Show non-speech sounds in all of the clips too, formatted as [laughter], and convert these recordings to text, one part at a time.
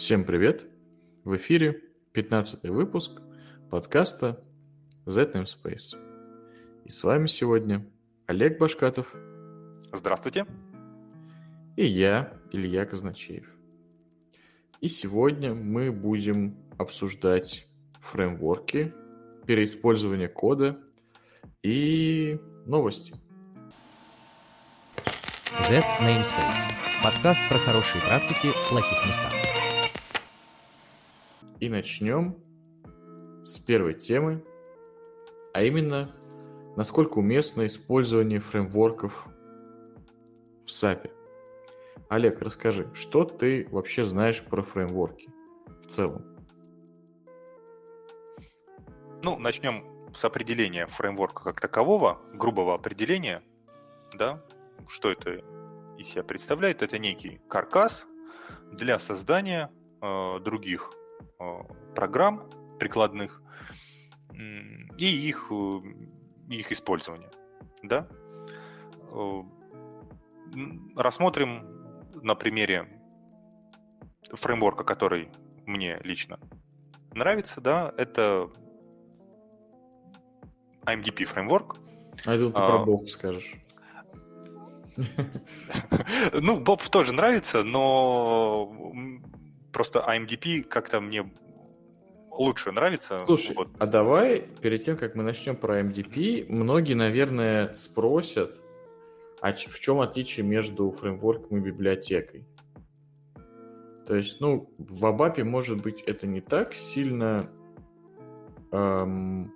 Всем привет! В эфире 15 выпуск подкаста Z Namespace. И с вами сегодня Олег Башкатов. Здравствуйте. И я, Илья Казначеев. И сегодня мы будем обсуждать фреймворки, переиспользование кода и новости. Z Namespace. Подкаст про хорошие практики в плохих местах. И начнем с первой темы, а именно, насколько уместно использование фреймворков в SAP. Олег, расскажи, что ты вообще знаешь про фреймворки в целом? Ну, начнем с определения фреймворка как такового, грубого определения, да, что это из себя представляет? Это некий каркас для создания э, других программ прикладных и их, э, их использования, да. Э, рассмотрим на примере фреймворка, который мне лично нравится, да, это IMDP фреймворк. А это ты а, про Боб скажешь. [laughs] Ну, Боб тоже нравится, но просто IMDP как-то мне лучше нравится. Слушай, вот. а давай, перед тем, как мы начнем про MDP, многие, наверное, спросят, а в чем отличие между фреймворком и библиотекой? То есть, ну, в Абапе, может быть, это не так сильно эм,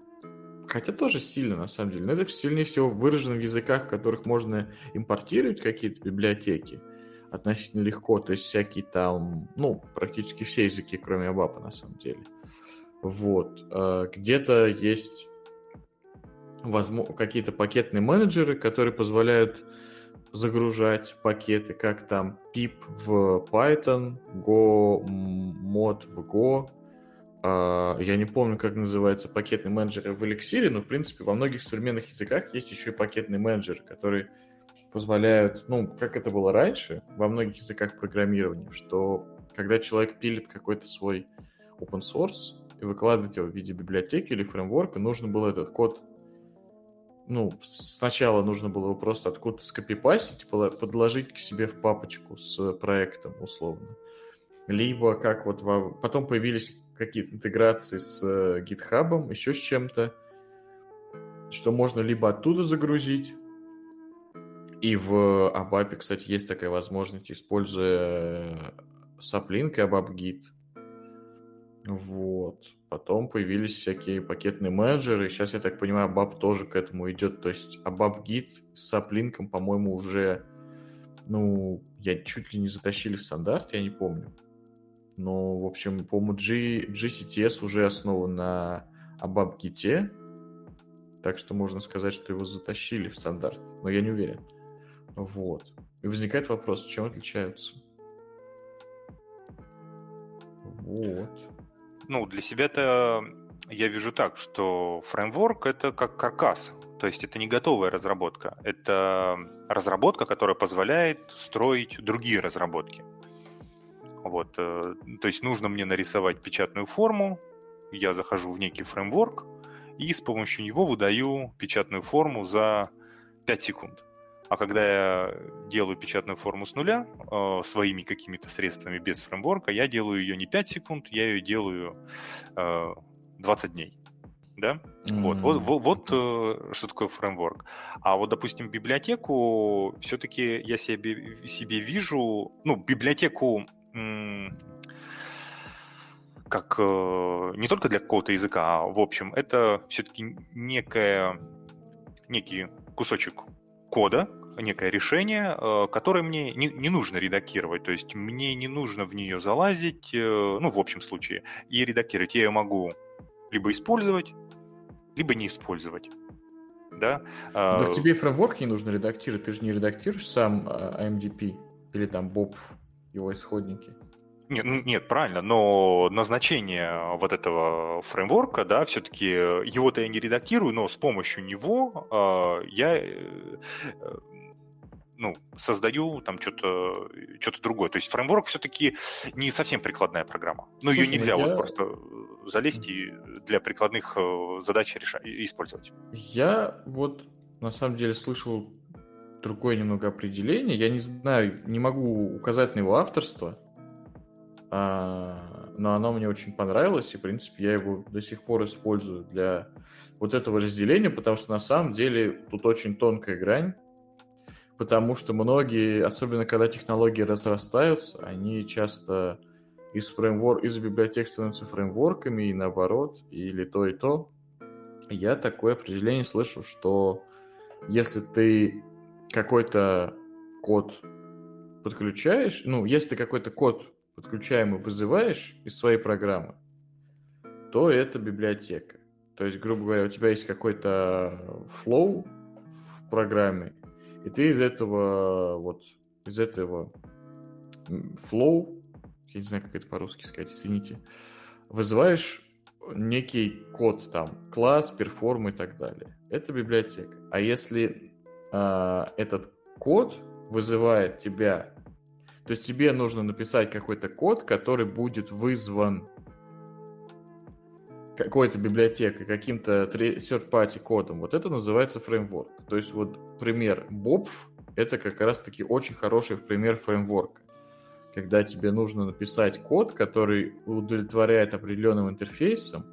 Хотя тоже сильно, на самом деле. Но это сильнее всего выражено в языках, в которых можно импортировать какие-то библиотеки относительно легко. То есть всякие там, ну, практически все языки, кроме Абапа, на самом деле. Вот. А, где-то есть какие-то пакетные менеджеры, которые позволяют загружать пакеты, как там pip в Python, go mod в Go, а, я не помню, как называется пакетный менеджер в Elixir, но, в принципе, во многих современных языках есть еще и пакетный менеджер, который позволяют, ну, как это было раньше, во многих языках программирования, что когда человек пилит какой-то свой open source и выкладывает его в виде библиотеки или фреймворка, нужно было этот код ну, сначала нужно было его просто откуда-то скопипастить, подложить к себе в папочку с проектом, условно. Либо как вот во... потом появились какие-то интеграции с э, GitHub, еще с чем-то, что можно либо оттуда загрузить, и в ABAP, кстати, есть такая возможность, используя Sublink и. Вот. Потом появились всякие пакетные менеджеры. Сейчас, я так понимаю, ABAP тоже к этому идет. То есть ABAP-Git с Sublink, по-моему, уже, ну, я чуть ли не затащили в стандарт, я не помню. Но, в общем, по-моему, G, GCTS уже основан на ABAP-гите, так что можно сказать, что его затащили в стандарт, но я не уверен. Вот. И возникает вопрос, чем отличаются? Вот. Ну, для себя-то я вижу так, что фреймворк — это как каркас, то есть это не готовая разработка, это разработка, которая позволяет строить другие разработки. Вот, э, то есть нужно мне нарисовать печатную форму, я захожу в некий фреймворк и с помощью него выдаю печатную форму за 5 секунд. А когда я делаю печатную форму с нуля, э, своими какими-то средствами без фреймворка, я делаю ее не 5 секунд, я ее делаю э, 20 дней. Да? Mm-hmm. Вот, вот, вот, вот э, что такое фреймворк. А вот, допустим, библиотеку все-таки я себе, себе вижу, ну, библиотеку как э, не только для какого-то языка, а в общем, это все-таки некое, некий кусочек кода, некое решение, э, которое мне не, не нужно редактировать. То есть мне не нужно в нее залазить, э, ну, в общем случае, и редактировать. Я ее могу либо использовать, либо не использовать. Да? Так тебе фреймворк не нужно редактировать, ты же не редактируешь сам AMDP или там Bob его исходники. Нет, ну, нет, правильно, но назначение вот этого фреймворка, да, все-таки его-то я не редактирую, но с помощью него э, я э, ну, создаю там что-то что другое. То есть фреймворк все-таки не совсем прикладная программа. Ну, ее нельзя ну я... вот просто залезть и для прикладных э, задач решать, использовать. Я вот на самом деле слышал другое немного определение. Я не знаю, не могу указать на его авторство, а, но оно мне очень понравилось, и, в принципе, я его до сих пор использую для вот этого разделения, потому что на самом деле тут очень тонкая грань, потому что многие, особенно когда технологии разрастаются, они часто из фреймворк, из библиотек становятся фреймворками и наоборот, или то и то. Я такое определение слышу, что если ты какой-то код подключаешь, ну, если ты какой-то код подключаемый вызываешь из своей программы, то это библиотека. То есть, грубо говоря, у тебя есть какой-то flow в программе, и ты из этого вот из этого flow, я не знаю, как это по-русски сказать, извините, вызываешь некий код там, класс, перформ и так далее. Это библиотека. А если э, этот код вызывает тебя, то есть тебе нужно написать какой-то код, который будет вызван какой-то библиотекой, каким-то third-party кодом, вот это называется фреймворк. То есть вот пример Bobf — это как раз-таки очень хороший пример фреймворка. Когда тебе нужно написать код, который удовлетворяет определенным интерфейсом,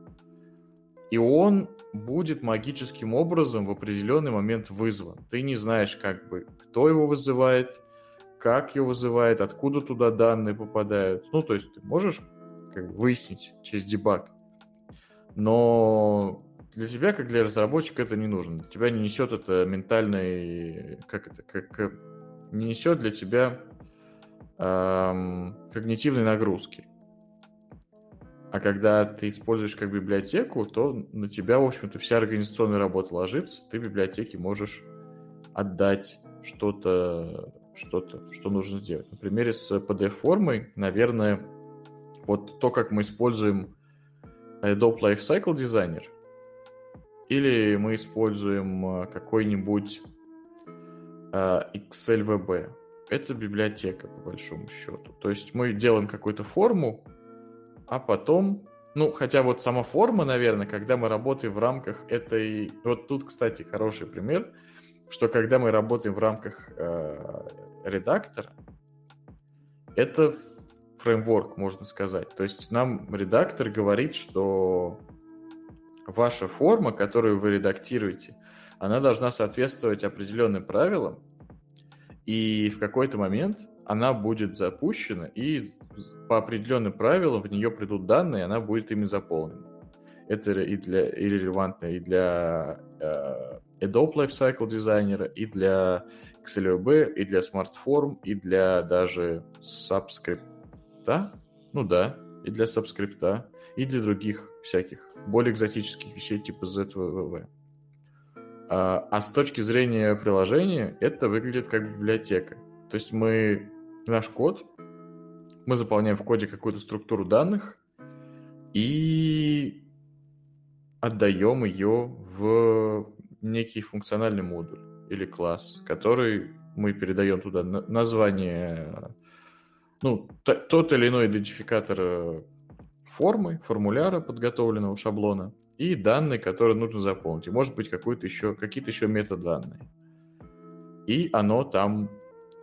и он будет магическим образом в определенный момент вызван. Ты не знаешь, как бы, кто его вызывает, как его вызывает, откуда туда данные попадают. Ну, то есть ты можешь как бы, выяснить через дебаг. Но для тебя, как для разработчика, это не нужно. Для тебя не несет это ментальной... Как это? Как, не несет для тебя эм, когнитивной нагрузки. А когда ты используешь как библиотеку, то на тебя, в общем-то, вся организационная работа ложится. Ты библиотеке можешь отдать что-то, что-то, что нужно сделать. На примере с PDF-формой, наверное, вот то, как мы используем Adobe Lifecycle Designer, или мы используем э, какой-нибудь э, XLVB. Это библиотека, по большому счету. То есть мы делаем какую-то форму, а потом, ну, хотя вот сама форма, наверное, когда мы работаем в рамках этой... Вот тут, кстати, хороший пример, что когда мы работаем в рамках э, редактора, это фреймворк, можно сказать. То есть нам редактор говорит, что ваша форма, которую вы редактируете, она должна соответствовать определенным правилам, и в какой-то момент она будет запущена, и по определенным правилам в нее придут данные, и она будет ими заполнена. Это и, для, и релевантно и для э, Adobe Lifecycle дизайнера, и для XLOB, и для SmartForm, и для даже Subscript. Ну да, и для Subscript, и для других всяких более экзотических вещей типа ZWW. А, а с точки зрения приложения это выглядит как библиотека. То есть мы наш код, мы заполняем в коде какую-то структуру данных и отдаем ее в некий функциональный модуль или класс, который мы передаем туда название, ну, тот или иной идентификатор э, формы, формуляра подготовленного шаблона и данные, которые нужно заполнить. И может быть какой-то еще, какие-то еще метаданные. И оно там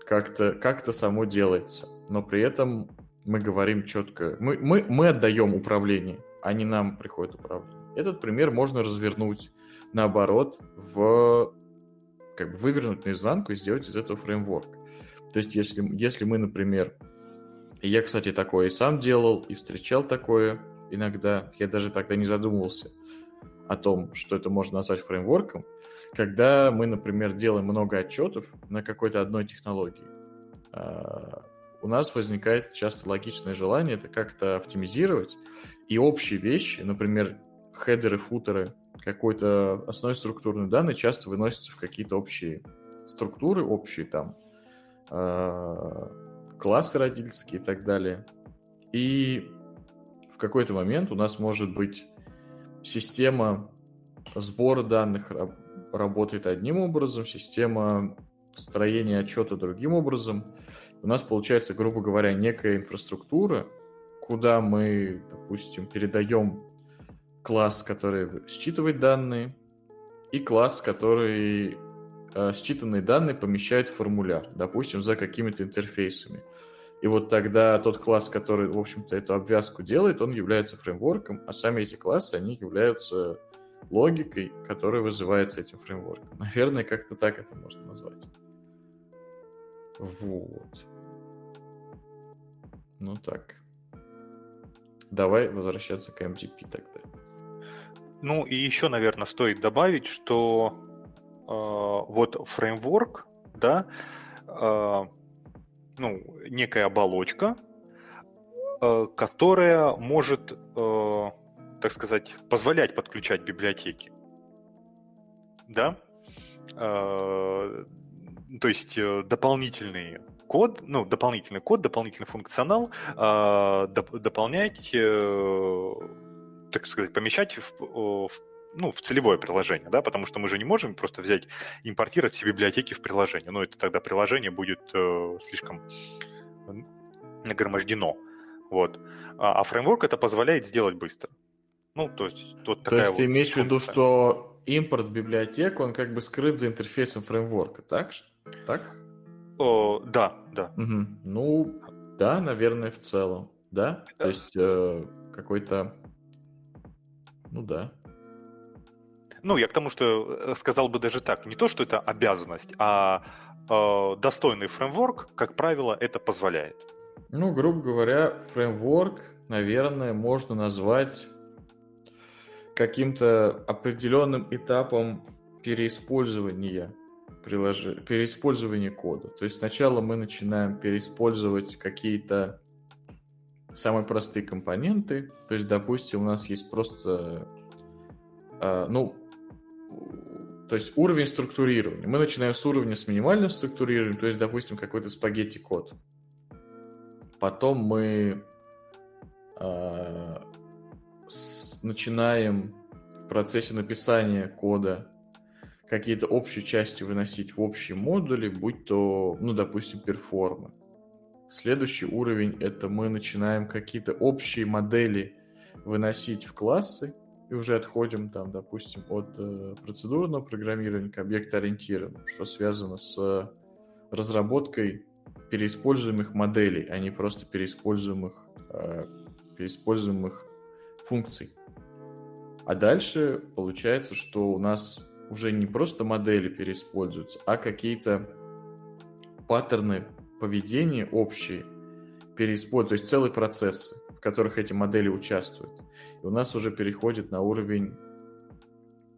как-то как само делается. Но при этом мы говорим четко, мы, мы, мы отдаем управление, а не нам приходит управление. Этот пример можно развернуть наоборот в как бы вывернуть наизнанку и сделать из этого фреймворк. То есть если, если мы, например, и я, кстати, такое и сам делал, и встречал такое иногда, я даже тогда не задумывался о том, что это можно назвать фреймворком, когда мы, например, делаем много отчетов на какой-то одной технологии, а, у нас возникает часто логичное желание это как-то оптимизировать, и общие вещи, например, хедеры, футеры, какой-то основной структурный данные часто выносятся в какие-то общие структуры, общие там а, классы родительские и так далее. И в какой-то момент у нас может быть система сбора данных работает одним образом, система построение отчета другим образом. У нас получается, грубо говоря, некая инфраструктура, куда мы, допустим, передаем класс, который считывает данные, и класс, который э, считанные данные помещает в формуляр, допустим, за какими-то интерфейсами. И вот тогда тот класс, который, в общем-то, эту обвязку делает, он является фреймворком, а сами эти классы, они являются логикой, которая вызывается этим фреймворком. Наверное, как-то так это можно назвать. Вот. Ну так. Давай возвращаться к MGP тогда. Ну и еще, наверное, стоит добавить, что э, вот фреймворк, да, э, ну, некая оболочка, э, которая может, э, так сказать, позволять подключать библиотеки. Да? Э, то есть дополнительный код, ну, дополнительный код, дополнительный функционал доп, дополнять, так сказать, помещать в, в ну, в целевое приложение, да, потому что мы же не можем просто взять, импортировать все библиотеки в приложение. Ну, это тогда приложение будет э, слишком нагромождено. Вот. А, а фреймворк это позволяет сделать быстро. Ну, то есть, вот то есть вот ты имеешь в виду, что импорт библиотек, он как бы скрыт за интерфейсом фреймворка, так? Так? О, да, да. Угу. Ну, да, наверное, в целом. Да? То есть э, какой-то... Ну да. Ну, я к тому, что э, сказал бы даже так, не то, что это обязанность, а э, достойный фреймворк, как правило, это позволяет. Ну, грубо говоря, фреймворк, наверное, можно назвать каким-то определенным этапом переиспользования переиспользования кода. То есть сначала мы начинаем переиспользовать какие-то самые простые компоненты. То есть, допустим, у нас есть просто, э, ну, то есть уровень структурирования. Мы начинаем с уровня с минимальным структурированием, то есть, допустим, какой-то спагетти-код. Потом мы э, с, начинаем в процессе написания кода какие-то общие части выносить в общие модули, будь то, ну, допустим, перформы. Следующий уровень — это мы начинаем какие-то общие модели выносить в классы, и уже отходим там, допустим, от э, процедурного программирования к объект-ориентированному, что связано с разработкой переиспользуемых моделей, а не просто переиспользуемых, э, переиспользуемых функций. А дальше получается, что у нас уже не просто модели переиспользуются, а какие-то паттерны поведения общие переиспользуются, то есть целые процессы, в которых эти модели участвуют и у нас уже переходит на уровень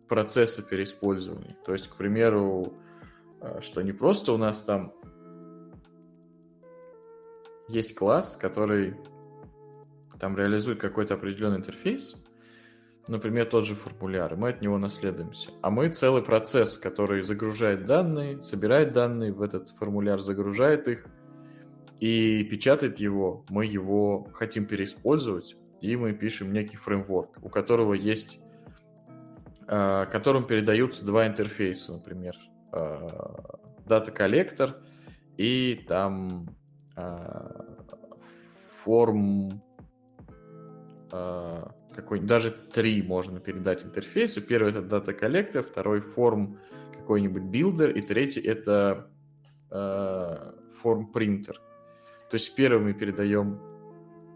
процесса переиспользования. То есть, к примеру, э, что не просто у нас там есть класс, который там реализует какой-то определенный интерфейс, например, тот же формуляр, и мы от него наследуемся. А мы целый процесс, который загружает данные, собирает данные в этот формуляр, загружает их и печатает его. Мы его хотим переиспользовать, и мы пишем некий фреймворк, у которого есть, э, которым передаются два интерфейса, например, data collector и там э, form э, какой даже три можно передать интерфейсы. Первый это data collector, второй form какой-нибудь builder, и третий это form printer. То есть первым мы передаем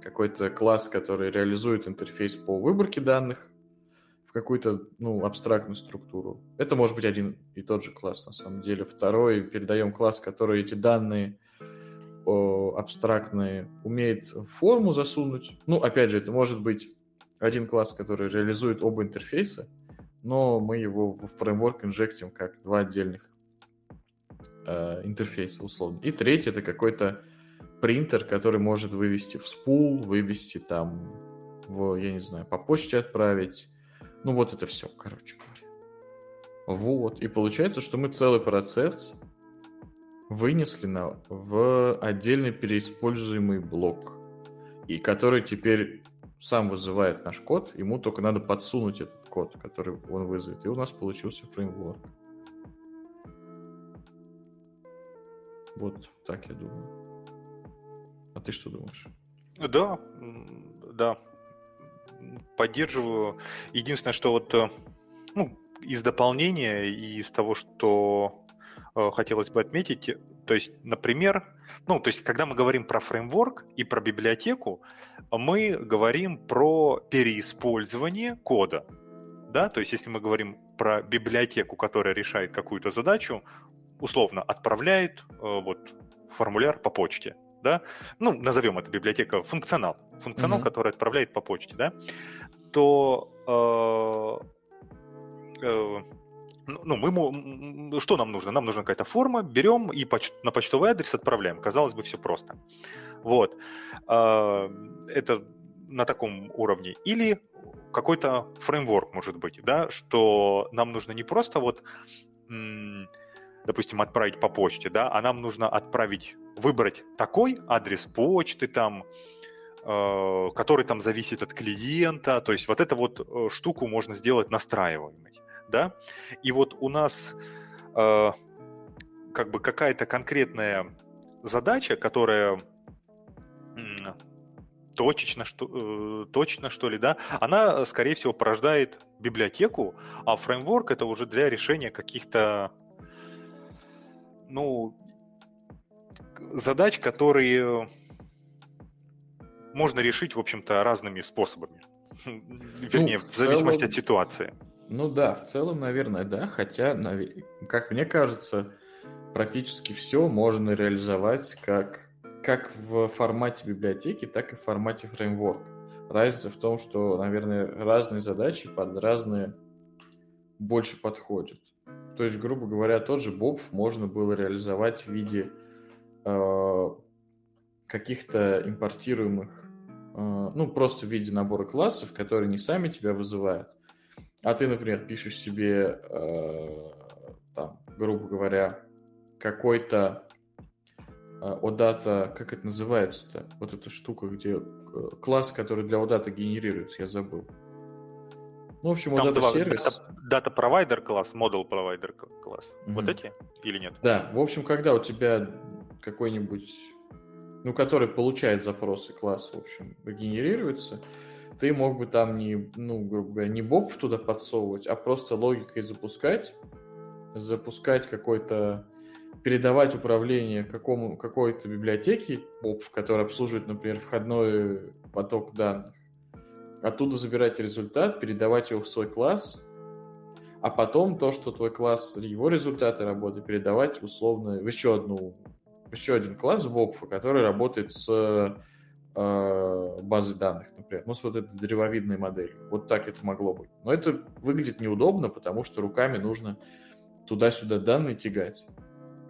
какой-то класс, который реализует интерфейс по выборке данных в какую-то ну, абстрактную структуру. Это может быть один и тот же класс на самом деле. Второй передаем класс, который эти данные абстрактные умеет в форму засунуть. Ну, опять же, это может быть один класс, который реализует оба интерфейса, но мы его в фреймворк инжектим как два отдельных э, интерфейса условно. И третий это какой-то принтер, который может вывести в спул, вывести там, в, я не знаю, по почте отправить. Ну вот это все, короче говоря. Вот. И получается, что мы целый процесс вынесли на, в отдельный переиспользуемый блок, и который теперь сам вызывает наш код, ему только надо подсунуть этот код, который он вызовет, и у нас получился фреймворк. Вот так я думаю. А ты что думаешь? Да, да, поддерживаю. Единственное, что вот э, ну, из дополнения и из того, что э, хотелось бы отметить, то есть, например, ну, то есть, когда мы говорим про фреймворк и про библиотеку, мы говорим про переиспользование кода. Да? То есть, если мы говорим про библиотеку, которая решает какую-то задачу, условно отправляет э, вот формуляр по почте, да, ну, назовем это библиотека функционал, функционал, mm-hmm. который отправляет по почте, да, то э, э, ну, мы, что нам нужно? Нам нужна какая-то форма, берем и поч- на почтовый адрес отправляем. Казалось бы, все просто. Вот. Э, это на таком уровне. Или какой-то фреймворк, может быть, да, что нам нужно не просто вот, допустим, отправить по почте, да, а нам нужно отправить, выбрать такой адрес почты там, э, который там зависит от клиента, то есть вот эту вот э, штуку можно сделать настраиваемой, да, и вот у нас э, как бы какая-то конкретная задача, которая точечно, что, э, точно, что ли, да, она, скорее всего, порождает библиотеку, а фреймворк это уже для решения каких-то, ну, задач, которые можно решить, в общем-то, разными способами. [laughs] Вернее, ну, в, в зависимости целом, от ситуации. Ну да, в целом, наверное, да, хотя, как мне кажется, практически все можно реализовать как как в формате библиотеки, так и в формате фреймворк. Разница в том, что, наверное, разные задачи под разные больше подходят. То есть, грубо говоря, тот же Боб можно было реализовать в виде э, каких-то импортируемых, э, ну, просто в виде набора классов, которые не сами тебя вызывают, а ты, например, пишешь себе, э, там, грубо говоря, какой-то OData, а, как это называется-то? Вот эта штука, где э, класс, который для OData генерируется, я забыл. Ну, в общем, OData сервис. Provider класс, Model Provider класс. Mm-hmm. Вот эти или нет? Да, в общем, когда у тебя какой-нибудь, ну, который получает запросы класс, в общем, генерируется, ты мог бы там не, ну, грубо говоря, не боб туда подсовывать, а просто логикой запускать, запускать какой-то передавать управление какому, какой-то библиотеке, в которой обслуживает, например, входной поток данных, оттуда забирать результат, передавать его в свой класс, а потом то, что твой класс, его результаты работы, передавать условно в еще одну, в еще один класс Бобфа, который работает с э, базой данных, например, ну, с вот этой древовидной моделью. Вот так это могло быть. Но это выглядит неудобно, потому что руками нужно туда-сюда данные тягать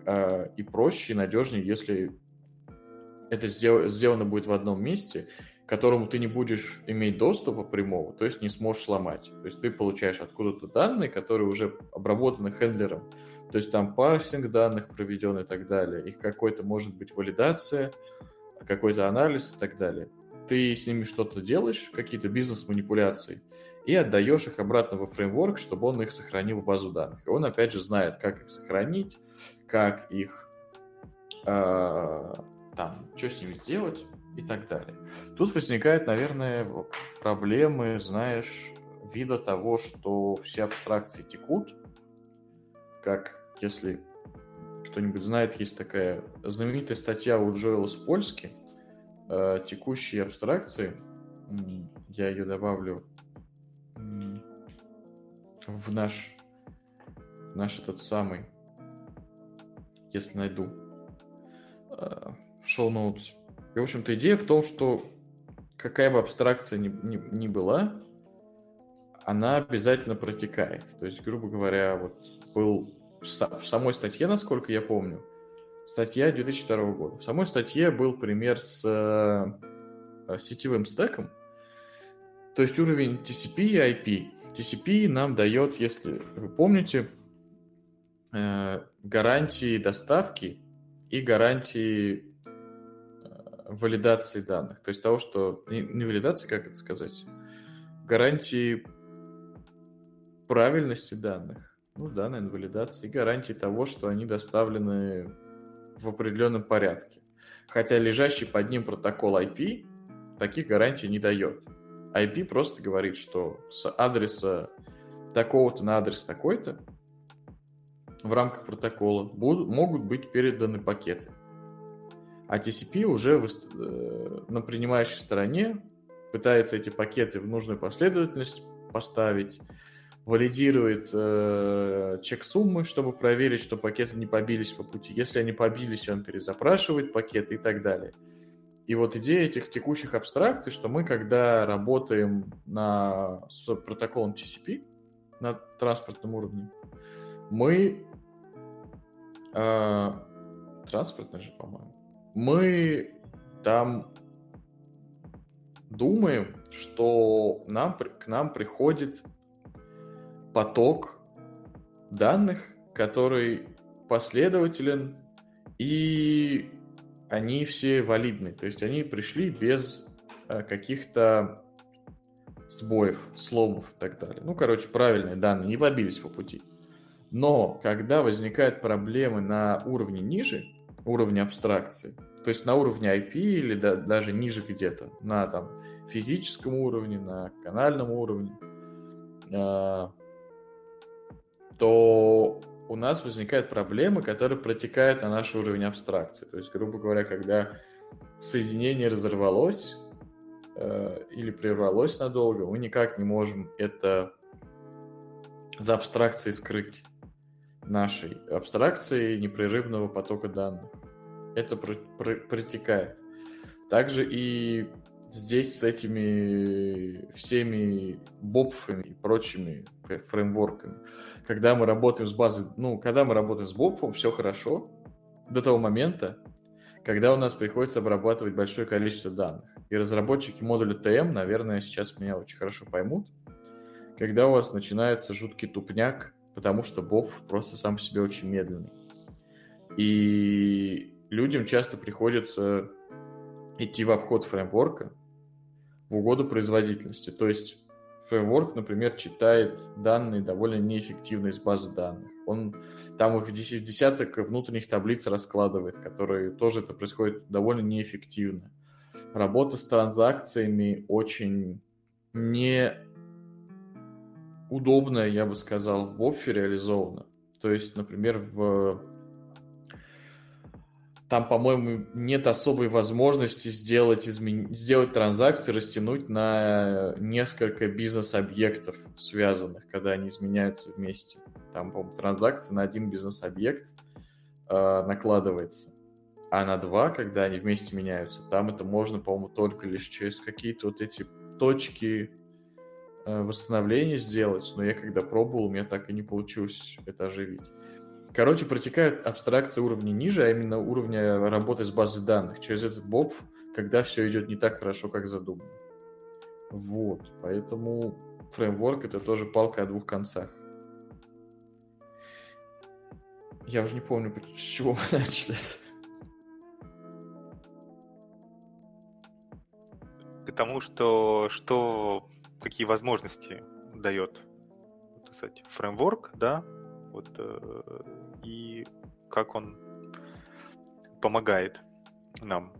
э, и проще, и надежнее, если это сделано будет в одном месте, к которому ты не будешь иметь доступа прямого, то есть не сможешь сломать. То есть ты получаешь откуда-то данные, которые уже обработаны хендлером. То есть там парсинг данных проведен и так далее. Их какой-то может быть валидация, какой-то анализ и так далее. Ты с ними что-то делаешь, какие-то бизнес-манипуляции, и отдаешь их обратно во фреймворк, чтобы он их сохранил в базу данных. И он, опять же, знает, как их сохранить, как их э, там, что с ними сделать и так далее. Тут возникают, наверное, проблемы, знаешь, вида того, что все абстракции текут, как если кто-нибудь знает, есть такая знаменитая статья у Джоэла Спольски э, «Текущие абстракции». Я ее добавлю в наш, в наш этот самый если найду, э, в шоу-ноутс. И, в общем-то, идея в том, что какая бы абстракция ни, ни, ни была, она обязательно протекает. То есть, грубо говоря, вот был в самой статье, насколько я помню, статья 2002 года. В самой статье был пример с э, сетевым стеком, то есть уровень TCP и IP. TCP нам дает, если вы помните, Э, гарантии доставки и гарантии э, валидации данных. То есть того, что... Не, не валидации, как это сказать? Гарантии правильности данных. Ну да, наверное, валидации. Гарантии того, что они доставлены в определенном порядке. Хотя лежащий под ним протокол IP таких гарантий не дает. IP просто говорит, что с адреса такого-то на адрес такой-то в рамках протокола будут, могут быть переданы пакеты. А TCP уже в, э, на принимающей стороне пытается эти пакеты в нужную последовательность поставить, валидирует э, чек суммы, чтобы проверить, что пакеты не побились по пути. Если они побились, он перезапрашивает пакеты и так далее. И вот идея этих текущих абстракций, что мы, когда работаем на, с протоколом TCP на транспортном уровне, мы... Э, транспортный же, по-моему. Мы там думаем, что нам, к нам приходит поток данных, который последователен, и они все валидны. То есть они пришли без э, каких-то сбоев, сломов и так далее. Ну, короче, правильные данные, не побились по пути. Но когда возникают проблемы на уровне ниже, уровне абстракции, то есть на уровне IP или да, даже ниже где-то, на там физическом уровне, на канальном уровне, э, то у нас возникают проблемы, которые протекают на наш уровень абстракции. То есть, грубо говоря, когда соединение разорвалось э, или прервалось надолго, мы никак не можем это за абстракцией скрыть нашей абстракции непрерывного потока данных. Это про- про- протекает. Также и здесь с этими всеми бопфами и прочими фреймворками. Когда мы работаем с базой, ну, когда мы работаем с бопфом, все хорошо до того момента, когда у нас приходится обрабатывать большое количество данных. И разработчики модуля TM, наверное, сейчас меня очень хорошо поймут, когда у вас начинается жуткий тупняк, потому что бов просто сам по себе очень медленный. И людям часто приходится идти в обход фреймворка, в угоду производительности. То есть фреймворк, например, читает данные довольно неэффективно из базы данных. Он там их в десяток внутренних таблиц раскладывает, которые тоже это происходит довольно неэффективно. Работа с транзакциями очень не удобная, я бы сказал, в Бопфе реализована. То есть, например, в там, по-моему, нет особой возможности сделать, измен... сделать транзакции, растянуть на несколько бизнес-объектов связанных, когда они изменяются вместе. Там, по-моему, транзакция на один бизнес-объект э, накладывается. А на два, когда они вместе меняются, там это можно, по-моему, только лишь через какие-то вот эти точки э, восстановления сделать. Но я когда пробовал, у меня так и не получилось это оживить. Короче, протекает абстракция уровня ниже, а именно уровня работы с базой данных через этот боб, когда все идет не так хорошо, как задумано. Вот, поэтому фреймворк это тоже палка о двух концах. Я уже не помню, с чего мы [laughs] начали. К тому, что, что какие возможности дает так фреймворк, да, вот, э, и как он помогает нам.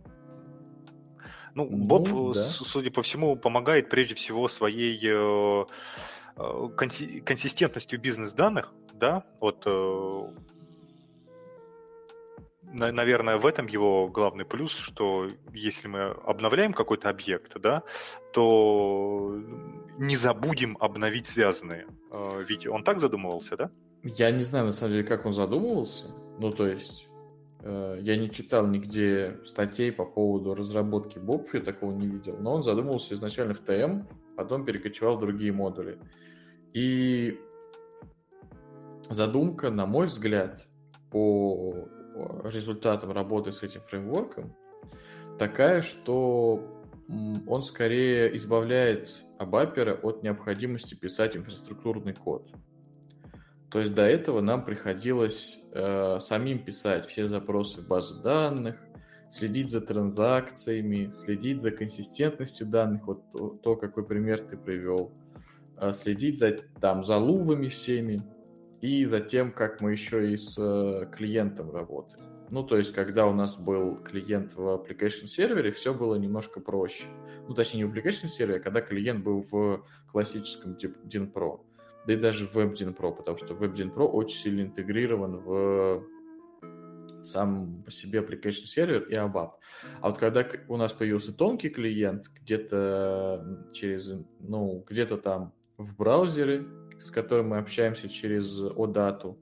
Ну, ну Боб, да. судя по всему, помогает прежде всего своей э, э, консистентностью бизнес-данных, да, вот наверное, в этом его главный плюс, что если мы обновляем какой-то объект, да, то не забудем обновить связанные. Ведь он так задумывался, да? Я не знаю, на самом деле, как он задумывался. Ну, то есть, э, я не читал нигде статей по поводу разработки Боб, я такого не видел. Но он задумывался изначально в ТМ, потом перекочевал в другие модули. И задумка, на мой взгляд, по результатам работы с этим фреймворком, такая, что он скорее избавляет абапера от необходимости писать инфраструктурный код. То есть до этого нам приходилось э, самим писать все запросы в базы данных, следить за транзакциями, следить за консистентностью данных, вот то, то какой пример ты привел, э, следить за, там, за лувами всеми и за тем, как мы еще и с э, клиентом работаем. Ну, то есть, когда у нас был клиент в application сервере, все было немножко проще. Ну, точнее, не в application сервере, а когда клиент был в классическом DIN Pro. Да и даже в Pro, потому что WebDIN Pro очень сильно интегрирован в сам по себе application сервер и ABAP. А вот когда у нас появился тонкий клиент, где-то через, ну, где-то там в браузере, с которым мы общаемся через OData,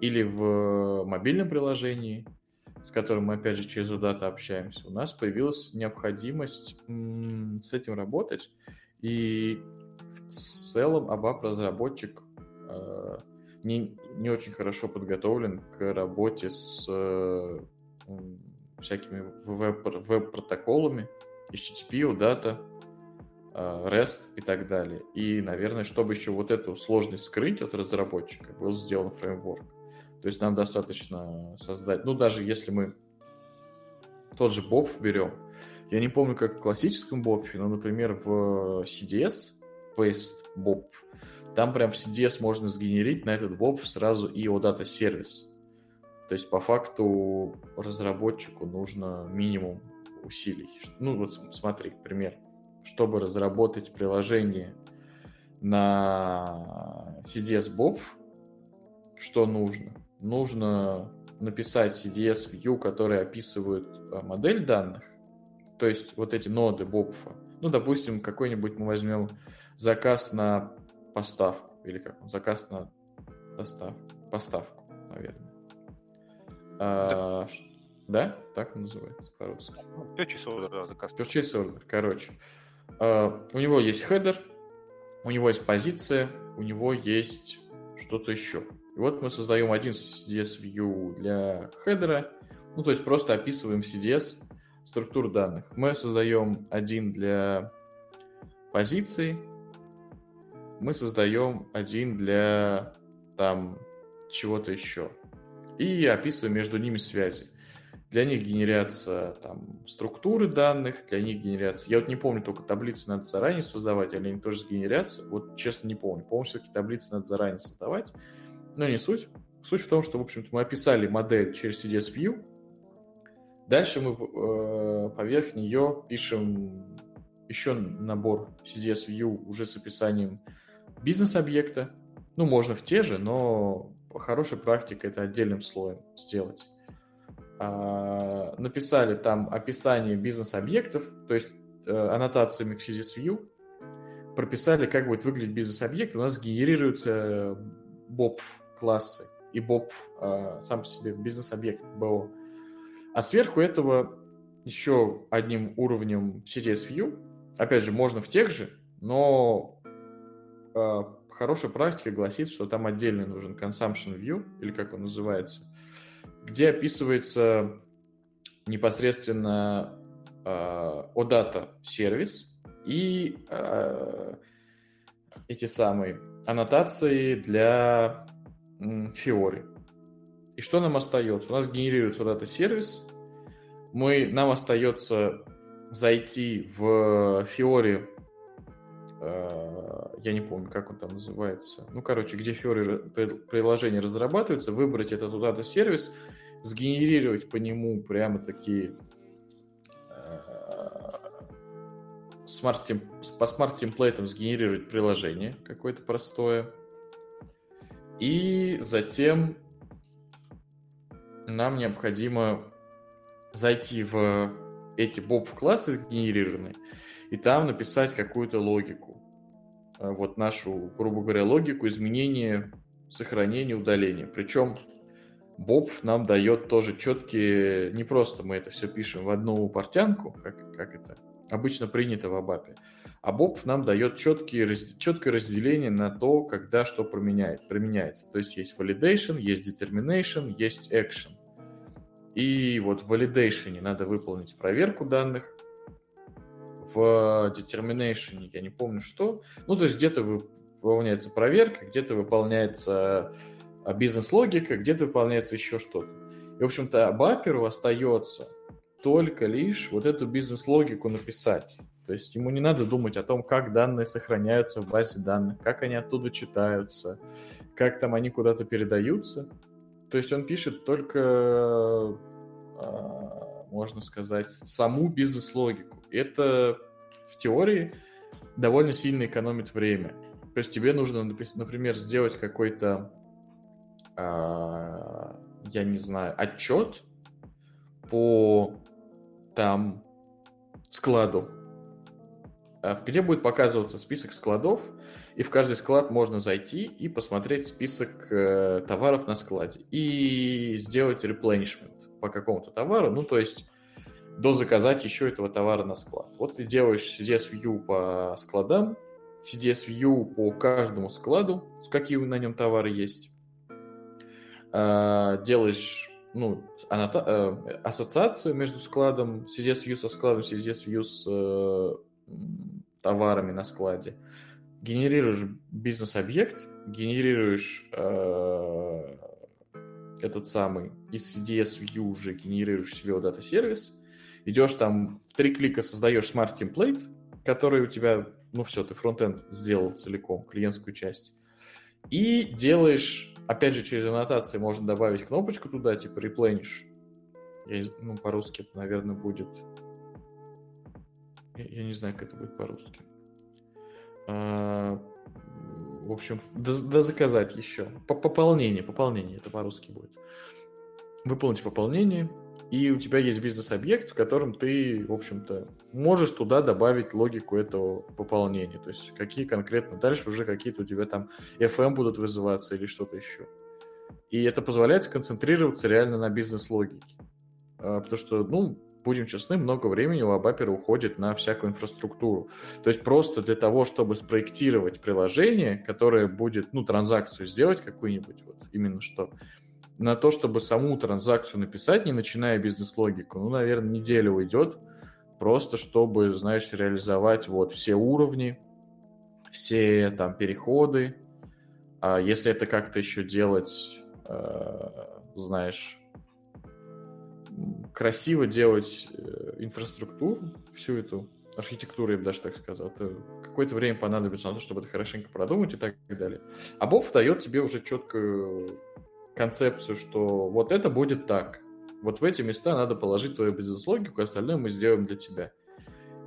или в мобильном приложении, с которым мы, опять же, через UData общаемся, у нас появилась необходимость с этим работать. И целом ABAP-разработчик э, не, не очень хорошо подготовлен к работе с э, всякими веб-протоколами, HTTP, UData, э, REST и так далее. И, наверное, чтобы еще вот эту сложность скрыть от разработчика, был сделан фреймворк. То есть нам достаточно создать, ну даже если мы тот же Bob берем, я не помню, как в классическом Bob, но, например, в CDS, Paste Bob, там прям в CDS можно сгенерить на этот Bob сразу и OData сервис. То есть по факту разработчику нужно минимум усилий. Ну вот смотри, пример. Чтобы разработать приложение на CDS Bob, что нужно? нужно написать CDS view, который описывает э, модель данных, то есть вот эти ноды Бобфа. Ну, допустим, какой-нибудь мы возьмем заказ на поставку, или как, заказ на доставку, поставку, наверное. А, да, так он называется по-русски. Ну, purchase order, да, заказ. Purchase order, короче. А, у него есть header, у него есть позиция, у него есть что-то еще. И вот мы создаем один CDS view для header а, ну, то есть просто описываем CDS структур данных. Мы создаем один для позиций, мы создаем один для там чего-то еще. И описываем между ними связи. Для них генерятся там структуры данных, для них генерятся... Я вот не помню, только таблицы надо заранее создавать, или они тоже сгенерятся. Вот честно не помню. Помню, все-таки таблицы надо заранее создавать но не суть. Суть в том, что, в общем-то, мы описали модель через CDS View. Дальше мы э, поверх нее пишем еще набор CDS View уже с описанием бизнес-объекта. Ну, можно в те же, но хорошая практика это отдельным слоем сделать. А, написали там описание бизнес-объектов, то есть э, аннотациями к. Прописали, как будет выглядеть бизнес-объект. У нас генерируется Bob классы и Bob э, сам по себе бизнес-объект BO. А сверху этого еще одним уровнем CDS View, опять же, можно в тех же, но э, хорошая практика гласит, что там отдельно нужен Consumption View, или как он называется, где описывается непосредственно OData сервис и э, эти самые аннотации для Fiori. И что нам остается? У нас генерируется вот этот сервис. Мы, нам остается зайти в э, я не помню, как он там называется. Ну, короче, где Fiori приложение разрабатывается, выбрать этот этот сервис, сгенерировать по нему прямо такие э, смарт по смарт-темплейтам сгенерировать приложение какое-то простое. И затем нам необходимо зайти в эти боб-классы сгенерированные и там написать какую-то логику. Э, вот нашу, грубо говоря, логику изменения, сохранения, удаления. Причем Боб нам дает тоже четкие... Не просто мы это все пишем в одну портянку, как, как это обычно принято в Абапе, а Боб нам дает четкие, четкое разделение на то, когда что применяет, применяется. То есть есть validation, есть determination, есть action. И вот в validation надо выполнить проверку данных, в determination я не помню что. Ну, то есть где-то выполняется проверка, где-то выполняется а, бизнес-логика, где-то выполняется еще что-то. И, в общем-то, баперу остается только лишь вот эту бизнес-логику написать. То есть ему не надо думать о том, как данные сохраняются в базе данных, как они оттуда читаются, как там они куда-то передаются. То есть он пишет только а, можно сказать, саму бизнес-логику. Это в теории довольно сильно экономит время. То есть тебе нужно, например, сделать какой-то, а, я не знаю, отчет по там складу, где будет показываться список складов, и в каждый склад можно зайти и посмотреть список э, товаров на складе и сделать replenishment по какому-то товару, ну, то есть дозаказать еще этого товара на склад. Вот ты делаешь CDS View по складам, CDS View по каждому складу, какие на нем товары есть, э, делаешь ну, анота- э, ассоциацию между складом, CDS View со складом, CDS View с э, товарами на складе, генерируешь бизнес-объект, генерируешь э, этот самый из CDS View уже генерируешь себе вот дата-сервис, идешь там три клика создаешь Template, который у тебя, ну все, ты фронтенд сделал целиком, клиентскую часть, и делаешь, опять же, через аннотации можно добавить кнопочку туда, типа replenish. Я, ну, по-русски это, наверное, будет... Я, я не знаю, как это будет по-русски. А, в общем, да, да заказать еще. По пополнение, пополнение, это по-русски будет. Выполнить пополнение, и у тебя есть бизнес-объект, в котором ты, в общем-то, можешь туда добавить логику этого пополнения. То есть какие конкретно дальше уже какие-то у тебя там FM будут вызываться или что-то еще. И это позволяет сконцентрироваться реально на бизнес-логике. А, потому что, ну, будем честны, много времени у Абапера уходит на всякую инфраструктуру. То есть просто для того, чтобы спроектировать приложение, которое будет, ну, транзакцию сделать какую-нибудь, вот именно что, на то, чтобы саму транзакцию написать, не начиная бизнес-логику, ну, наверное, неделя уйдет, просто чтобы, знаешь, реализовать вот все уровни, все там переходы. А если это как-то еще делать, э, знаешь, красиво делать э, инфраструктуру, всю эту архитектуру, я бы даже так сказал, то какое-то время понадобится на то, чтобы это хорошенько продумать и так далее. А Боб дает тебе уже четкую концепцию, что вот это будет так. Вот в эти места надо положить твою бизнес-логику, остальное мы сделаем для тебя.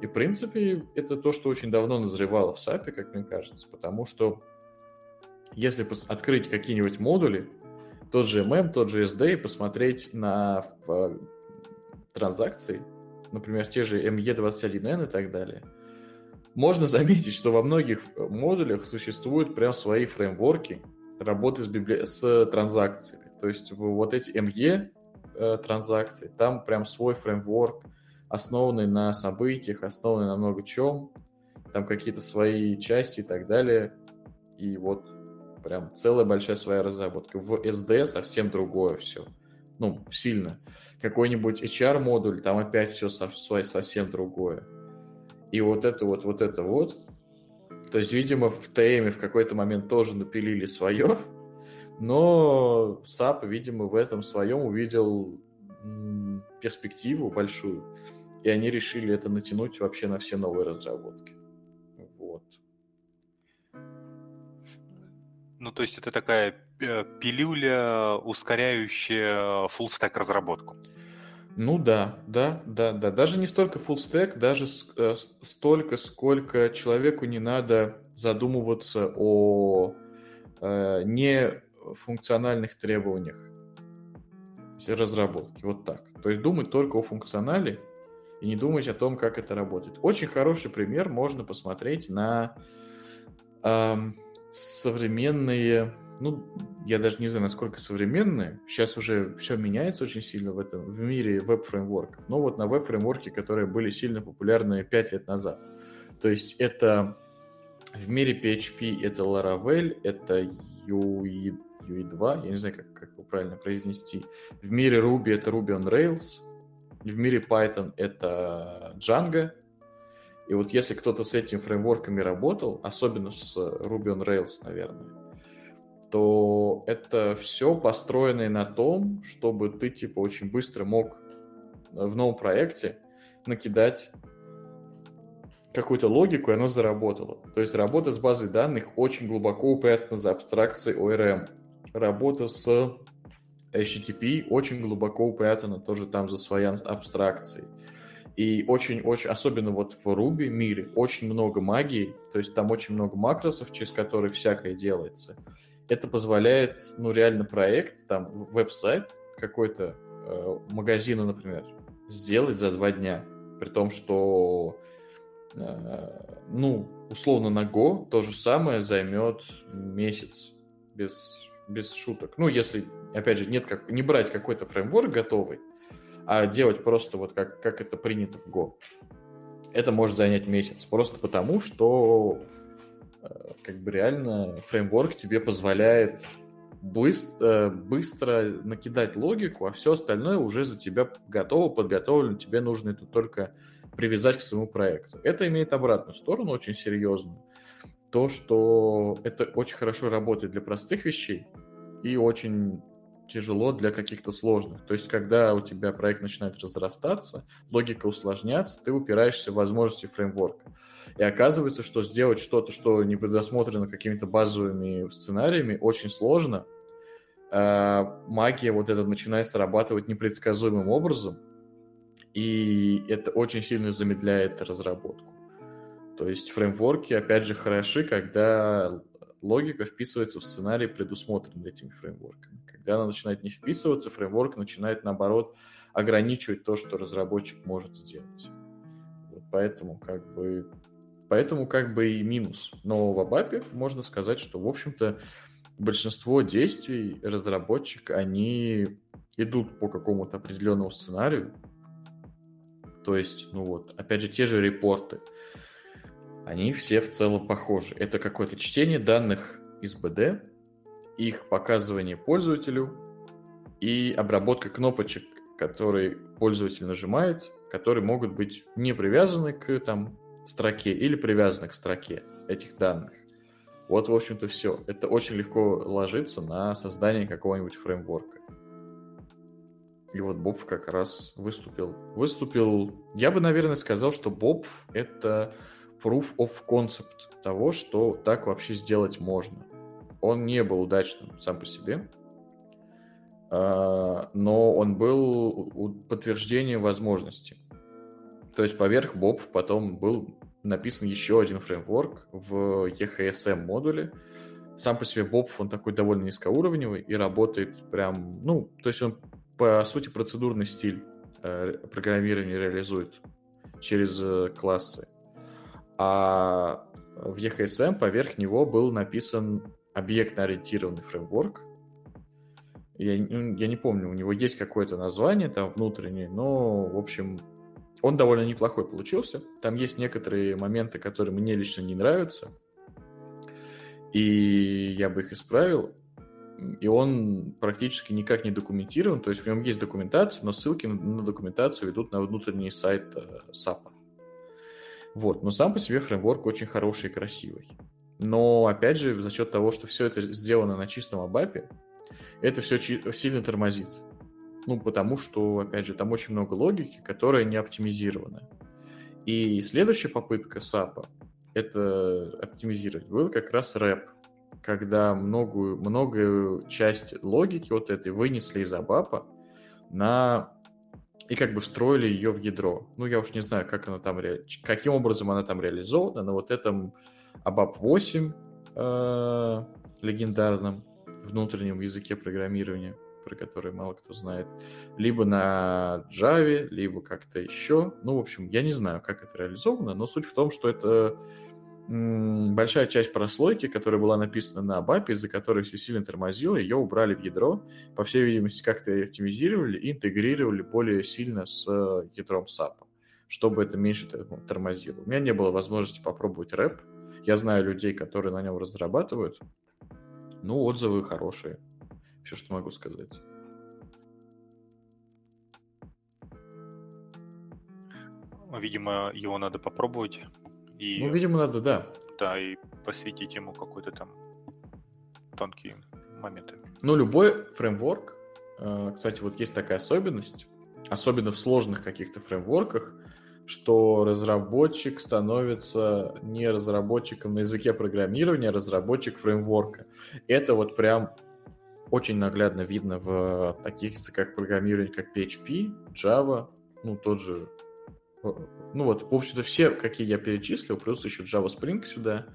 И, в принципе, это то, что очень давно назревало в SAP, как мне кажется, потому что если открыть какие-нибудь модули, тот же MM, тот же SD, и посмотреть на э, транзакции, например, те же ME21N и так далее, можно заметить, что во многих э, модулях существуют прям свои фреймворки, работы с, библи... с транзакциями. То есть вот эти ME э, транзакции, там прям свой фреймворк, основанный на событиях, основанный на много чем, там какие-то свои части и так далее. И вот прям целая большая своя разработка. В SD совсем другое все. Ну, сильно. Какой-нибудь HR-модуль, там опять все совсем другое. И вот это вот, вот это вот, то есть, видимо, в TM в какой-то момент тоже напилили свое, но SAP, видимо, в этом своем увидел перспективу большую, и они решили это натянуть вообще на все новые разработки. Вот. Ну, то есть это такая э, пилюля, ускоряющая full stack разработку. Ну да, да, да, да. Даже не столько full stack, даже э, столько, сколько человеку не надо задумываться о э, нефункциональных требованиях разработки. Вот так. То есть думать только о функционале и не думать о том, как это работает. Очень хороший пример можно посмотреть на э, современные ну, я даже не знаю, насколько современные. Сейчас уже все меняется очень сильно в этом, в мире веб-фреймворков. Но вот на веб-фреймворке, которые были сильно популярны 5 лет назад. То есть это в мире PHP это Laravel, это UE, UE2, я не знаю, как, как его правильно произнести. В мире Ruby это Ruby on Rails. В мире Python это Django. И вот если кто-то с этими фреймворками работал, особенно с Ruby on Rails, наверное, то это все построено на том, чтобы ты типа очень быстро мог в новом проекте накидать какую-то логику, и оно заработало. То есть работа с базой данных очень глубоко упрятана за абстракцией ORM. Работа с HTTP очень глубоко упрятано тоже там за своей абстракцией. И очень-очень, особенно вот в Ruby мире, очень много магии, то есть там очень много макросов, через которые всякое делается. Это позволяет, ну, реально проект, там, веб-сайт какой-то, э, магазина, например, сделать за два дня. При том, что, э, ну, условно на Go то же самое займет месяц без, без шуток. Ну, если, опять же, нет как, не брать какой-то фреймворк готовый, а делать просто вот как, как это принято в Go. Это может занять месяц, просто потому что как бы реально фреймворк тебе позволяет быстро, э, быстро накидать логику, а все остальное уже за тебя готово, подготовлено, тебе нужно это только привязать к своему проекту. Это имеет обратную сторону, очень серьезную. То, что это очень хорошо работает для простых вещей и очень тяжело для каких-то сложных. То есть, когда у тебя проект начинает разрастаться, логика усложняться, ты упираешься в возможности фреймворка. И оказывается, что сделать что-то, что не предусмотрено какими-то базовыми сценариями, очень сложно. А, магия вот эта начинает срабатывать непредсказуемым образом, и это очень сильно замедляет разработку. То есть фреймворки, опять же, хороши, когда логика вписывается в сценарий, предусмотренный этими фреймворками. Когда она начинает не вписываться, фреймворк начинает, наоборот, ограничивать то, что разработчик может сделать. Вот поэтому как бы Поэтому как бы и минус. Но в Абапе можно сказать, что, в общем-то, большинство действий разработчик, они идут по какому-то определенному сценарию. То есть, ну вот, опять же, те же репорты. Они все в целом похожи. Это какое-то чтение данных из БД, их показывание пользователю и обработка кнопочек, которые пользователь нажимает, которые могут быть не привязаны к там строке или привязаны к строке этих данных. Вот, в общем-то, все. Это очень легко ложится на создание какого-нибудь фреймворка. И вот Боб как раз выступил. Выступил... Я бы, наверное, сказал, что Боб — это proof of concept того, что так вообще сделать можно. Он не был удачным сам по себе, а, но он был подтверждением возможности. То есть поверх Bob потом был написан еще один фреймворк в EHSM модуле. Сам по себе Bob, он такой довольно низкоуровневый и работает прям, ну, то есть он по сути процедурный стиль э, программирования реализует через э, классы. А в EHSM поверх него был написан объектно-ориентированный фреймворк. Я, я не помню, у него есть какое-то название там внутреннее, но, в общем, он довольно неплохой получился. Там есть некоторые моменты, которые мне лично не нравятся. И я бы их исправил. И он практически никак не документирован. То есть в нем есть документация, но ссылки на документацию ведут на внутренний сайт SAP. Вот. Но сам по себе фреймворк очень хороший и красивый. Но, опять же, за счет того, что все это сделано на чистом абапе, это все сильно тормозит. Ну, потому что, опять же, там очень много логики, которая не оптимизирована. И следующая попытка SAP это оптимизировать был как раз рэп, когда многую, многую часть логики вот этой вынесли из абапа на и как бы встроили ее в ядро. Ну, я уж не знаю, как она там ре... каким образом она там реализована, на вот этом ABAP 8 э, легендарном внутреннем языке программирования про который мало кто знает, либо на Java, либо как-то еще. Ну, в общем, я не знаю, как это реализовано, но суть в том, что это большая часть прослойки, которая была написана на ABAP, из-за которой все сильно тормозило, ее убрали в ядро, по всей видимости, как-то оптимизировали и интегрировали более сильно с ядром SAP, чтобы это меньше тормозило. У меня не было возможности попробовать рэп. Я знаю людей, которые на нем разрабатывают. Ну, отзывы хорошие. Все, что могу сказать. Видимо, его надо попробовать. И, ну, видимо, надо, да. Да, и посвятить ему какой-то там тонкие моменты. Ну, любой фреймворк, э, кстати, вот есть такая особенность, особенно в сложных каких-то фреймворках, что разработчик становится не разработчиком на языке программирования, а разработчик фреймворка. Это вот прям очень наглядно видно в таких языках программирования, как PHP, Java, ну, тот же... Ну вот, в общем-то, все, какие я перечислил, плюс еще Java Spring сюда,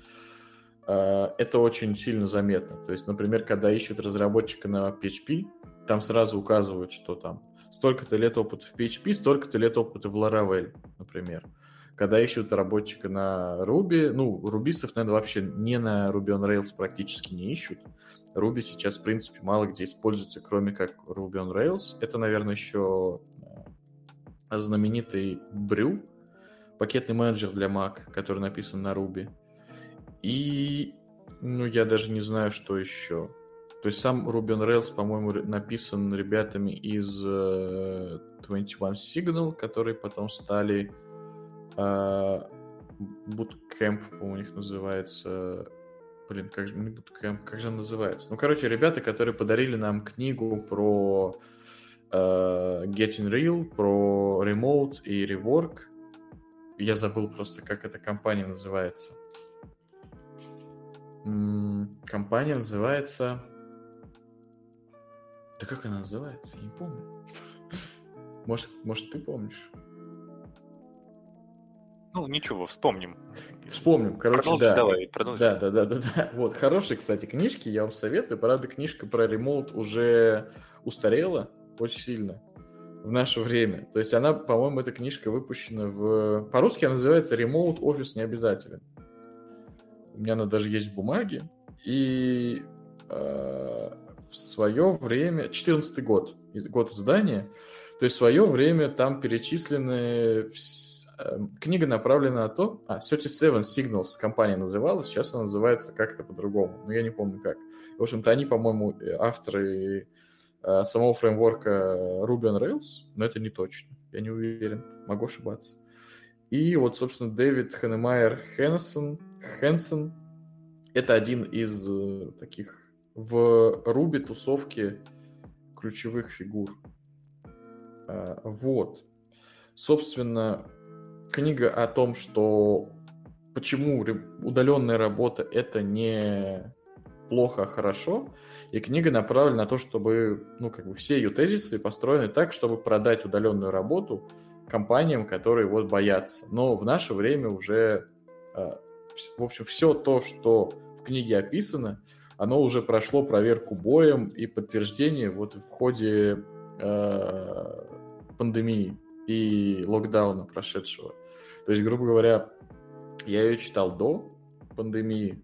э, это очень сильно заметно. То есть, например, когда ищут разработчика на PHP, там сразу указывают, что там столько-то лет опыта в PHP, столько-то лет опыта в Laravel, например. Когда ищут разработчика на Ruby, ну, рубистов, наверное, вообще не на Ruby on Rails практически не ищут. Ruby сейчас, в принципе, мало где используется, кроме как Ruby on Rails. Это, наверное, еще знаменитый Brew, пакетный менеджер для Mac, который написан на Ruby. И, ну, я даже не знаю, что еще. То есть сам Ruby on Rails, по-моему, написан ребятами из uh, 21 Signal, которые потом стали uh, Bootcamp, по-моему, у них называется. Блин, как же не Bootcamp, как же он называется? Ну, короче, ребята, которые подарили нам книгу про uh, Getting Real, про Remote и Rework. Я забыл просто, как эта компания называется. Компания называется... Да как она называется? Я не помню. Может, может ты помнишь? Ну, ничего, вспомним. Вспомним, короче, продолжи, да. Давай, продолжи. Да, да, да, да, да. Вот, хорошие, кстати, книжки, я вам советую. Правда, книжка про ремоут уже устарела очень сильно в наше время. То есть она, по-моему, эта книжка выпущена в... По-русски она называется «Ремоут офис не обязателен». У меня она даже есть в бумаге. И э, в свое время, 14 год, год издания, то есть в свое время там перечислены, эм, книга направлена на то, а, 37 Signals компания называлась, сейчас она называется как-то по-другому, но я не помню как. В общем-то, они, по-моему, э, авторы э, самого фреймворка Ruby on Rails, но это не точно, я не уверен, могу ошибаться. И вот, собственно, Дэвид Ханемайер Хенсон, Хэнсон, это один из э, таких в Руби тусовки ключевых фигур. Вот. Собственно, книга о том, что почему удаленная работа это не плохо, а хорошо. И книга направлена на то, чтобы, ну, как бы все ее тезисы построены так, чтобы продать удаленную работу компаниям, которые вот боятся. Но в наше время уже, а, в общем, все то, что в книге описано, оно уже прошло проверку боем и подтверждение вот в ходе э, пандемии и локдауна прошедшего. То есть, грубо говоря, я ее читал до пандемии,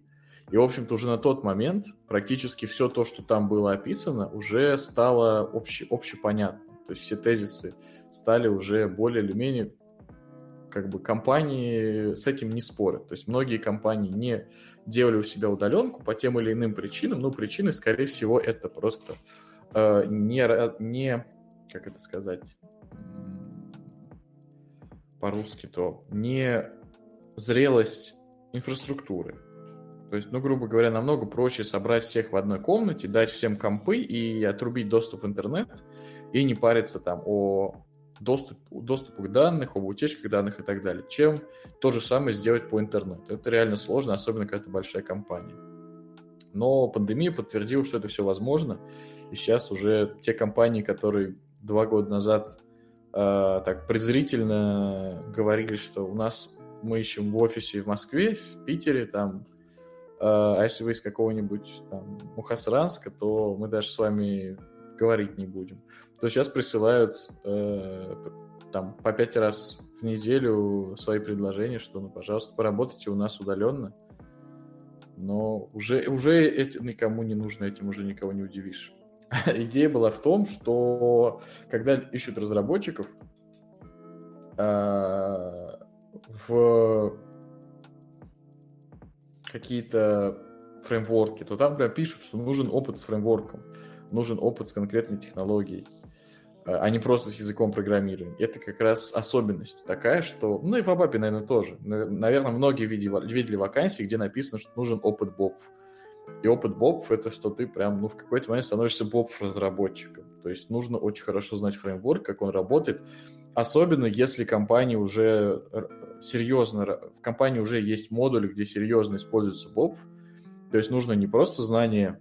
и, в общем-то, уже на тот момент практически все то, что там было описано, уже стало обще, общепонятно. То есть все тезисы стали уже более или менее как бы компании с этим не спорят. То есть многие компании не делали у себя удаленку по тем или иным причинам. Ну, причины, скорее всего, это просто э, не, не, как это сказать по-русски, то не зрелость инфраструктуры. То есть, ну, грубо говоря, намного проще собрать всех в одной комнате, дать всем компы и отрубить доступ в интернет, и не париться там о доступ, доступу к данным, об утечках данных и так далее, чем то же самое сделать по интернету. Это реально сложно, особенно когда это большая компания. Но пандемия подтвердила, что это все возможно, и сейчас уже те компании, которые два года назад э, так презрительно говорили, что у нас мы ищем в офисе в Москве, в Питере, там, а если вы из какого-нибудь там Мухасранска, то мы даже с вами говорить не будем то сейчас присылают э, там по пять раз в неделю свои предложения, что, ну, пожалуйста, поработайте у нас удаленно. Но уже, уже это никому не нужно, этим уже никого не удивишь. [laughs] Идея была в том, что когда ищут разработчиков э, в какие-то фреймворки, то там прям пишут, что нужен опыт с фреймворком, нужен опыт с конкретной технологией а не просто с языком программирования. Это как раз особенность такая, что... Ну и в Абапе, наверное, тоже. Наверное, многие видели, видели вакансии, где написано, что нужен опыт бобов. И опыт бобов — это что ты прям, ну, в какой-то момент становишься боб-разработчиком. То есть нужно очень хорошо знать фреймворк, как он работает. Особенно если компания уже серьезно... В компании уже есть модули, где серьезно используется боб. То есть нужно не просто знание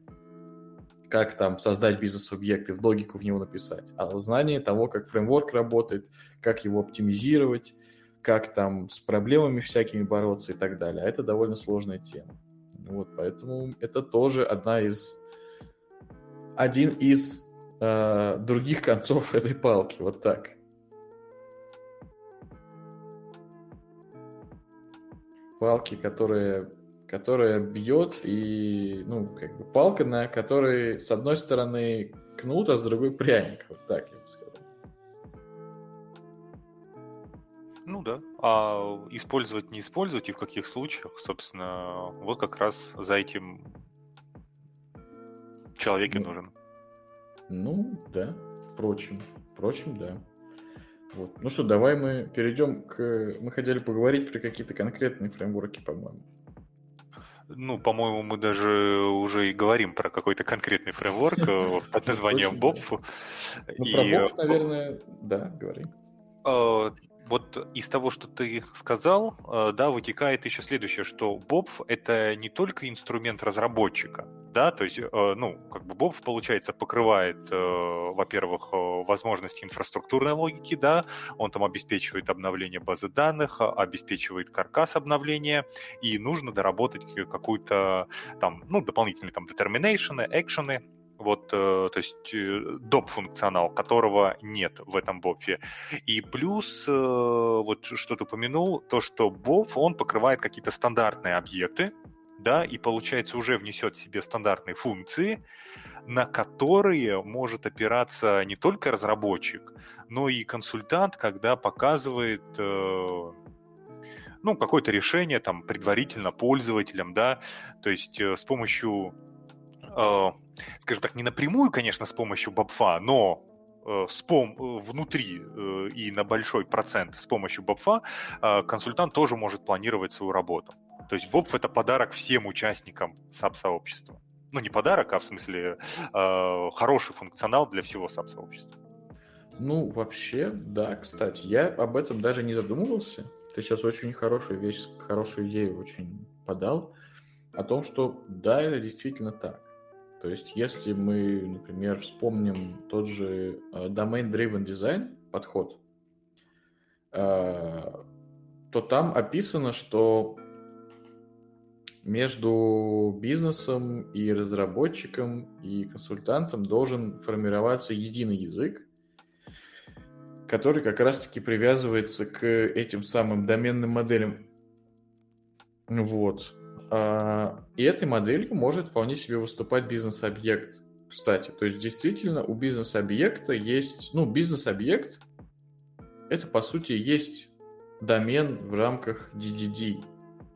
как там создать бизнес-объект и в логику в него написать, а знание того, как фреймворк работает, как его оптимизировать, как там с проблемами всякими бороться и так далее. А это довольно сложная тема. Вот, поэтому это тоже одна из один из э, других концов этой палки. Вот так. Палки, которые которая бьет и, ну, как бы палка, на которой с одной стороны кнут, а с другой пряник. Вот так я бы сказал. Ну да. А использовать, не использовать и в каких случаях, собственно, вот как раз за этим человек и ну, нужен. Ну, да. Впрочем, впрочем, да. Вот. Ну что, давай мы перейдем к... Мы хотели поговорить про какие-то конкретные фреймворки, по-моему. Ну, по-моему, мы даже уже и говорим про какой-то конкретный фреймворк э, [laughs] под названием BOP. Ну, про BOP, наверное, да, говорим. А, вот из того, что ты сказал, э, да, вытекает еще следующее, что BOP — это не только инструмент разработчика, да, то есть, э, ну, как бы BOP, получается, покрывает, э, во-первых, возможности инфраструктурной логики, да, он там обеспечивает обновление базы данных, обеспечивает каркас обновления, и нужно доработать какую-то там, ну, дополнительные там determination, экшены, вот, э, то есть э, доп функционал, которого нет в этом бофе. И плюс, э, вот что ты упомянул, то, что боф, он покрывает какие-то стандартные объекты, да, и получается уже внесет в себе стандартные функции, на которые может опираться не только разработчик, но и консультант, когда показывает ну, какое-то решение там предварительно пользователям, да, то есть с помощью скажем так, не напрямую, конечно, с помощью бабфа, но э, с пом э, внутри э, и на большой процент с помощью бобфа консультант тоже может планировать свою работу. То есть бобф это подарок всем участникам SAP-сообщества. Ну, не подарок, а в смысле хороший функционал для всего SAP-сообщества. Ну, вообще, да, кстати, я об этом даже не задумывался. Ты сейчас очень хорошую вещь, хорошую идею очень подал о том, что да, это действительно так. То есть, если мы, например, вспомним тот же э, domain-driven design подход, э, то там описано, что между бизнесом и разработчиком и консультантом должен формироваться единый язык, который как раз-таки привязывается к этим самым доменным моделям. Вот. А, и этой моделью может вполне себе выступать бизнес-объект, кстати. То есть действительно у бизнес-объекта есть, ну, бизнес-объект это по сути есть домен в рамках DDD.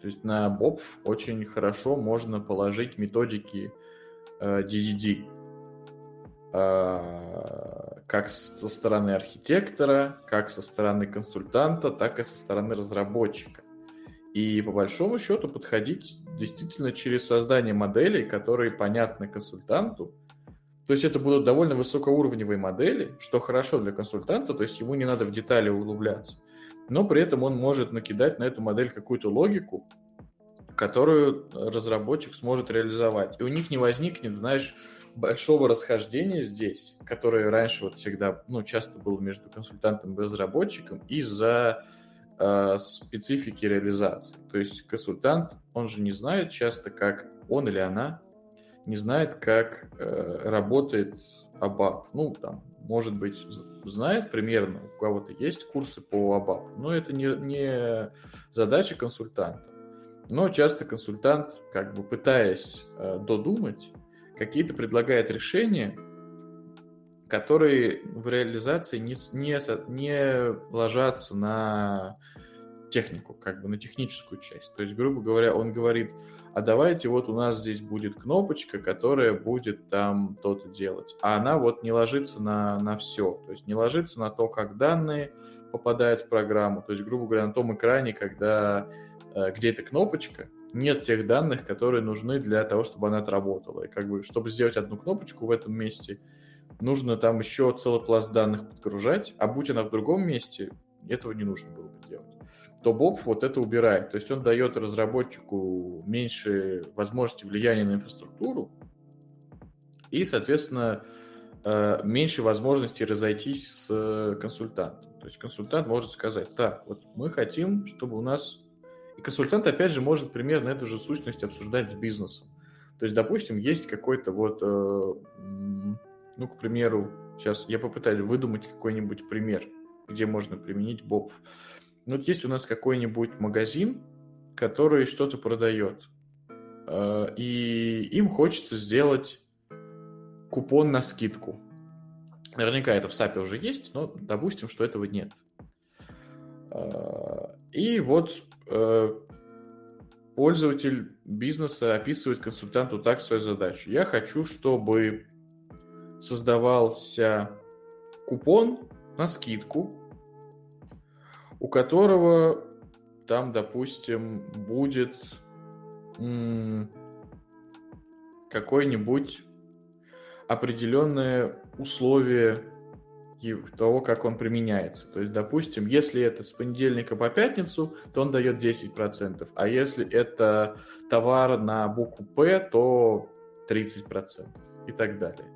То есть на BOP очень хорошо можно положить методики DDD. Э, как со стороны архитектора, как со стороны консультанта, так и со стороны разработчика. И по большому счету подходить действительно через создание моделей, которые понятны консультанту. То есть это будут довольно высокоуровневые модели, что хорошо для консультанта, то есть ему не надо в детали углубляться. Но при этом он может накидать на эту модель какую-то логику, которую разработчик сможет реализовать. И у них не возникнет, знаешь, большого расхождения здесь, которое раньше вот всегда, ну, часто было между консультантом и разработчиком, из-за э, специфики реализации. То есть консультант, он же не знает часто, как он или она не знает, как э, работает ABAP. Ну, там, может быть, знает примерно, у кого-то есть курсы по ABAP, но это не, не задача консультанта. Но часто консультант, как бы пытаясь э, додумать, какие-то предлагает решения, которые в реализации не, не, не ложатся на технику, как бы на техническую часть. То есть, грубо говоря, он говорит, а давайте вот у нас здесь будет кнопочка, которая будет там то-то делать. А она вот не ложится на, на все. То есть не ложится на то, как данные попадают в программу. То есть, грубо говоря, на том экране, когда э, где эта кнопочка, нет тех данных, которые нужны для того, чтобы она отработала. И как бы, чтобы сделать одну кнопочку в этом месте, нужно там еще целый пласт данных подгружать, а будь она в другом месте, этого не нужно было бы делать. То Боб вот это убирает. То есть он дает разработчику меньше возможности влияния на инфраструктуру, И, соответственно, э, меньше возможностей разойтись с э, консультантом. То есть консультант может сказать, так, вот мы хотим, чтобы у нас... И консультант, опять же, может примерно эту же сущность обсуждать с бизнесом. То есть, допустим, есть какой-то вот, ну, к примеру, сейчас я попытаюсь выдумать какой-нибудь пример, где можно применить боб. Ну, вот есть у нас какой-нибудь магазин, который что-то продает, э, и им хочется сделать купон на скидку. Наверняка это в САПе уже есть, но допустим, что этого нет. Э, и вот э, пользователь бизнеса описывает консультанту так свою задачу. Я хочу, чтобы создавался купон на скидку, у которого там, допустим, будет какое-нибудь определенное условие того, как он применяется. То есть, допустим, если это с понедельника по пятницу, то он дает 10%, а если это товар на букву П, то 30% и так далее.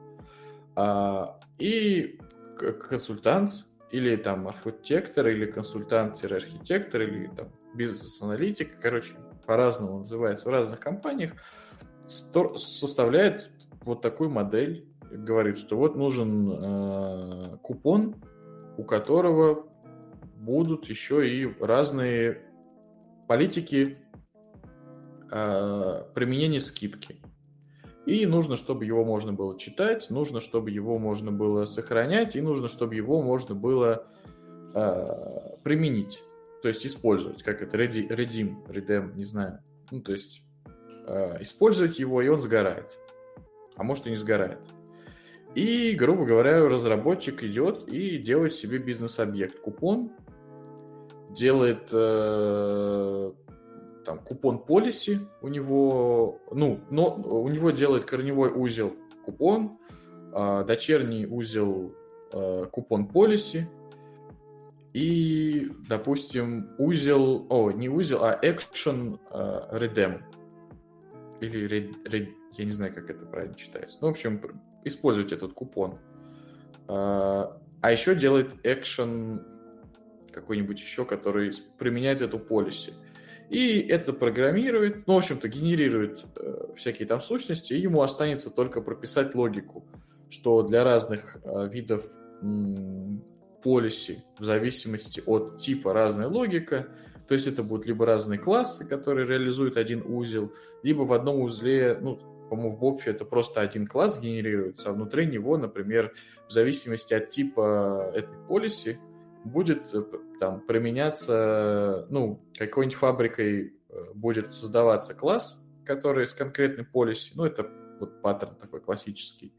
А, и консультант или там архитектор, или консультант-архитектор, или там бизнес-аналитик, короче, по-разному называется в разных компаниях, составляет вот такую модель, говорит, что вот нужен э, купон, у которого будут еще и разные политики э, применения скидки. И нужно, чтобы его можно было читать, нужно, чтобы его можно было сохранять, и нужно, чтобы его можно было э, применить. То есть использовать, как это, redeem, redeem, не знаю. Ну, то есть э, использовать его, и он сгорает. А может и не сгорает. И, грубо говоря, разработчик идет и делает себе бизнес-объект. Купон, делает э, там купон полиси у него, ну, но у него делает корневой узел купон, э, дочерний узел э, купон полиси и, допустим, узел, о, не узел, а action э, redeem или red, red, я не знаю, как это правильно читается. Ну, в общем, используйте этот купон. А, а еще делает action какой-нибудь еще, который применяет эту полиси. И это программирует, ну, в общем-то, генерирует э, всякие там сущности, и ему останется только прописать логику, что для разных э, видов полиси, в зависимости от типа разная логика, то есть это будут либо разные классы, которые реализуют один узел, либо в одном узле, ну, по-моему, в Бобфе это просто один класс генерируется, а внутри него, например, в зависимости от типа этой полиси, будет э, там применяться, ну, какой-нибудь фабрикой э, будет создаваться класс, который с конкретной полиси, ну, это вот паттерн такой классический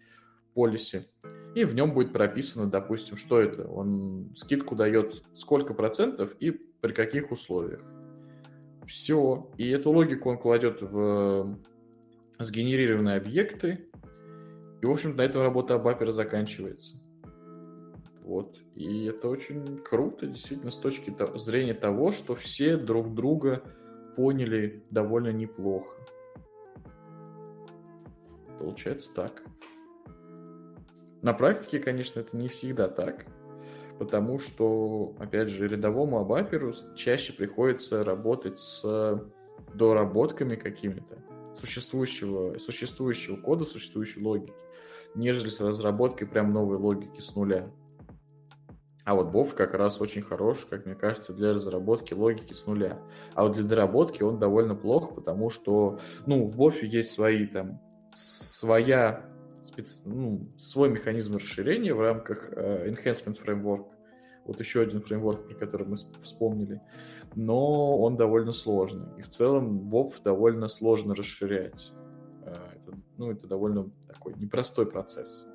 полиси, и в нем будет прописано, допустим, что это. Он скидку дает сколько процентов и при каких условиях. Все. И эту логику он кладет в сгенерированные объекты. И, в общем-то, на этом работа Абапера заканчивается. Вот. И это очень круто, действительно, с точки зрения того, что все друг друга поняли довольно неплохо. Получается так. На практике, конечно, это не всегда так, потому что, опять же, рядовому абаперу чаще приходится работать с доработками какими-то существующего, существующего кода, существующей логики, нежели с разработкой прям новой логики с нуля. А вот Бов как раз очень хорош, как мне кажется, для разработки логики с нуля. А вот для доработки он довольно плох, потому что, ну, в Бофе есть свои там, своя, специ... ну, свой механизм расширения в рамках uh, Enhancement Framework. Вот еще один фреймворк, про который мы вспомнили. Но он довольно сложный. И в целом Боб довольно сложно расширять. Э, это, ну, это довольно такой непростой процесс.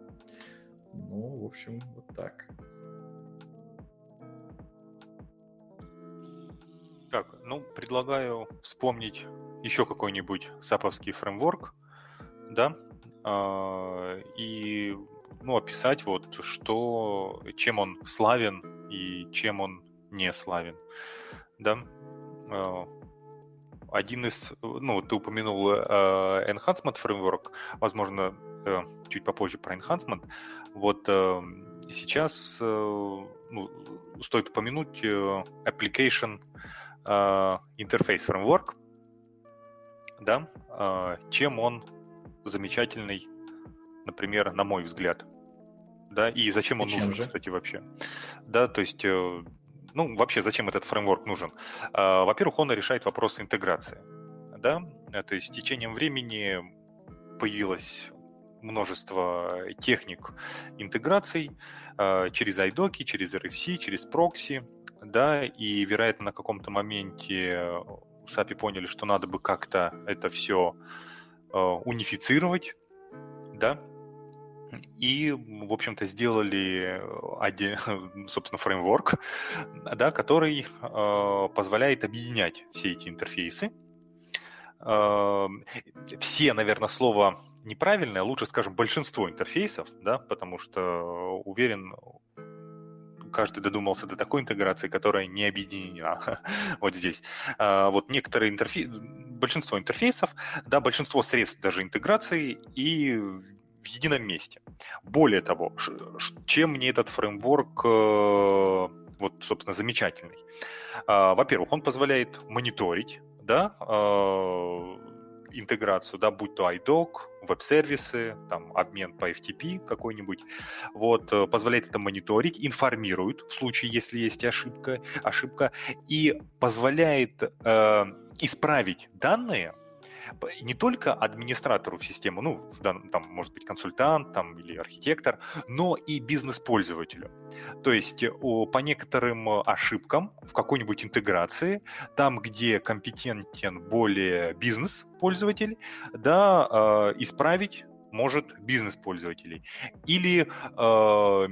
Ну, в общем, вот так. Так, ну, предлагаю вспомнить еще какой-нибудь саповский фреймворк, да, а, и, ну, описать вот, что, чем он славен и чем он не славен, да. А, один из, ну, ты упомянул э, Enhancement Framework, возможно, э, чуть попозже про Enhancement. Вот э, сейчас ну, стоит упомянуть Application э, Interface Framework, да, э, чем он замечательный, например, на мой взгляд, да, и зачем он и нужен, же? кстати, вообще. Да, то есть э, ну, вообще, зачем этот фреймворк нужен? А, во-первых, он решает вопросы интеграции. Да? Э, то есть с течением времени появилось множество техник интеграций а, через iDoc, через RFC, через прокси, да, и, вероятно, на каком-то моменте в SAP поняли, что надо бы как-то это все а, унифицировать, да, и, в общем-то, сделали один, [laughs] собственно, фреймворк, да, который э, позволяет объединять все эти интерфейсы. Э, все, наверное, слово неправильное, лучше скажем большинство интерфейсов, да, потому что уверен, каждый додумался до такой интеграции, которая не объединена [laughs] вот здесь. А, вот некоторые интерфейсы, большинство интерфейсов, да, большинство средств даже интеграции и в едином месте. Более того, чем мне этот фреймворк э, вот, собственно, замечательный. А, во-первых, он позволяет мониторить, да, э, интеграцию, да, будь то iDoc, веб-сервисы, там, обмен по FTP какой-нибудь, вот, э, позволяет это мониторить, информирует в случае, если есть ошибка, ошибка и позволяет э, исправить данные не только администратору в систему, ну, там может быть консультант там, или архитектор, но и бизнес-пользователю. То есть по некоторым ошибкам в какой-нибудь интеграции, там, где компетентен более бизнес-пользователь, да, э, исправить может бизнес-пользователей. Или, э,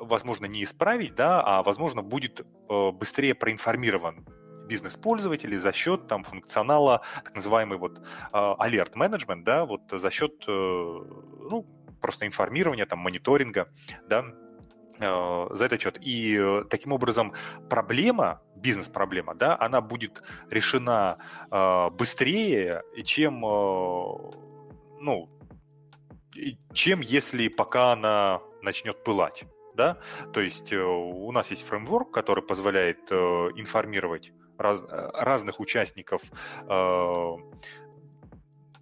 возможно, не исправить, да, а, возможно, будет э, быстрее проинформирован бизнес-пользователей за счет там функционала, так называемый вот а, alert management, да, вот за счет, э, ну, просто информирования, там, мониторинга, да, э, за этот счет. И э, таким образом проблема, бизнес-проблема, да, она будет решена быстрее, чем, ну, чем если пока она начнет пылать. Да? То есть у нас есть фреймворк, который позволяет информировать раз, разных участников, э,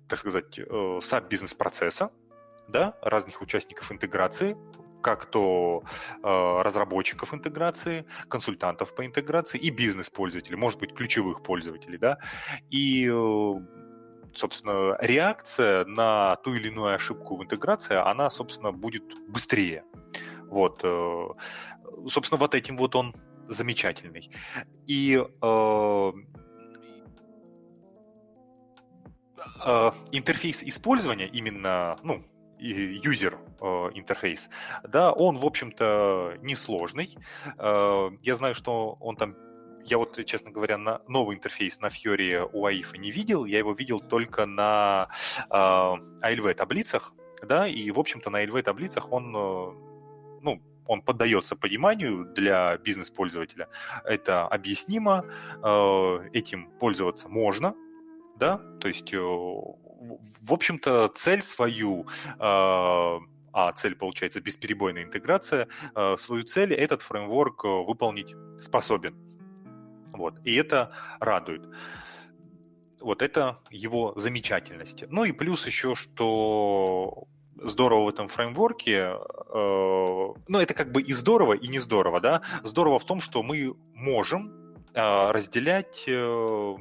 так сказать, э, SAP-бизнес-процесса, да, разных участников интеграции, как то э, разработчиков интеграции, консультантов по интеграции и бизнес-пользователей, может быть, ключевых пользователей, да, и э, собственно, реакция на ту или иную ошибку в интеграции, она, собственно, будет быстрее. Вот, э, собственно, вот этим вот он замечательный. И э, э, интерфейс использования именно, ну, юзер э, интерфейс, да, он, в общем-то, несложный. Э, я знаю, что он там я вот, честно говоря, на новый интерфейс на Fiori у AIF не видел, я его видел только на э, ALV таблицах, да, и, в общем-то, на ALV таблицах он, э, ну, он поддается пониманию для бизнес-пользователя. Это объяснимо, э, этим пользоваться можно, да, то есть, э, в общем-то, цель свою э, а цель получается бесперебойная интеграция, свою цель этот фреймворк выполнить способен. Вот. И это радует. Вот это его замечательность. Ну и плюс еще, что здорово в этом фреймворке, э, ну, это как бы и здорово, и не здорово, да. Здорово в том, что мы можем э, разделять э,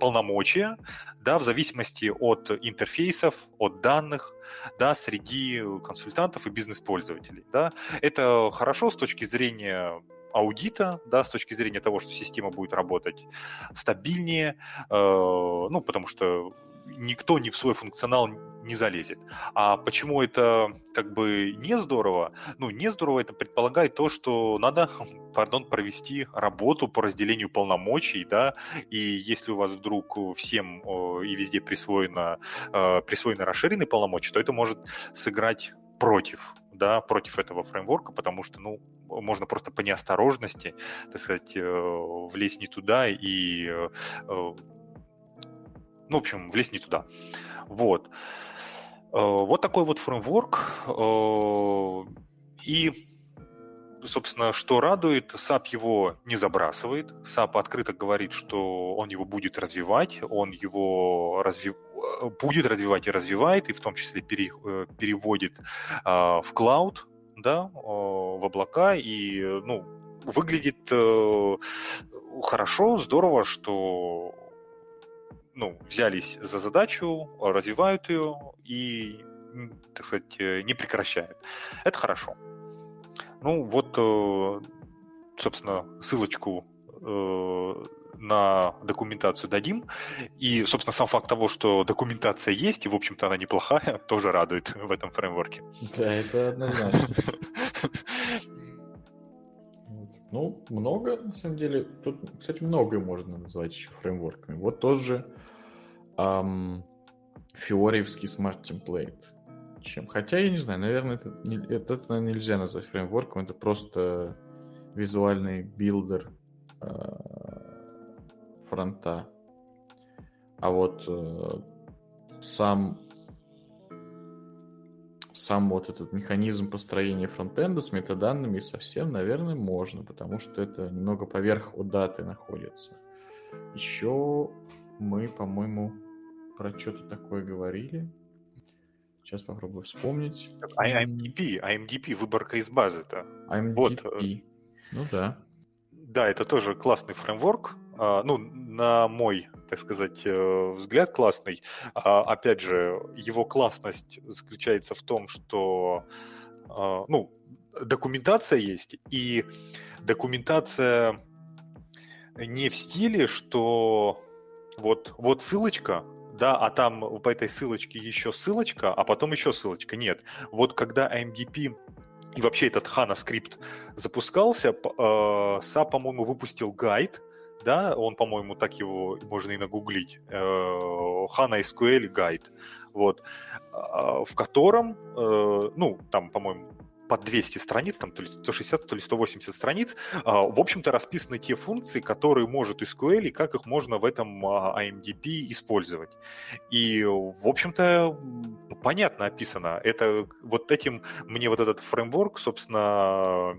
полномочия, да, в зависимости от интерфейсов, от данных, да, среди консультантов и бизнес-пользователей, да. Это хорошо с точки зрения аудита, да, с точки зрения того, что система будет работать стабильнее, э, ну, потому что никто ни в свой функционал не залезет. А почему это как бы не здорово? Ну, не здорово это предполагает то, что надо, [laughs] пардон, провести работу по разделению полномочий, да, и если у вас вдруг всем и везде присвоено, э, присвоены расширенные полномочия, то это может сыграть против да, против этого фреймворка, потому что, ну, можно просто по неосторожности, так сказать, э, влезть не туда и, э, ну, в общем, влезть не туда. Вот. Вот такой вот фреймворк. И собственно, что радует, SAP его не забрасывает. SAP открыто говорит, что он его будет развивать, он его разви... будет развивать и развивает, и в том числе пере... Э, переводит э, в клауд, да, э, в облака, и, ну, выглядит э, хорошо, здорово, что ну, взялись за задачу, развивают ее и, так сказать, э, не прекращают. Это хорошо. Ну, вот, э, собственно, ссылочку э, на документацию дадим. И, собственно, сам факт того, что документация есть, и, в общем-то, она неплохая, [laughs] тоже радует [laughs] в этом фреймворке. Да, это однозначно. [laughs] Ну, много, на самом деле. Тут, кстати, многое можно назвать еще фреймворками. Вот тот же эм, фиоревский смарт-темплейт чем. Хотя, я не знаю, наверное, это, это, это наверное, нельзя назвать фреймворком, это просто визуальный builder э, фронта. А вот э, сам сам вот этот механизм построения фронтенда с метаданными совсем, наверное, можно, потому что это немного поверх OData находится. Еще мы, по-моему, про что-то такое говорили. Сейчас попробую вспомнить. А IMDP, IMDP, выборка из базы-то. IMDP, вот. Э, ну да. Да, это тоже классный фреймворк. А, ну, на мой, так сказать, э, взгляд классный. А, опять же, его классность заключается в том, что ну, документация есть, и документация не в стиле, что вот, вот ссылочка, да, а там по этой ссылочке еще ссылочка, а потом еще ссылочка. Нет. Вот когда AMDP и вообще этот HANA скрипт запускался, SAP, по-моему, выпустил гайд, да, он, по-моему, так его можно и нагуглить, э, HANA SQL гайд, вот, а, в котором, э, ну, там, по-моему, по 200 страниц, там то ли 160, то ли 180 страниц, а, в общем-то расписаны те функции, которые может SQL и как их можно в этом IMDP а, использовать. И, в общем-то, понятно описано. Это вот этим мне вот этот фреймворк, собственно,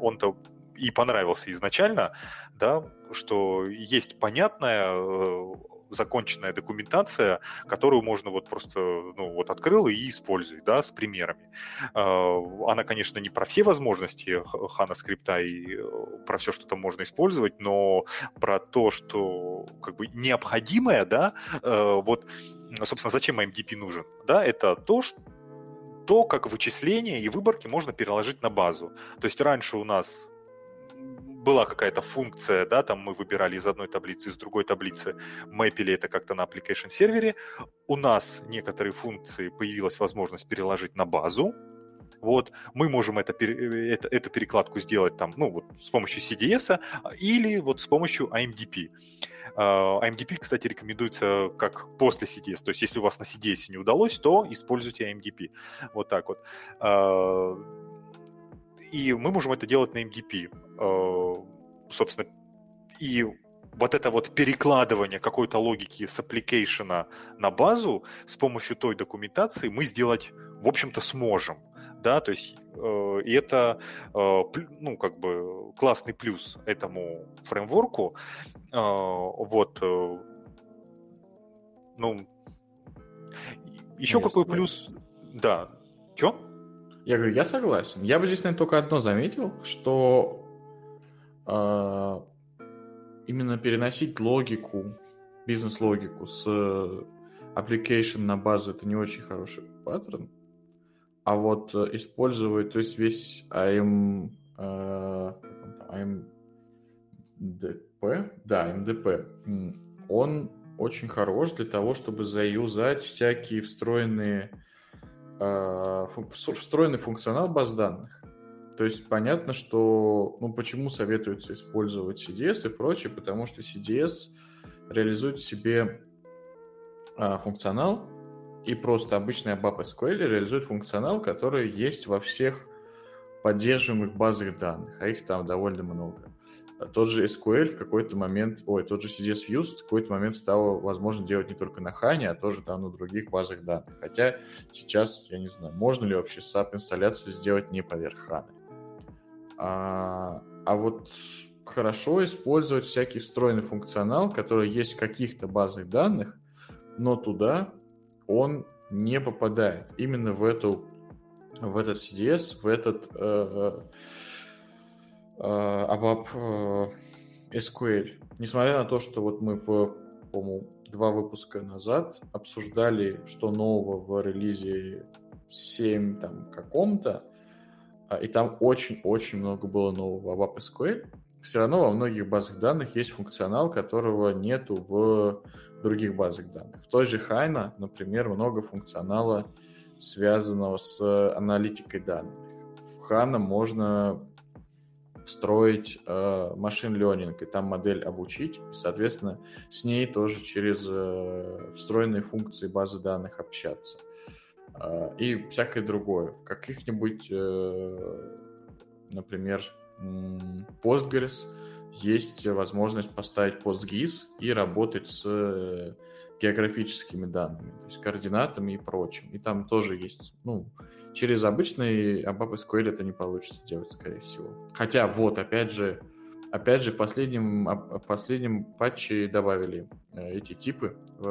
он-то и понравился изначально, да, что есть понятная э, законченная документация, которую можно вот просто, ну, вот открыл и используй, да, с примерами. А, она, конечно, не про все возможности Хана скрипта и э, про все, что там можно использовать, но про то, что как бы необходимое, да, э, вот, собственно, зачем MDP нужен, да, это то, что то, как вычисления и выборки можно переложить на базу. То есть раньше у нас была какая-то функция, да, там мы выбирали из одной таблицы, из другой таблицы, мэпили это как-то на application сервере. У нас некоторые функции появилась возможность переложить на базу, вот, мы можем это, это, эту перекладку сделать там, ну, вот с помощью CDS или вот с помощью AMDP. AMDP, а, кстати, рекомендуется как после CDS. То есть, если у вас на CDS не удалось, то используйте AMDP. Вот так вот. А, и мы можем это делать на MDP. Э, собственно, и вот это вот перекладывание какой-то логики с application на базу с помощью той документации мы сделать, в общем-то, сможем. Да, то есть, э, и это, э, ну, как бы классный плюс этому фреймворку. Э, вот, э, ну, еще Нет, какой плюс, да, что? Я говорю, я согласен. Я бы здесь, наверное, только одно заметил, что э, именно переносить логику, бизнес-логику с application на базу это не очень хороший паттерн. А вот э, использовать, то есть весь AM, э, AMDP, да, MDP, он очень хорош для того, чтобы заюзать всякие встроенные встроенный функционал баз данных. То есть понятно, что ну, почему советуется использовать CDS и прочее, потому что CDS реализует в себе а, функционал, и просто обычный ABAP SQL реализует функционал, который есть во всех поддерживаемых базах данных, а их там довольно много. Тот же SQL в какой-то момент, ой, тот же CDS Views в какой-то момент стало возможно делать не только на Хане, а тоже там на других базах данных. Хотя сейчас, я не знаю, можно ли вообще SAP инсталляцию сделать не поверх Ханы. А, а вот хорошо использовать всякий встроенный функционал, который есть в каких-то базах данных, но туда он не попадает именно в эту в этот CDS, в этот э, э, ABAP э, SQL. Несмотря на то, что вот мы в, по-моему, два выпуска назад обсуждали, что нового в релизе 7 там каком-то, а, и там очень-очень много было нового в ABAP SQL, все равно во многих базах данных есть функционал, которого нету в других базах данных. В той же Хайна, например, много функционала, связанного с аналитикой данных. В Хана можно строить э, машин learning и там модель обучить, и, соответственно, с ней тоже через э, встроенные функции базы данных общаться. Э, и всякое другое. В каких-нибудь, э, например, Postgres есть возможность поставить PostGIS и работать с э, географическими данными, то есть координатами и прочим. И там тоже есть, ну, через обычный ABAP SQL это не получится делать, скорее всего. Хотя вот, опять же, опять же, в последнем, в последнем патче добавили э, эти типы в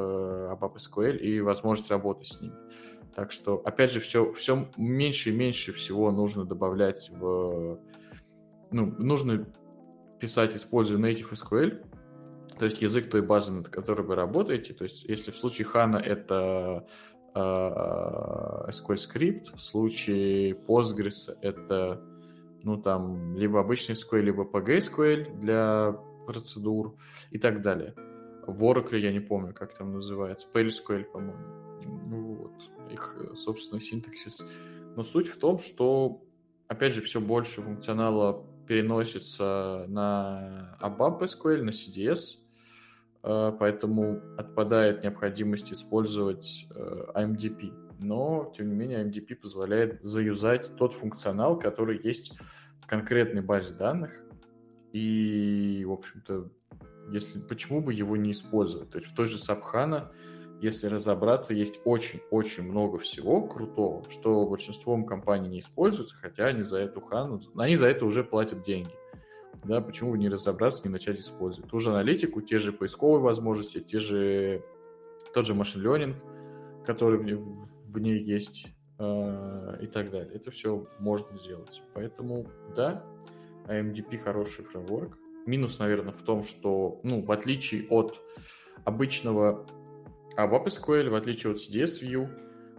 ABAP SQL и возможность работы с ними. Так что, опять же, все, все меньше и меньше всего нужно добавлять в... Ну, нужно писать, используя Native SQL, то есть язык той базы, над которой вы работаете. То есть если в случае HANA это SQL скрипт, в случае Postgres это ну там либо обычный SQL, либо PGSQL для процедур и так далее. В Oracle я не помню, как там называется, PLSQL, по-моему. Ну вот, их, собственно, синтаксис. Но суть в том, что, опять же, все больше функционала переносится на ABAP SQL, на CDS, э, поэтому отпадает необходимость использовать AMDP. Э, Но, тем не менее, AMDP позволяет заюзать тот функционал, который есть в конкретной базе данных. И, в общем-то, если почему бы его не использовать? То есть в той же Сабхана если разобраться, есть очень-очень много всего крутого, что большинством компаний не используется, хотя они за эту хану, они за это уже платят деньги. Да, почему бы не разобраться, не начать использовать? Ту же аналитику, те же поисковые возможности, те же, тот же машин learning, который в, в ней есть э, и так далее. Это все можно сделать. Поэтому, да, AMDP хороший фреймворк. Минус, наверное, в том, что, ну, в отличие от обычного а в AppSQL, в отличие от CDS View,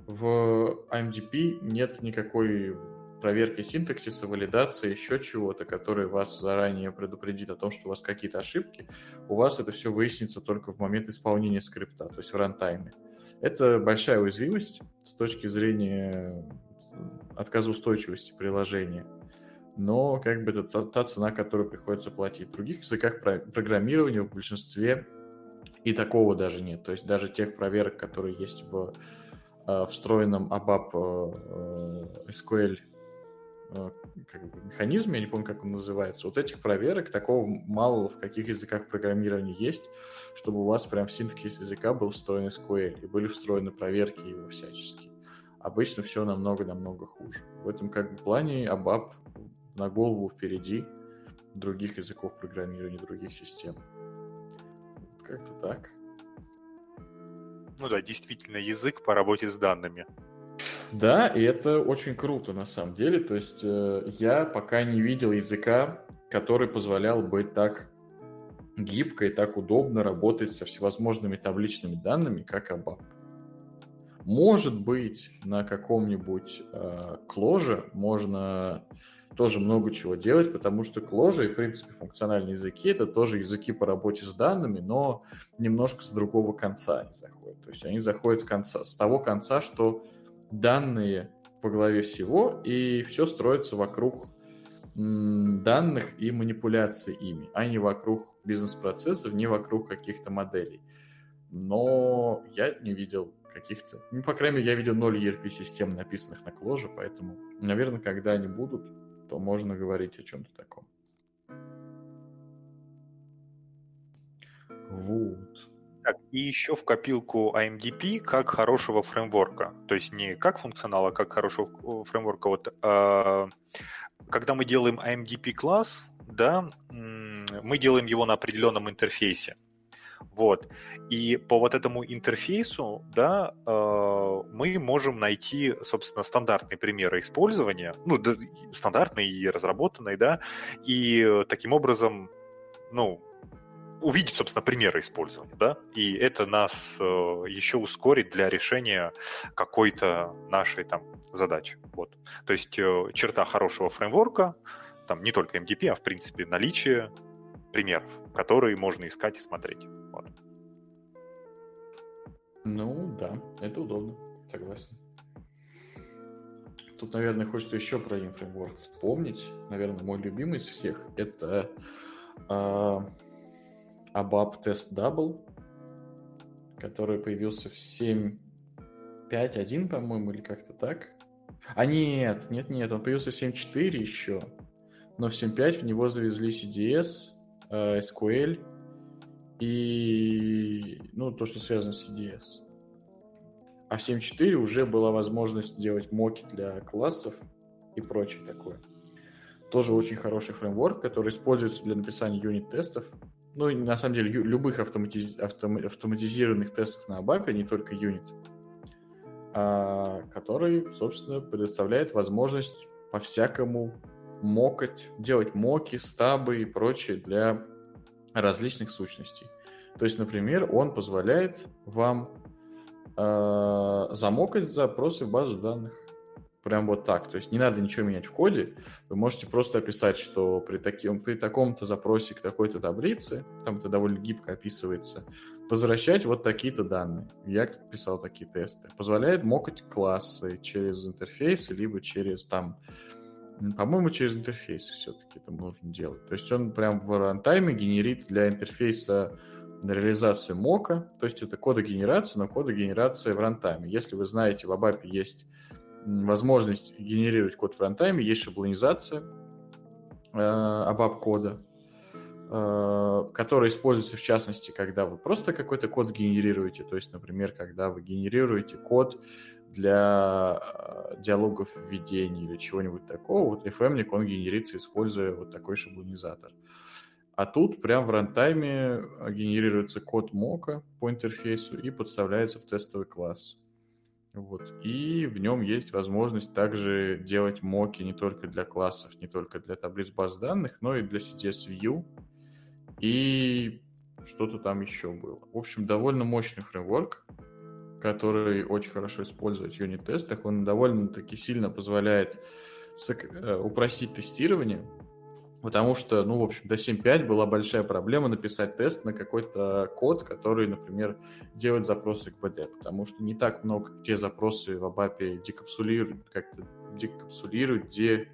в IMDP нет никакой проверки синтаксиса, валидации, еще чего-то, который вас заранее предупредит о том, что у вас какие-то ошибки. У вас это все выяснится только в момент исполнения скрипта, то есть в рантайме. Это большая уязвимость с точки зрения отказоустойчивости приложения. Но как бы это та, та цена, которую приходится платить. В других языках программирования в большинстве и такого даже нет. То есть даже тех проверок, которые есть в э, встроенном ABAP э, SQL э, как бы, механизме, я не помню, как он называется, вот этих проверок такого мало в каких языках программирования есть, чтобы у вас прям в синтаксис языка был встроен SQL, и были встроены проверки его всячески. Обычно все намного-намного хуже. В этом как бы плане ABAP на голову впереди других языков программирования, других систем. Как-то так. Ну да, действительно, язык по работе с данными. Да, и это очень круто на самом деле. То есть э, я пока не видел языка, который позволял бы так гибко и так удобно работать со всевозможными табличными данными, как ABAP. Может быть, на каком-нибудь э, кложе можно тоже много чего делать, потому что Clojure и, в принципе, функциональные языки — это тоже языки по работе с данными, но немножко с другого конца они заходят. То есть они заходят с, конца, с того конца, что данные по главе всего, и все строится вокруг данных и манипуляции ими, а не вокруг бизнес-процессов, не вокруг каких-то моделей. но я не видел каких-то... Ну, по крайней мере, я видел ноль ERP-систем, написанных на кложе, поэтому, наверное, когда они будут, то можно говорить о чем-то таком. Вот. Так, и еще в копилку AMDP как хорошего фреймворка. То есть не как функционала, а как хорошего фреймворка. Вот, э, когда мы делаем AMDP класс, да, мы делаем его на определенном интерфейсе. Вот. И по вот этому интерфейсу, да, э, мы можем найти, собственно, стандартные примеры использования, ну, да, стандартные и разработанные, да, и таким образом, ну, увидеть, собственно, примеры использования, да, и это нас э, еще ускорит для решения какой-то нашей там задачи, вот. То есть э, черта хорошего фреймворка, там не только MDP, а в принципе наличие примеров, которые можно искать и смотреть. Вот. Ну да, это удобно, согласен. Тут, наверное, хочется еще про инфреймворк вспомнить. Наверное, мой любимый из всех это э, ABAP Test Double, который появился в 7.5.1, по-моему, или как-то так. А нет, нет, нет, он появился в 7.4 еще, но в 7.5 в него завезли CDS, э, SQL и ну, то, что связано с CDS. А в 7.4 уже была возможность делать моки для классов и прочее такое. Тоже очень хороший фреймворк, который используется для написания юнит-тестов. Ну, на самом деле, любых автоматиз... автом... автоматизированных тестов на ABAP, не только юнит, а, который, собственно, предоставляет возможность по-всякому мокать, делать моки, стабы и прочее для различных сущностей. То есть, например, он позволяет вам э, замокать запросы в базу данных. Прям вот так. То есть не надо ничего менять в коде. Вы можете просто описать, что при, таким, при таком-то запросе к такой-то таблице, там это довольно гибко описывается, возвращать вот такие-то данные. Я писал такие тесты. Позволяет мокать классы через интерфейс, либо через там по-моему, через интерфейс все-таки это можно делать. То есть он прям в рантайме генерит для интерфейса реализацию мока, то есть это кодогенерация, но кодогенерация в рантайме. Если вы знаете, в ABAP есть возможность генерировать код в рантайме, есть шаблонизация э, кода, э, которая используется в частности, когда вы просто какой-то код генерируете, то есть, например, когда вы генерируете код для э, диалогов введения или чего-нибудь такого, вот FM он генерится, используя вот такой шаблонизатор. А тут прям в рантайме генерируется код мока по интерфейсу и подставляется в тестовый класс. Вот. И в нем есть возможность также делать моки не только для классов, не только для таблиц баз данных, но и для CDS View. И что-то там еще было. В общем, довольно мощный фреймворк который очень хорошо использовать в юнит-тестах. Он довольно-таки сильно позволяет э, упростить тестирование, потому что, ну, в общем, до 7.5 была большая проблема написать тест на какой-то код, который, например, делает запросы к BD, потому что не так много где запросы в ABAP декапсулируют, как-то декапсулируют, где,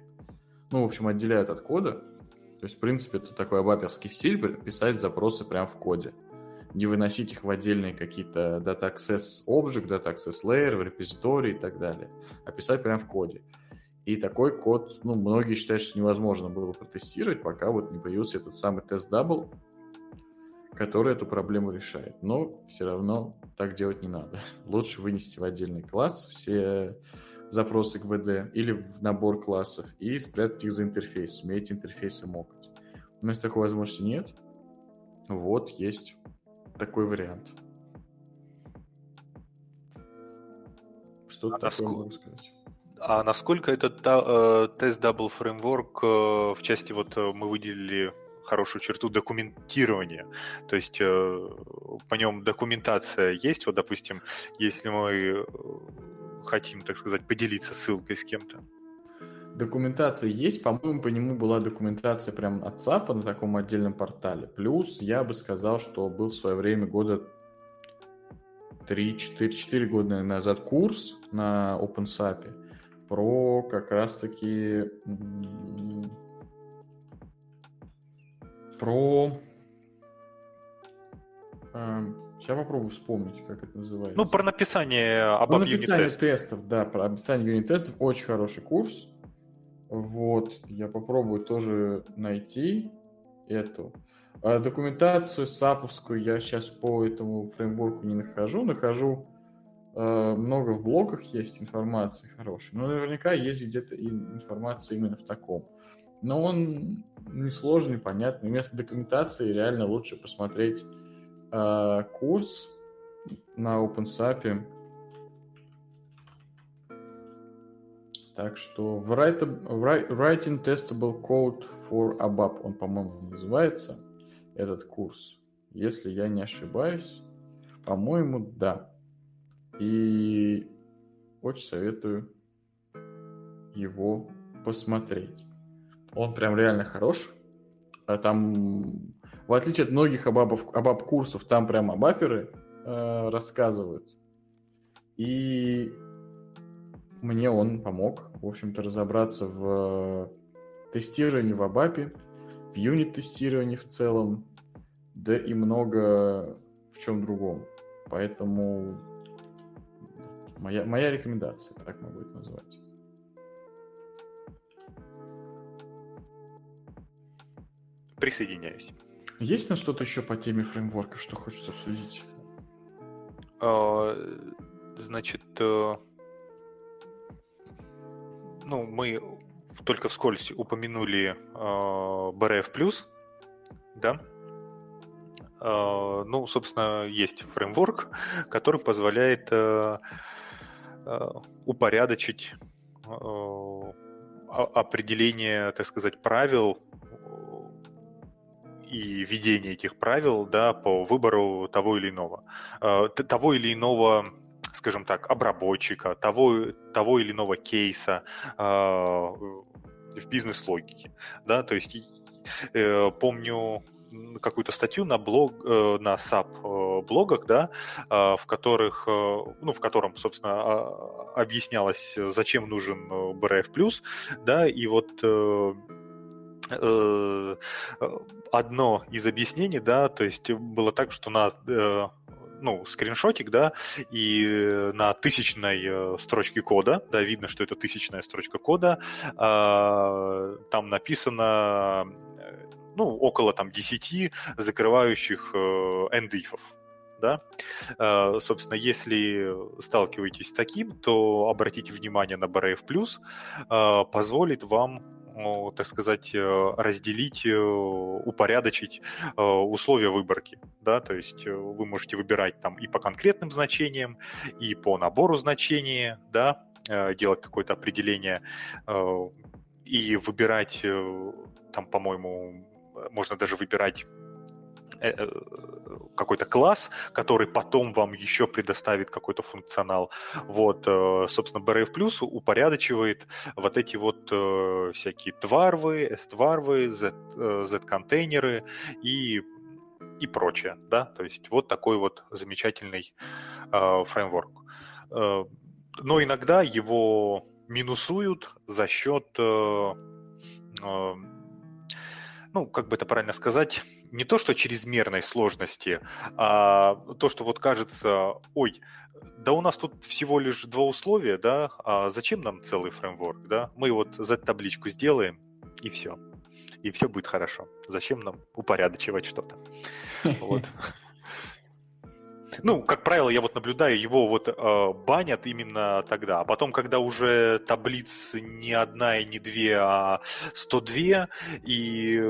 ну, в общем, отделяют от кода. То есть, в принципе, это такой абаперский стиль, писать запросы прямо в коде не выносить их в отдельные какие-то Data Access Object, Data Access Layer, в репозитории и так далее, а писать прямо в коде. И такой код, ну, многие считают, что невозможно было протестировать, пока вот не появился этот самый тест Double, который эту проблему решает. Но все равно так делать не надо. [laughs] Лучше вынести в отдельный класс все запросы к ВД или в набор классов и спрятать их за интерфейс, уметь интерфейсы мокать. Но если такой возможности нет, вот есть такой вариант. Что а такое насколько... могу сказать? А насколько этот э, тест Double Framework э, в части вот э, мы выделили хорошую черту документирования. То есть э, по нем документация есть. Вот, допустим, если мы хотим, так сказать, поделиться ссылкой с кем-то. Документация есть, по-моему, по нему была документация прям от САПа на таком отдельном портале. Плюс я бы сказал, что был в свое время года 3-4 года назад курс на OpenSAP про как раз-таки про Сейчас попробую вспомнить, как это называется. Ну, про написание об про написание тестов, да, про описание юнит-тестов. Очень хороший курс. Вот, я попробую тоже найти эту. А документацию саповскую я сейчас по этому фреймворку не нахожу. Нахожу много в блогах есть информации хорошей. Но наверняка есть где-то информация именно в таком. Но он несложный, понятный. Вместо документации реально лучше посмотреть э, курс на OpenSAP. Так что Writing Testable Code for ABAP, он, по-моему, называется, этот курс. Если я не ошибаюсь, по-моему, да. И очень советую его посмотреть. Он прям реально хорош. А там в отличие от многих абабов, абаб-курсов, там прям абаперы э, рассказывают. И мне он помог, в общем-то, разобраться в тестировании в абапе, в юнит-тестировании в целом, да и много в чем другом. Поэтому моя, моя рекомендация, так могу это назвать. Присоединяюсь. Есть у нас что-то еще по теме фреймворков, что хочется обсудить? А, значит, э, ну, мы только вскользь упомянули а, BRF+, да? А, ну, собственно, есть фреймворк, который позволяет э, упорядочить определение, так сказать, правил и ведение этих правил да, по выбору того или иного. Э, того или иного скажем так, обработчика, того, того или иного кейса э, в бизнес-логике. Да? То есть э, помню какую-то статью на блог, э, на SAP э, блогах, да, э, в которых, э, ну, в котором, собственно, а, объяснялось, зачем нужен BRF+, да, и вот одно из объяснений, да, то есть было так, что на ну, скриншотик, да, и на тысячной строчке кода, да, видно, что это тысячная строчка кода, а, там написано, ну, около там 10 закрывающих эндифов, да. Собственно, если сталкиваетесь с таким, то обратите внимание на BRF+, позволит вам ну, так сказать, э, разделить, э, упорядочить э, условия выборки. Да? То есть вы можете выбирать там и по конкретным значениям, и по набору значений, да, делать какое-то определение и выбирать, там, по-моему, можно даже выбирать Э, э, какой-то класс, который потом вам еще предоставит какой-то функционал. Вот, э, собственно, BRF Plus упорядочивает вот эти вот всякие тварвы, S-тварвы, Z-контейнеры и и прочее, да, то есть вот такой вот замечательный фреймворк. Но иногда его минусуют за счет, ну, как бы это правильно сказать, не то, что чрезмерной сложности, а то, что вот кажется, ой, да у нас тут всего лишь два условия, да, а зачем нам целый фреймворк, да? Мы вот Z-табличку сделаем, и все. И все будет хорошо. Зачем нам упорядочивать что-то? [laughs] Вот. Ну, как правило, я вот наблюдаю, его вот э, банят именно тогда. А потом, когда уже таблиц не одна и не две, а 102, и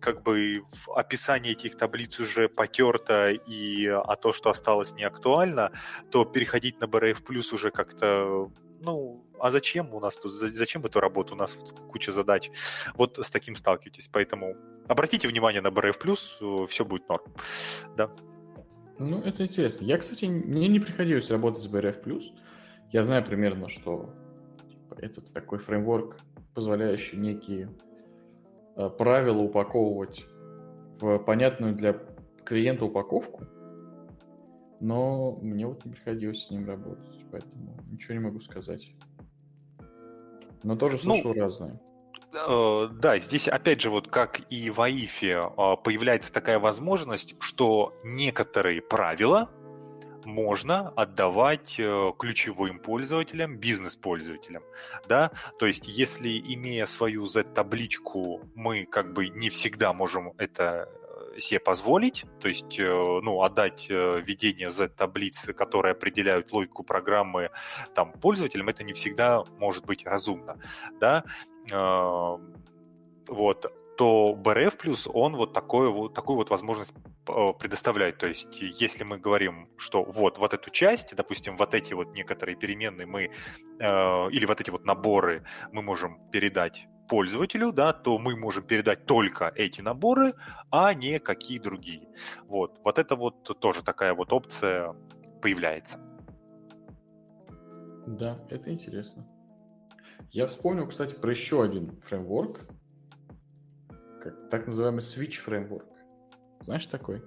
как бы описание этих таблиц уже потерто, и а то, что осталось, не актуально, то переходить на BRF Plus уже как-то ну, а зачем у нас тут, зачем эту работу, у нас куча задач. Вот с таким сталкиваетесь, поэтому обратите внимание на BRF+, Plus, все будет норм, да. Ну, это интересно. Я, кстати, мне не приходилось работать с BRF+. Я знаю примерно, что типа, это такой фреймворк, позволяющий некие Э, правила упаковывать в понятную для клиента упаковку, но мне вот не приходилось с ним работать, поэтому ничего не могу сказать. Но тоже слышу ну, разное. Э, да, здесь опять же, вот как и в АИФе, э, появляется такая возможность, что некоторые правила можно отдавать э, ключевым пользователям, бизнес-пользователям, да, то есть если, имея свою Z-табличку, мы как бы не всегда можем это себе позволить, то есть, ну, отдать введение Z-таблицы, которые определяют логику программы там пользователям, это не всегда может быть разумно, да, вот, то BRF плюс он вот, такое, вот такую вот возможность э, предоставляет. То есть, если мы говорим, что вот, вот эту часть, допустим, вот эти вот некоторые переменные мы, э, или вот эти вот наборы мы можем передать пользователю, да, то мы можем передать только эти наборы, а не какие другие. Вот, вот это вот тоже такая вот опция появляется. Да, это интересно. Я вспомнил, кстати, про еще один фреймворк, как, так называемый Switch фреймворк. Знаешь такой?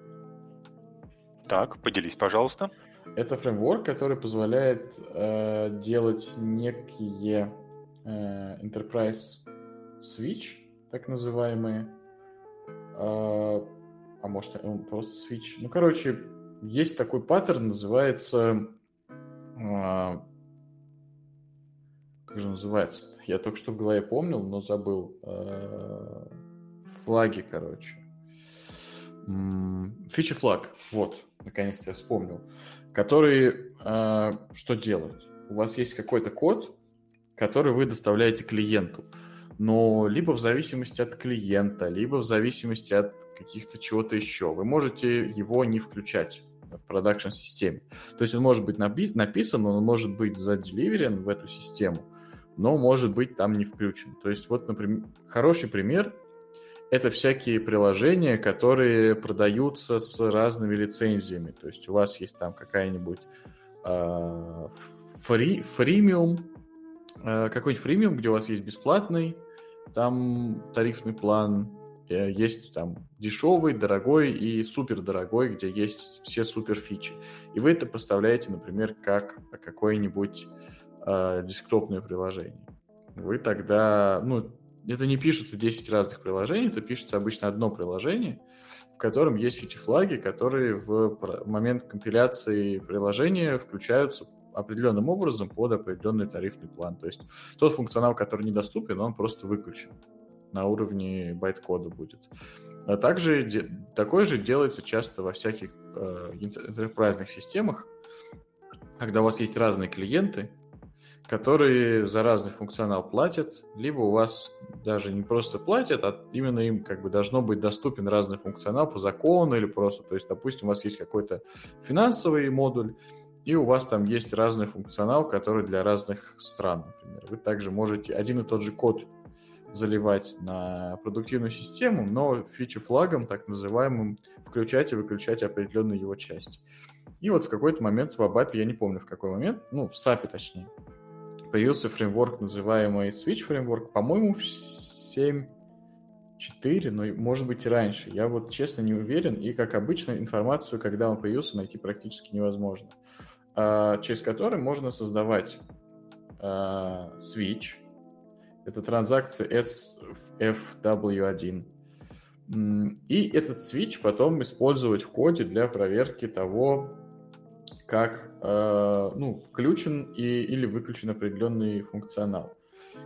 Так, поделись, пожалуйста. Это фреймворк, который позволяет э, делать некие э, enterprise switch, так называемые. Э, а может, он просто switch. Ну, короче, есть такой паттерн, называется э, как же называется? Я только что в голове помнил, но забыл. Э, флаги, короче. Фичи флаг. Вот, наконец-то я вспомнил. Который э, что делает? У вас есть какой-то код, который вы доставляете клиенту. Но либо в зависимости от клиента, либо в зависимости от каких-то чего-то еще. Вы можете его не включать в продакшн-системе. То есть он может быть написан, он может быть заделиверен в эту систему, но может быть там не включен. То есть вот, например, хороший пример — это всякие приложения, которые продаются с разными лицензиями. То есть у вас есть там какая-нибудь э, фри, фримиум, э, какой-нибудь фримиум, где у вас есть бесплатный, там тарифный план, э, есть там дешевый, дорогой и супер дорогой, где есть все супер фичи. И вы это поставляете, например, как какой-нибудь э, десктопное приложение. Вы тогда, ну, это не пишется 10 разных приложений, это пишется обычно одно приложение, в котором есть фичи-флаги, которые в момент компиляции приложения включаются определенным образом под определенный тарифный план. То есть тот функционал, который недоступен, он просто выключен на уровне байт-кода будет. А также де- такое же делается часто во всяких э, enterprise системах, когда у вас есть разные клиенты, которые за разный функционал платят, либо у вас даже не просто платят, а именно им как бы должно быть доступен разный функционал по закону или просто, то есть, допустим, у вас есть какой-то финансовый модуль, и у вас там есть разный функционал, который для разных стран, например. Вы также можете один и тот же код заливать на продуктивную систему, но фичи флагом, так называемым, включать и выключать определенные его части. И вот в какой-то момент в ABAP, я не помню в какой момент, ну, в SAP точнее, появился фреймворк, называемый Switch фреймворк, по-моему, в 7.4, но может быть и раньше. Я вот честно не уверен, и как обычно информацию, когда он появился, найти практически невозможно. А, через который можно создавать а, Switch, это транзакция SFW1, и этот switch потом использовать в коде для проверки того, как э, ну, включен и, или выключен определенный функционал.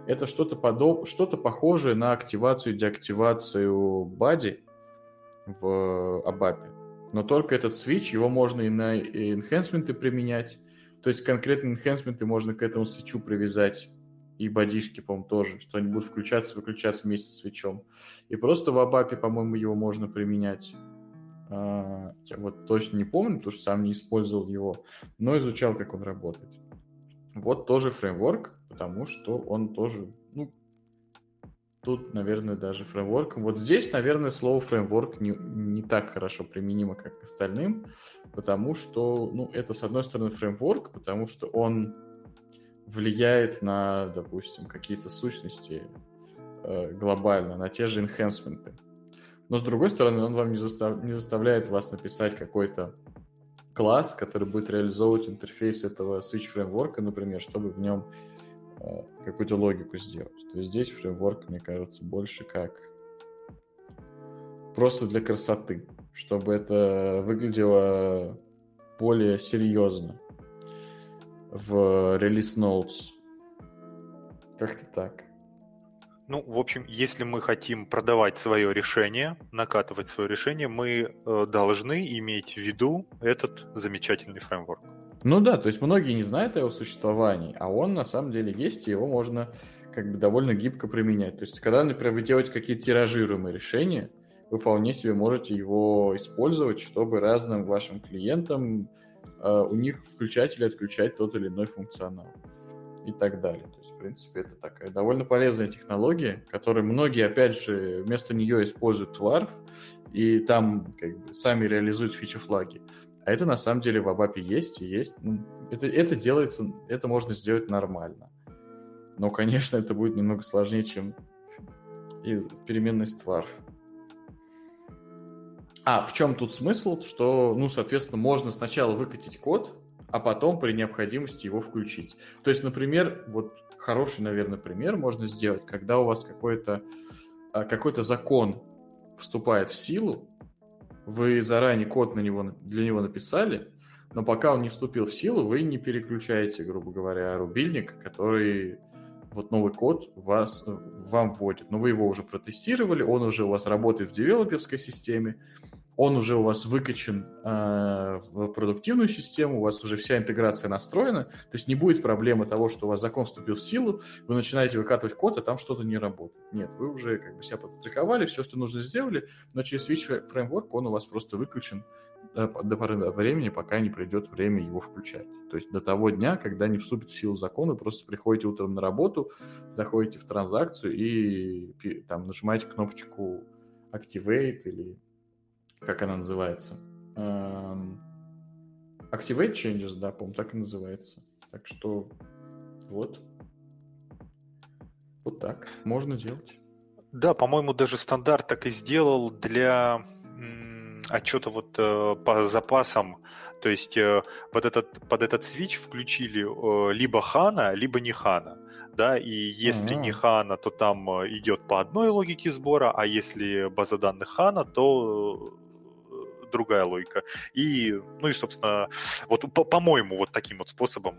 Это что-то подоб... что-то похожее на активацию и деактивацию бади в ABAP. Но только этот switch, его можно и на enhancement применять. То есть конкретно enhancement можно к этому свечу привязать. И бодишки, по-моему, тоже, что они будут включаться выключаться вместе с свечом. И просто в ABAP, по-моему, его можно применять. А, я вот точно не помню, потому что сам не использовал его, но изучал, как он работает. Вот тоже фреймворк, потому что он тоже, ну, тут, наверное, даже фреймворком. Вот здесь, наверное, слово фреймворк не, не так хорошо применимо, как к остальным, потому что, ну, это, с одной стороны, фреймворк, потому что он влияет на, допустим, какие-то сущности э, глобально, на те же enhancement. Но с другой стороны, он вам не, застав... не заставляет вас написать какой-то класс, который будет реализовывать интерфейс этого Switch фреймворка, например, чтобы в нем э, какую-то логику сделать. То есть здесь фреймворк, мне кажется, больше как просто для красоты, чтобы это выглядело более серьезно в релиз notes. Как-то так. Ну, в общем, если мы хотим продавать свое решение, накатывать свое решение, мы э, должны иметь в виду этот замечательный фреймворк. Ну да, то есть многие не знают о его существовании, а он на самом деле есть, и его можно как бы довольно гибко применять. То есть, когда, например, вы делаете какие-то тиражируемые решения, вы вполне себе можете его использовать, чтобы разным вашим клиентам э, у них включать или отключать тот или иной функционал и так далее. То есть, в принципе, это такая довольно полезная технология, которую многие, опять же, вместо нее используют Warf, и там как бы сами реализуют фичи-флаги. А это на самом деле в Абапе есть и есть. Ну, это, это делается, это можно сделать нормально. Но, конечно, это будет немного сложнее, чем из переменной Stwarf. А, в чем тут смысл? Что, ну, соответственно, можно сначала выкатить код, а потом при необходимости его включить. То есть, например, вот хороший, наверное, пример можно сделать, когда у вас какой-то а, какой-то закон вступает в силу, вы заранее код на него, для него написали, но пока он не вступил в силу, вы не переключаете, грубо говоря, рубильник, который вот новый код вас, вам вводит. Но вы его уже протестировали, он уже у вас работает в девелоперской системе, он уже у вас выкачан э, в продуктивную систему, у вас уже вся интеграция настроена, то есть не будет проблемы того, что у вас закон вступил в силу, вы начинаете выкатывать код, а там что-то не работает. Нет, вы уже как бы себя подстраховали, все, что нужно сделали, но через Switch Framework он у вас просто выключен до, до поры времени, пока не придет время его включать. То есть до того дня, когда не вступит в силу закон, вы просто приходите утром на работу, заходите в транзакцию и там нажимаете кнопочку Activate или как она называется? Эм, Activate Changes, да, по-моему, так и называется. Так что вот. Вот так можно делать. Да, по-моему, даже стандарт так и сделал для отчета вот э, по запасам. То есть э, вот этот, под этот свич включили э, либо хана, либо не хана. Да, и если А-а-а. не хана, то там идет по одной логике сбора, а если база данных хана, то другая логика. И, ну и, собственно, вот по-моему, вот таким вот способом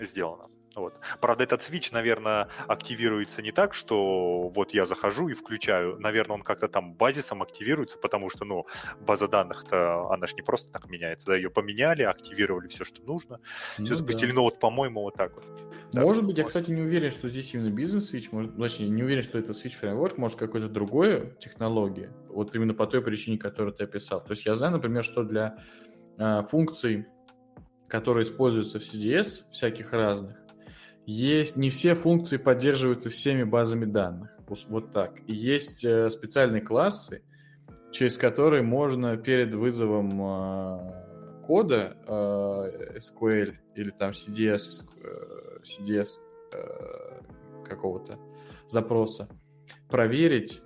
сделано. Вот. Правда, этот свич, наверное, активируется не так, что вот я захожу и включаю. Наверное, он как-то там базисом активируется, потому что, ну, база данных-то, она же не просто так меняется. Да, ее поменяли, активировали все, что нужно. Ну, все запустили. Да. Но вот, по-моему, вот так вот. Может так, быть, я, кстати, не уверен, что здесь именно бизнес-свич, может, точнее, не уверен, что это свич фреймворк, может, какой-то другой технология. Вот именно по той причине, которую ты описал. То есть я знаю, например, что для э, функций, которые используются в CDS, всяких разных, есть не все функции поддерживаются всеми базами данных. Вот так. И есть э, специальные классы, через которые можно перед вызовом э, кода э, SQL или там CDS, CDS какого-то запроса проверить,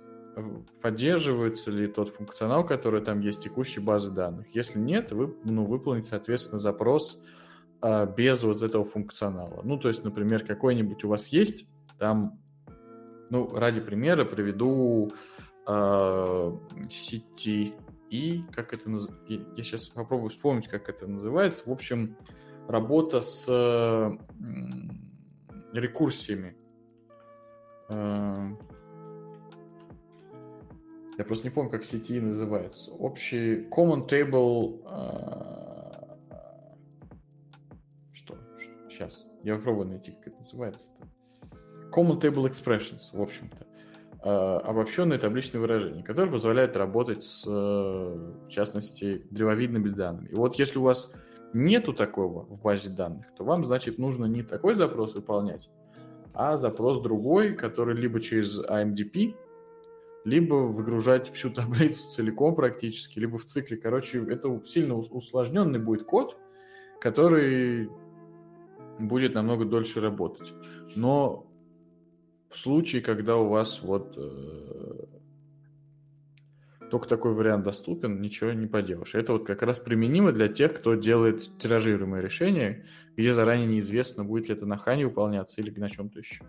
поддерживается ли тот функционал, который там есть, текущей базы данных. Если нет, вы ну, выполните, соответственно, запрос а, без вот этого функционала. Ну, то есть, например, какой-нибудь у вас есть, там, ну, ради примера приведу э, сети и как это называется, я сейчас попробую вспомнить, как это называется. В общем, работа с рекурсиями. Э, я просто не помню, как сети называется. Общий Common Table э, Сейчас. Я попробую найти, как это называется. -то. Common Table Expressions, в общем-то. Э, обобщенные табличные выражения, которые позволяют работать с, в частности, древовидными данными. И вот если у вас нету такого в базе данных, то вам, значит, нужно не такой запрос выполнять, а запрос другой, который либо через AMDP, либо выгружать всю [laughs] таблицу целиком практически, либо в цикле. Короче, это сильно усложненный будет код, который будет намного дольше работать. Но в случае, когда у вас вот э, только такой вариант доступен, ничего не поделаешь. Это вот как раз применимо для тех, кто делает тиражируемое решение, где заранее неизвестно, будет ли это на хане выполняться или на чем-то еще.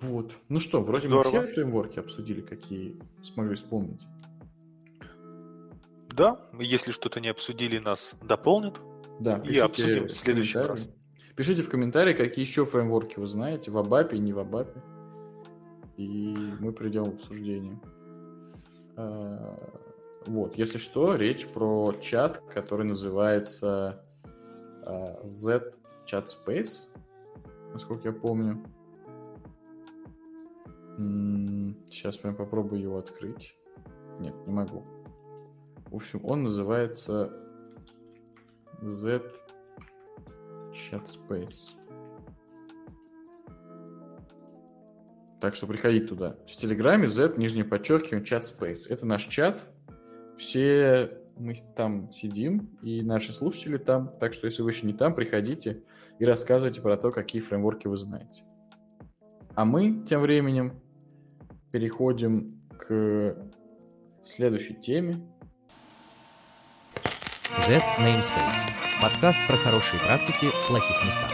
Вот. Ну что, вроде Здорово. мы все фреймворки обсудили, какие смогли вспомнить. Да, если что-то не обсудили, нас дополнят. Да, и обсудим в следующий раз. Пишите в комментарии, какие еще фреймворки вы знаете, в Абапе и не в Абапе. И мы придем к обсуждению. А, вот, если что, речь про чат, который называется а, Z Chat Space, насколько я помню. Сейчас я попробую его открыть. Нет, не могу. В общем, он называется Z Chat Space. Так что приходите туда. В Телеграме Z, нижнее подчеркивание, чат Space. Это наш чат. Все мы там сидим, и наши слушатели там. Так что, если вы еще не там, приходите и рассказывайте про то, какие фреймворки вы знаете. А мы тем временем переходим к следующей теме. Z Namespace. Подкаст про хорошие практики в плохих местах.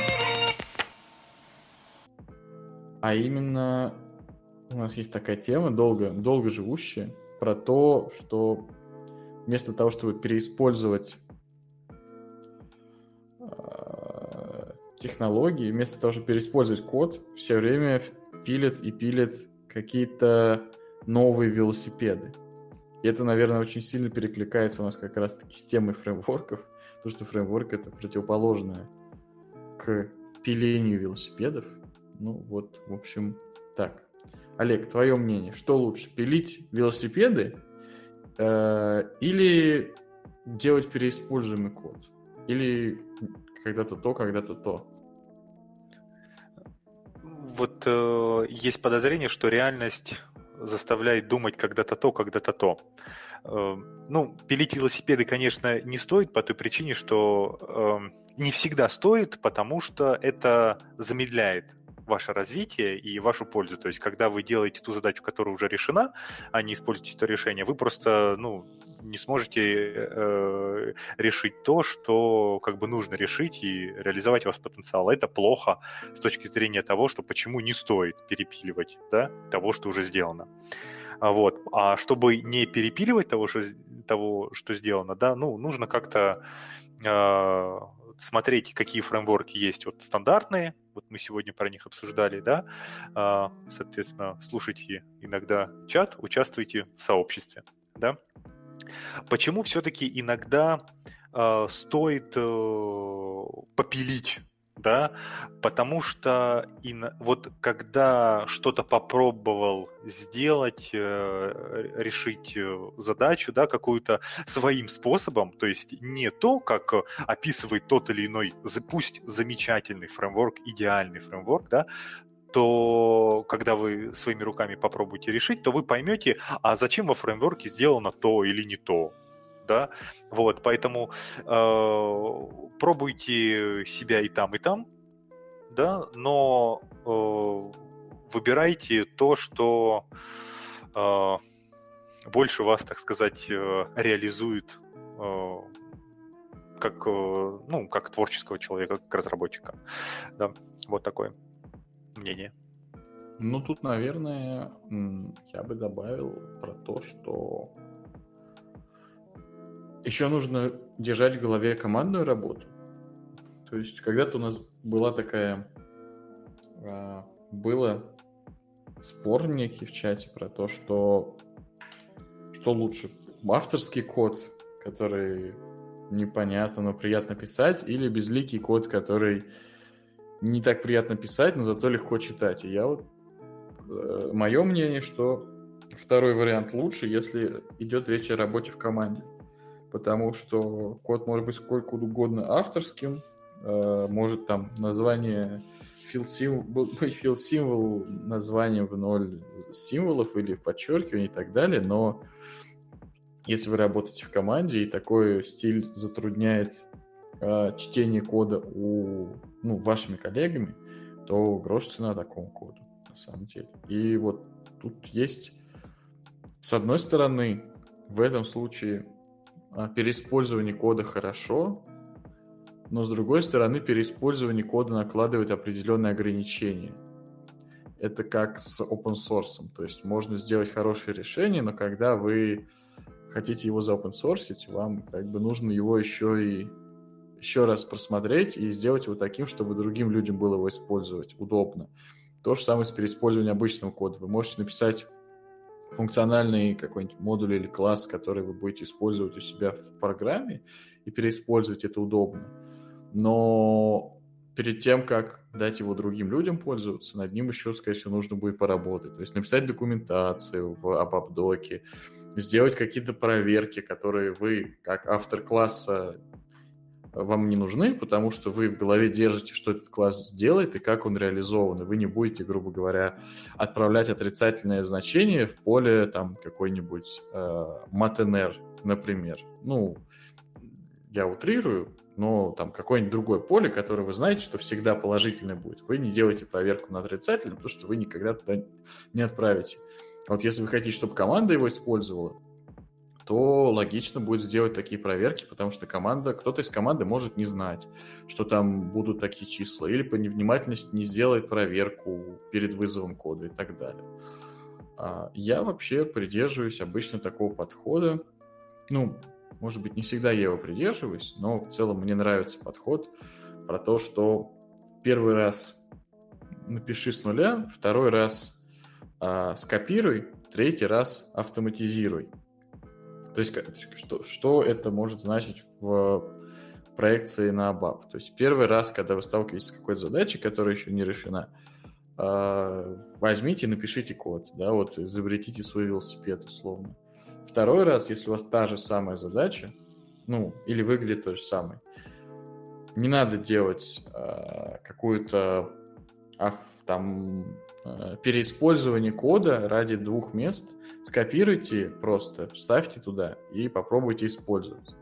А именно у нас есть такая тема, долго, долго живущая, про то, что вместо того, чтобы переиспользовать э, технологии, вместо того, чтобы переиспользовать код, все время пилят и пилят какие-то новые велосипеды. И это, наверное, очень сильно перекликается у нас как раз-таки с темой фреймворков, потому что фреймворк — это противоположное к пилению велосипедов. Ну вот, в общем, так. Олег, твое мнение, что лучше, пилить велосипеды э, или делать переиспользуемый код? Или когда-то то, когда-то то? вот э, есть подозрение, что реальность заставляет думать когда-то то, когда-то то. Э, ну, пилить велосипеды, конечно, не стоит по той причине, что э, не всегда стоит, потому что это замедляет ваше развитие и вашу пользу. То есть, когда вы делаете ту задачу, которая уже решена, а не используете это решение, вы просто, ну, не сможете э, решить то, что как бы нужно решить и реализовать ваш потенциал. Это плохо с точки зрения того, что почему не стоит перепиливать да, того, что уже сделано. А вот. А чтобы не перепиливать того, что, того, что сделано, да, ну, нужно как-то э, смотреть, какие фреймворки есть вот стандартные, вот мы сегодня про них обсуждали, да, э, соответственно, слушайте иногда чат, участвуйте в сообществе, да. Почему все-таки иногда э, стоит э, попилить да, потому что и вот когда что-то попробовал сделать, э, решить э, задачу, да, какую-то своим способом, то есть не то, как описывает тот или иной, пусть замечательный фреймворк, идеальный фреймворк, да, то когда вы своими руками попробуете решить, то вы поймете, а зачем во фреймворке сделано то или не то. Да? Вот, поэтому э, пробуйте себя и там, и там, да, но э, выбирайте то, что э, больше вас, так сказать, э, реализует э, как, э, ну, как творческого человека, как разработчика. Да, вот такое мнение? Ну, тут, наверное, я бы добавил про то, что еще нужно держать в голове командную работу. То есть, когда-то у нас была такая... А, было спор в чате про то, что что лучше, авторский код, который непонятно, но приятно писать, или безликий код, который не так приятно писать, но зато легко читать. И я вот... Э, мое мнение, что второй вариант лучше, если идет речь о работе в команде. Потому что код может быть сколько угодно авторским, э, может там название field symbol, быть [laughs] field названием в ноль символов или в подчеркивании и так далее, но если вы работаете в команде и такой стиль затрудняет э, чтение кода у ну, вашими коллегами, то грош цена такому коду, на самом деле. И вот тут есть, с одной стороны, в этом случае переиспользование кода хорошо, но с другой стороны, переиспользование кода накладывает определенные ограничения. Это как с open source. То есть можно сделать хорошее решение, но когда вы хотите его за open source, вам как бы нужно его еще и еще раз просмотреть и сделать его таким, чтобы другим людям было его использовать удобно. То же самое с переиспользованием обычного кода. Вы можете написать функциональный какой-нибудь модуль или класс, который вы будете использовать у себя в программе, и переиспользовать это удобно. Но перед тем, как дать его другим людям пользоваться, над ним еще, скорее всего, нужно будет поработать. То есть написать документацию в ABAP-доке, сделать какие-то проверки, которые вы, как автор класса, вам не нужны, потому что вы в голове держите, что этот класс сделает и как он реализован. И вы не будете, грубо говоря, отправлять отрицательное значение в поле там какой-нибудь э, матнр, например. Ну, я утрирую, но там какое-нибудь другое поле, которое вы знаете, что всегда положительное будет. Вы не делаете проверку на отрицательное, потому что вы никогда туда не отправите. Вот если вы хотите, чтобы команда его использовала, то логично будет сделать такие проверки, потому что команда, кто-то из команды может не знать, что там будут такие числа, или по невнимательности не сделает проверку перед вызовом кода и так далее. А, я вообще придерживаюсь обычно такого подхода. Ну, может быть, не всегда я его придерживаюсь, но в целом мне нравится подход про то, что первый раз напиши с нуля, второй раз а, скопируй, третий раз автоматизируй. То есть что, что это может значить в проекции на ABAP? То есть первый раз, когда вы сталкиваетесь с какой-то задачей, которая еще не решена, а, возьмите, напишите код, да, вот изобретите свой велосипед условно. Второй раз, если у вас та же самая задача, ну, или выглядит то же самое, не надо делать э, какую-то там э, переиспользование кода ради двух мест, скопируйте просто, вставьте туда и попробуйте использовать.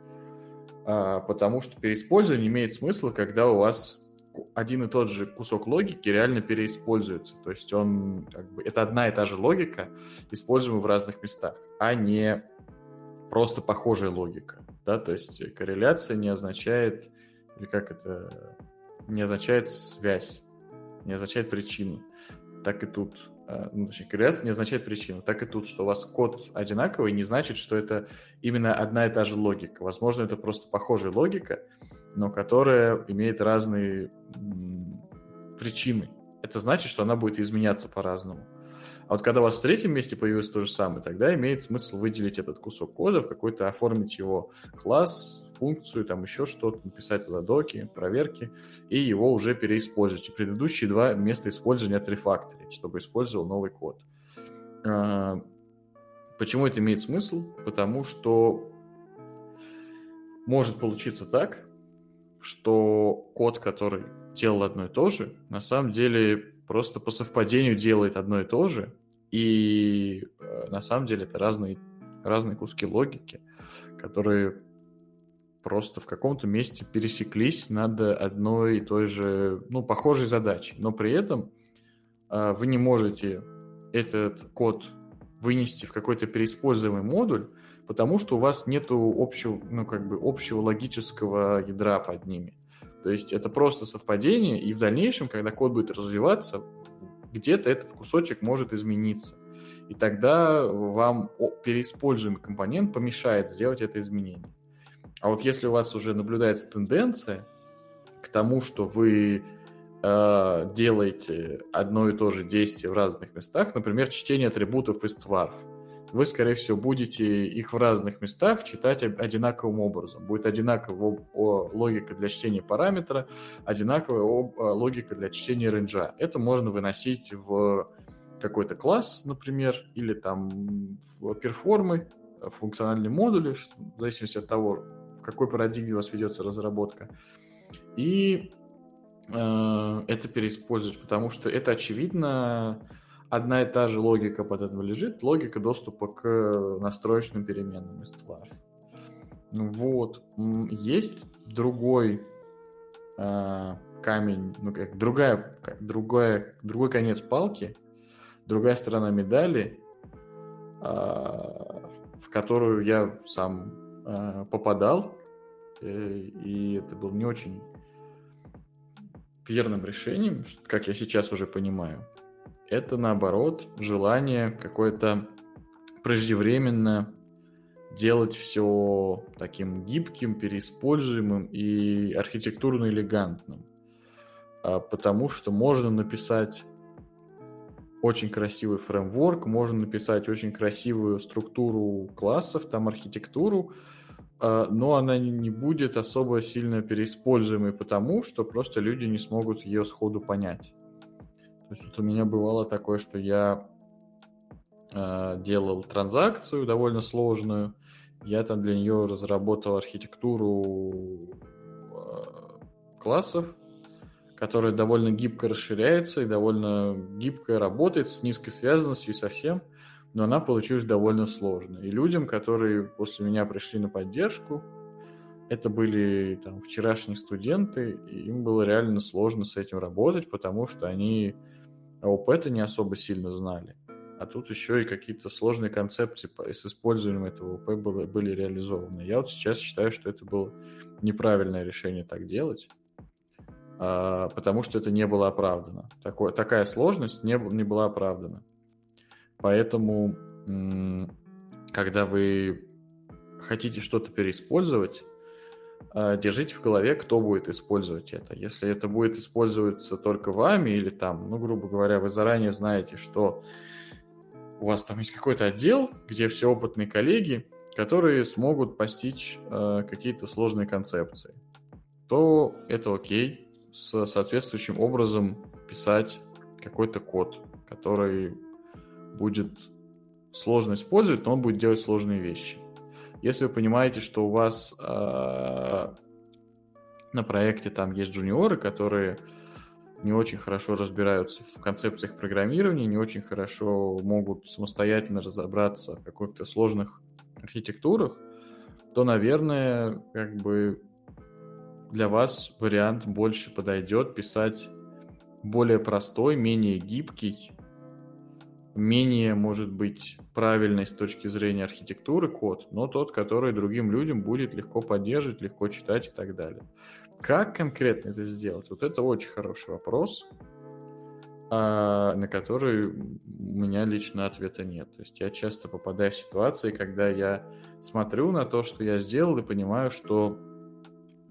А, потому что переиспользование имеет смысл, когда у вас один и тот же кусок логики реально переиспользуется. То есть он как бы это одна и та же логика, используемая в разных местах, а не просто похожая логика. Да? То есть корреляция не означает, или как это, не означает связь, не означает причину. Так и тут Э, ну, точнее, корреляция не означает причину. Так и тут, что у вас код одинаковый, не значит, что это именно одна и та же логика. Возможно, это просто похожая логика, но которая имеет разные причины. Это значит, что она будет изменяться по-разному. А вот когда у вас в третьем месте появилось то же самое, тогда имеет смысл выделить этот кусок кода, в какой-то оформить его класс, функцию, там еще что-то, написать туда доки, проверки, и его уже переиспользовать. Предыдущие два места использования отрефакторить, чтобы использовал новый код. А, почему это имеет смысл? Потому что может получиться так, что код, который делал одно и то же, на самом деле просто по совпадению делает одно и то же, и э, на самом деле это разные, разные куски логики, которые просто в каком-то месте пересеклись над одной и той же, ну, похожей задачей. Но при этом э, вы не можете этот код вынести в какой-то переиспользуемый модуль, потому что у вас нет общего, ну, как бы общего логического ядра под ними. То есть это просто совпадение, и в дальнейшем, когда код будет развиваться, где-то этот кусочек может измениться. И тогда вам переиспользуемый компонент помешает сделать это изменение. А вот если у вас уже наблюдается тенденция к тому, что вы э, делаете одно и то же действие в разных местах, например, чтение атрибутов из тварф, вы, скорее всего, будете их в разных местах читать одинаковым образом. Будет одинаковая логика для чтения параметра, одинаковая логика для чтения рейнджа. Это можно выносить в какой-то класс, например, или там в перформы, функциональные модули, в зависимости от того, какой парадигме у вас ведется разработка. И э, это переиспользовать, потому что это очевидно одна и та же логика под этим лежит, логика доступа к настроечным переменным из тварь. Вот. Есть другой э, камень, ну как другая, другая, другой конец палки, другая сторона медали, а, в которую я сам попадал, э, и это был не очень верным решением, как я сейчас уже понимаю. Это наоборот желание какое-то преждевременно делать все таким гибким, переиспользуемым и архитектурно элегантным. А, потому что можно написать очень красивый фреймворк, можно написать очень красивую структуру классов, там архитектуру, а, но она не будет особо сильно переиспользуемой, потому что просто люди не смогут ее сходу понять. То есть вот у меня бывало такое, что я э, делал транзакцию довольно сложную, я там для нее разработал архитектуру э, классов, которая довольно гибко расширяется и довольно гибко работает с низкой связанностью и совсем, но она получилась довольно сложной. И людям, которые после меня пришли на поддержку, это были там, вчерашние студенты, и им было реально сложно с этим работать, потому что они АОП-то не особо сильно знали. А тут еще и какие-то сложные концепции с использованием этого ОП были, были реализованы. Я вот сейчас считаю, что это было неправильное решение так делать. А, потому что это не было оправдано. Такое, такая сложность не, не была оправдана. Поэтому, когда вы хотите что-то переиспользовать, а, держите в голове, кто будет использовать это. Если это будет использоваться только вами или там, ну, грубо говоря, вы заранее знаете, что у вас там есть какой-то отдел, где все опытные коллеги, которые смогут постичь э, какие-то сложные концепции, то это окей с соответствующим образом писать какой-то код, который будет сложно использовать, но он будет делать сложные вещи. Если вы понимаете, что у вас э, на проекте там есть джуниоры, которые не очень хорошо разбираются в концепциях программирования, не очень хорошо могут самостоятельно разобраться в каких-то сложных архитектурах, то, наверное, как бы для вас вариант больше подойдет писать более простой, менее гибкий, менее, может быть, правильный с точки зрения архитектуры код, но тот, который другим людям будет легко поддерживать, легко читать и так далее. Как конкретно это сделать? Вот это очень хороший вопрос, а, на который у меня лично ответа нет. То есть я часто попадаю в ситуации, когда я смотрю на то, что я сделал, и понимаю, что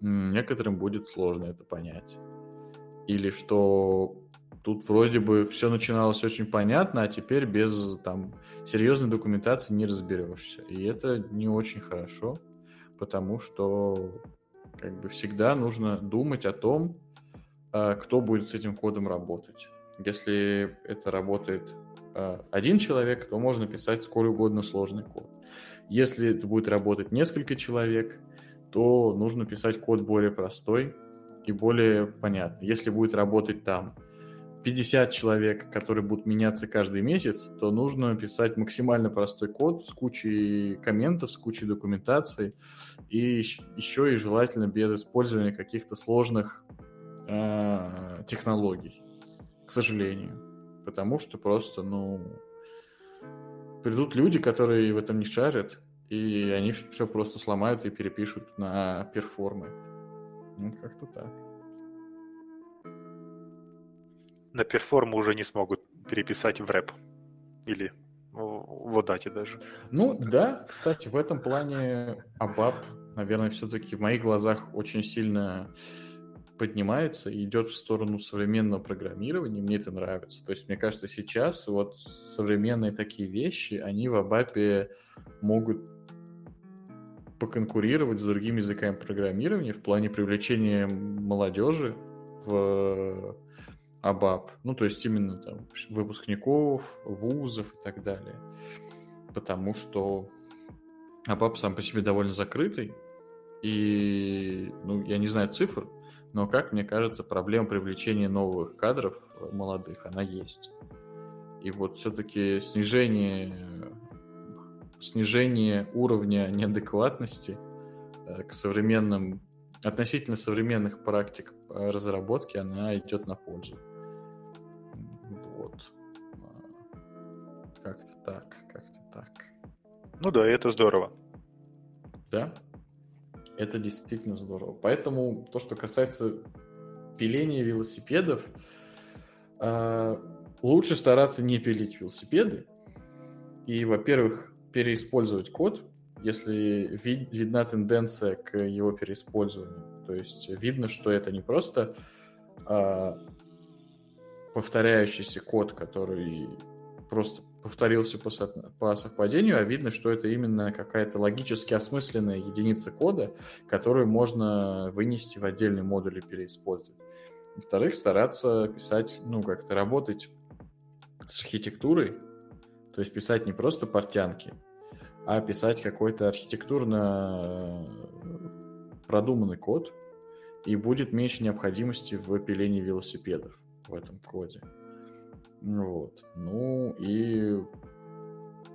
некоторым будет сложно это понять. Или что тут вроде бы все начиналось очень понятно, а теперь без там серьезной документации не разберешься. И это не очень хорошо, потому что как бы всегда нужно думать о том, а, кто будет с этим кодом работать. Если это работает а, один человек, то можно писать сколь угодно сложный код. Если это будет работать несколько человек, то нужно писать код более простой и более понятный. Если будет работать там 50 человек, которые будут меняться каждый месяц, то нужно писать максимально простой код с кучей комментов, с кучей документации и еще и желательно без использования каких-то сложных э, технологий, к сожалению. Потому что просто, ну, придут люди, которые в этом не шарят, и они все просто сломают и перепишут на перформы. Ну, как-то так. На перформу уже не смогут переписать в рэп. Или в Одате даже. Ну да, кстати, в этом плане Абаб, наверное, все-таки в моих глазах очень сильно поднимается и идет в сторону современного программирования, мне это нравится. То есть, мне кажется, сейчас вот современные такие вещи, они в Абапе могут поконкурировать с другими языками программирования в плане привлечения молодежи в АБАП. Ну, то есть именно там выпускников, вузов и так далее. Потому что АБАП сам по себе довольно закрытый. И, ну, я не знаю цифр, но, как мне кажется, проблема привлечения новых кадров молодых, она есть. И вот все-таки снижение снижение уровня неадекватности э, к современным, относительно современных практик разработки, она идет на пользу. Вот. как-то так, как-то так. Ну да, это здорово. Да, это действительно здорово. Поэтому то, что касается пиления велосипедов, э, лучше стараться не пилить велосипеды. И, во-первых, переиспользовать код, если вид, видна тенденция к его переиспользованию. То есть видно, что это не просто э, повторяющийся код, который просто повторился по, по совпадению, а видно, что это именно какая-то логически осмысленная единица кода, которую можно вынести в отдельный модуль и переиспользовать. Во-вторых, стараться писать, ну, как-то работать с архитектурой, то есть писать не просто портянки, а писать какой-то архитектурно продуманный код, и будет меньше необходимости в пилении велосипедов в этом коде. Вот. Ну и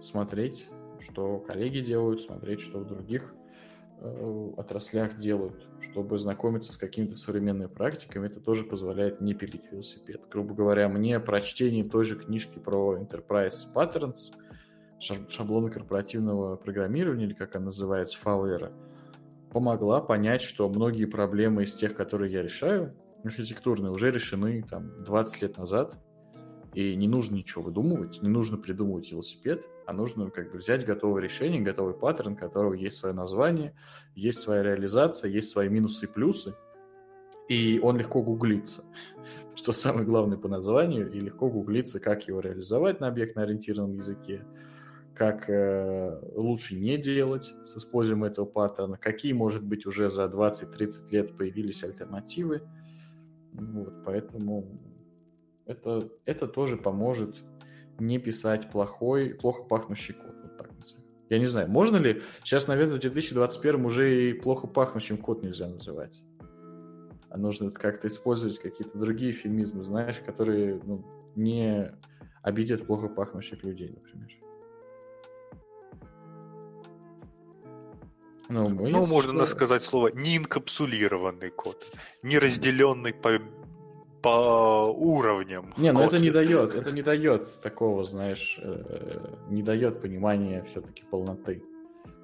смотреть, что коллеги делают, смотреть, что в других э, отраслях делают, чтобы знакомиться с какими-то современными практиками. Это тоже позволяет не пилить велосипед. Грубо говоря, мне прочтение той же книжки про Enterprise Patterns, шаблоны корпоративного программирования, или как она называется, FAVERA, помогла понять, что многие проблемы из тех, которые я решаю, архитектурные, уже решены там 20 лет назад, и не нужно ничего выдумывать, не нужно придумывать велосипед, а нужно как бы взять готовое решение, готовый паттерн, которого есть свое название, есть своя реализация, есть свои минусы и плюсы, и он легко гуглится, [laughs] что самое главное по названию, и легко гуглится, как его реализовать на объектно-ориентированном языке, как э, лучше не делать с использованием этого паттерна, какие, может быть, уже за 20-30 лет появились альтернативы. Вот, поэтому это, это тоже поможет не писать плохой, плохо пахнущий код. Вот так Я не знаю, можно ли... Сейчас, наверное, в 2021 уже и плохо пахнущим код нельзя называть. А нужно как-то использовать какие-то другие эфемизмы, знаешь, которые ну, не обидят плохо пахнущих людей, например. Ну, ну можно сказать слово неинкапсулированный код, не разделенный по по уровням. Не, ну это не дает, это не дает такого, знаешь, э, не дает понимания все-таки полноты.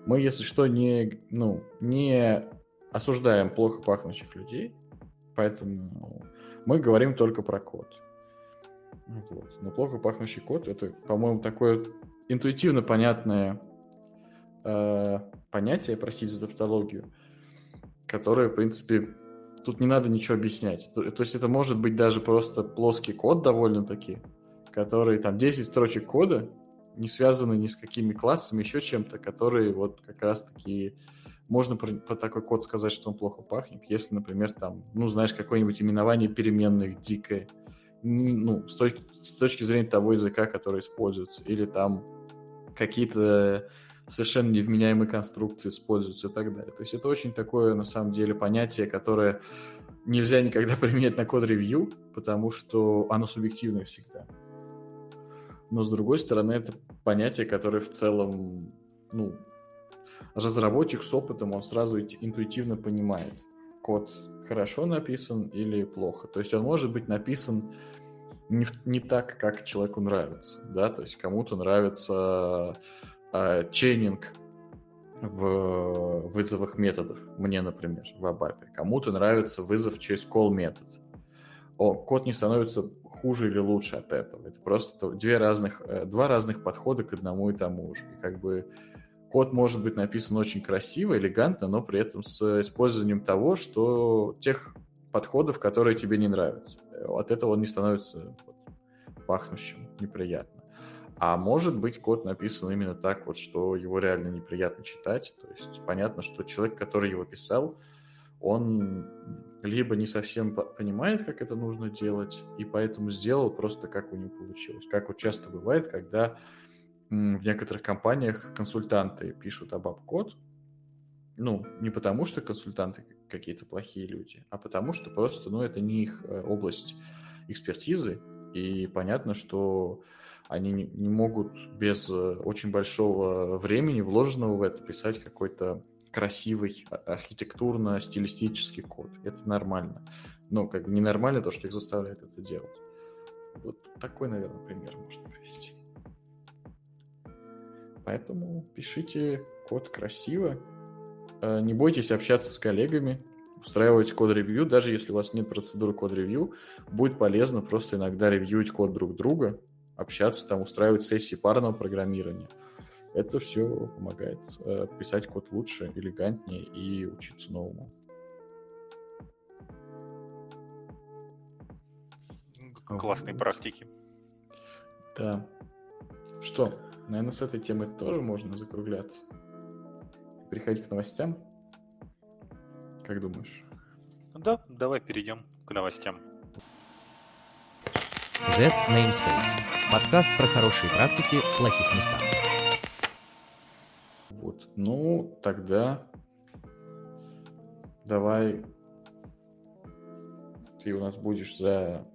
Мы, если что, не, ну, не осуждаем плохо пахнущих людей, поэтому мы говорим только про код. Вот. Но плохо пахнущий код это, по-моему, такое интуитивно понятное э, понятие, простите за тавтологию, которое, в принципе, тут не надо ничего объяснять. То, то есть это может быть даже просто плоский код довольно-таки, который там 10 строчек кода, не связаны ни с какими классами, еще чем-то, которые вот как раз-таки можно про, про такой код сказать, что он плохо пахнет, если, например, там, ну, знаешь, какое-нибудь именование переменных дикое, ну, с точки, с точки зрения того языка, который используется, или там какие-то совершенно невменяемые конструкции используются и так далее. То есть это очень такое, на самом деле, понятие, которое нельзя никогда [laughs] применять на код-ревью, потому что оно субъективное всегда. Но, с другой стороны, это понятие, которое в целом, ну, разработчик с опытом, он сразу интуитивно понимает, код хорошо написан или плохо. То есть он может быть написан не, не так, как человеку нравится, да, то есть кому-то нравится э, чейнинг в вызовах методов. Мне, например, в ABAP. Кому-то нравится вызов через call метод. О, код не становится хуже или лучше от этого. Это просто две разных, э, два разных подхода к одному и тому же. И как бы код может быть написан очень красиво, элегантно, но при этом с использованием того, что тех подходов, которые тебе не нравятся. От этого он не становится пахнущим неприятно. А может быть, код написан именно так вот, что его реально неприятно читать. То есть понятно, что человек, который его писал, он либо не совсем понимает, как это нужно делать, и поэтому сделал просто как у него получилось. Как вот часто бывает, когда в некоторых компаниях консультанты пишут абап-код, ну, не потому что консультанты какие-то плохие люди, а потому что просто, ну, это не их э, область экспертизы, и понятно, что они не, могут без э, очень большого времени, вложенного в это, писать какой-то красивый а, архитектурно-стилистический код. Это нормально. Но как бы ненормально то, что их заставляет это делать. Вот такой, наверное, пример можно привести. Поэтому пишите код красиво. Э, не бойтесь общаться с коллегами, устраивать код-ревью. Даже если у вас нет процедуры код-ревью, будет полезно просто иногда ревьюить код друг друга, общаться, там, устраивать сессии парного программирования. Это все помогает э, писать код лучше, элегантнее и учиться новому. Классные вот. практики. Да. Что, наверное, с этой темой тоже можно закругляться. Переходить к новостям. Как думаешь? Да, давай перейдем к новостям. Z Namespace. Подкаст про хорошие практики в плохих местах. Вот. Ну, тогда давай ты у нас будешь за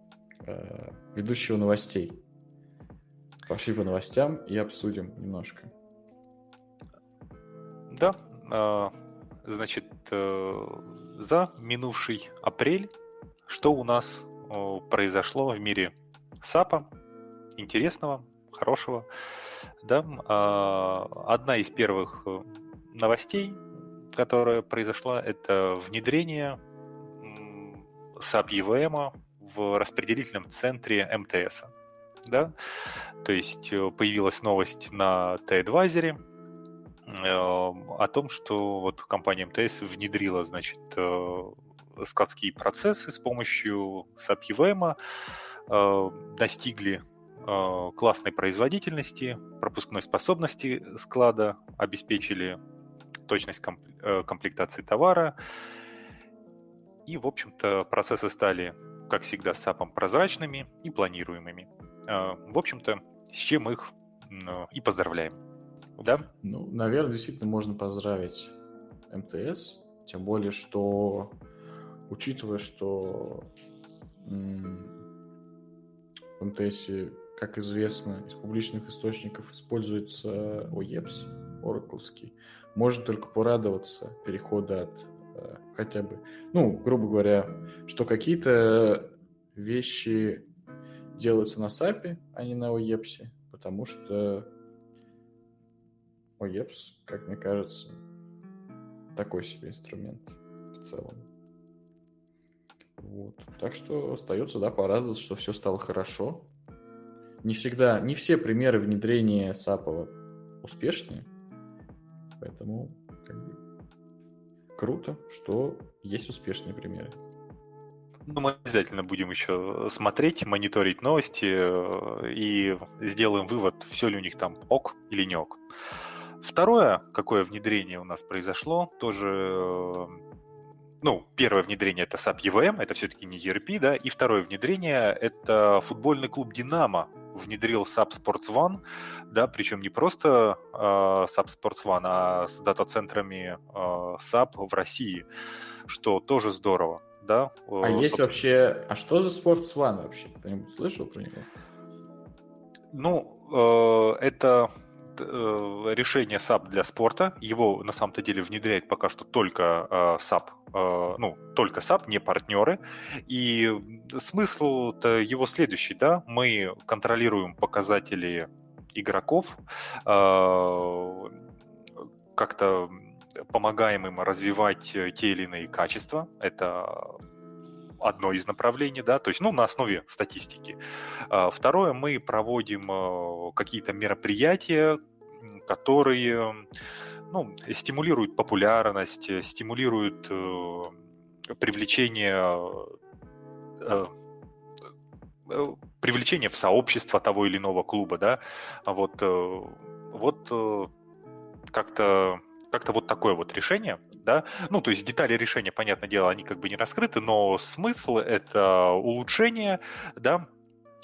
э, ведущего новостей. Пошли по новостям и обсудим немножко. Да, э, значит, э, за минувший апрель что у нас э, произошло в мире САПа, интересного, хорошего. Да? Э, одна из первых э, новостей, которая произошла, это внедрение SAP EVM в распределительном центре МТС. Да? То есть э, появилась новость на T-Advisory э, о том, что вот компания МТС внедрила, значит, складские процессы с помощью SAP EVM, достигли классной производительности, пропускной способности склада, обеспечили точность комплектации товара. И, в общем-то, процессы стали, как всегда, с SAP прозрачными и планируемыми. В общем-то, с чем их и поздравляем. Да? Ну, наверное, действительно можно поздравить МТС, тем более, что учитывая, что в МТС, как известно, из публичных источников используется OEPS, Oracle, можно только порадоваться перехода от э, хотя бы, ну, грубо говоря, что какие-то вещи делаются на SAP, а не на OEPS, потому что OEPS, как мне кажется, такой себе инструмент в целом. Вот. Так что остается, да, порадоваться, что все стало хорошо. Не всегда, не все примеры внедрения SAP успешные, поэтому как бы, круто, что есть успешные примеры. Ну, мы обязательно будем еще смотреть, мониторить новости э, и сделаем вывод, все ли у них там ок или не ок. Второе, какое внедрение у нас произошло, тоже э, ну, первое внедрение это SAP EVM, это все-таки не ERP, да, и второе внедрение это футбольный клуб Динамо внедрил SAP Sports One, да, причем не просто э, SAP Sports One, а с дата-центрами э, SAP в России, что тоже здорово да. А э, есть вообще... А что за Sports One вообще? Кто-нибудь слышал про него? Ну, э, это э, решение SAP для спорта. Его на самом-то деле внедряет пока что только э, SAP, э, ну, только SAP, не партнеры. И смысл-то его следующий, да, мы контролируем показатели игроков, э, как-то помогаем им развивать э, те или иные качества. Это одно из направлений, да, то есть, ну, на основе статистики. А, второе, мы проводим э, какие-то мероприятия, которые, ну, стимулируют популярность, стимулируют э, привлечение привлечение в сообщество того или иного клуба, да, вот, вот как-то как-то вот такое вот решение, да, ну, то есть детали решения, понятное дело, они как бы не раскрыты, но смысл — это улучшение, да,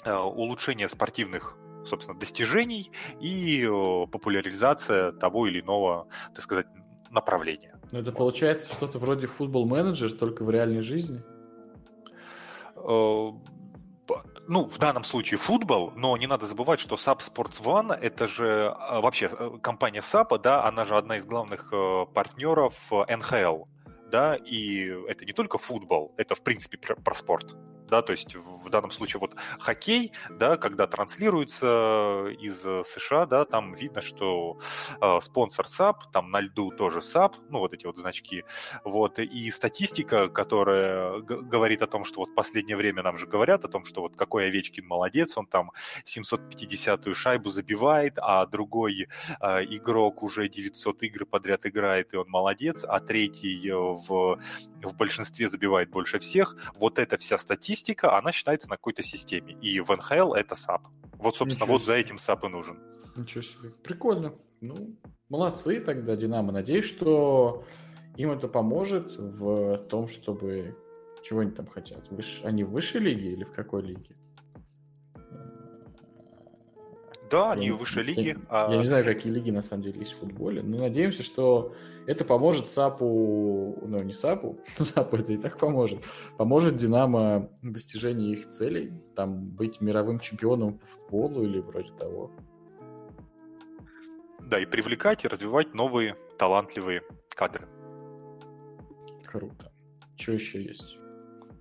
э, улучшение спортивных собственно, достижений и популяризация того или иного, так сказать, направления. Ну, это получается что-то вроде футбол-менеджер, только в реальной жизни? Э, ну, в данном случае футбол, но не надо забывать, что SAP Sports One это же а, вообще э, компания SAP, да, она же одна из главных э, партнеров НХЛ, да, и это не только футбол, это в принципе про спорт. Да, то есть в данном случае вот хоккей, да, когда транслируется из США, да, там видно, что э, спонсор SAP, там на льду тоже SAP, ну вот эти вот значки, вот, и статистика, которая говорит о том, что вот последнее время нам же говорят о том, что вот какой Овечкин молодец, он там 750-ю шайбу забивает, а другой э, игрок уже 900 игр подряд играет, и он молодец, а третий в, в большинстве забивает больше всех. Вот эта вся статистика, она считается на какой-то системе. И в НХЛ это SAP. Вот, собственно, Ничего вот за этим SAP и нужен. Ничего себе. Прикольно. Ну, молодцы тогда, Динамо. Надеюсь, что им это поможет в том, чтобы... Чего они там хотят? Выш... Они в высшей лиге или в какой лиге? Да, они в высшей лиге. Я, а... я не знаю, какие лиги на самом деле есть в футболе, но надеемся, что это поможет САПу, ну не САПу, [laughs] САПу это и так поможет, поможет Динамо в достижении их целей, там быть мировым чемпионом по футболу или вроде того. Да, и привлекать и развивать новые талантливые кадры. Круто. Что еще есть?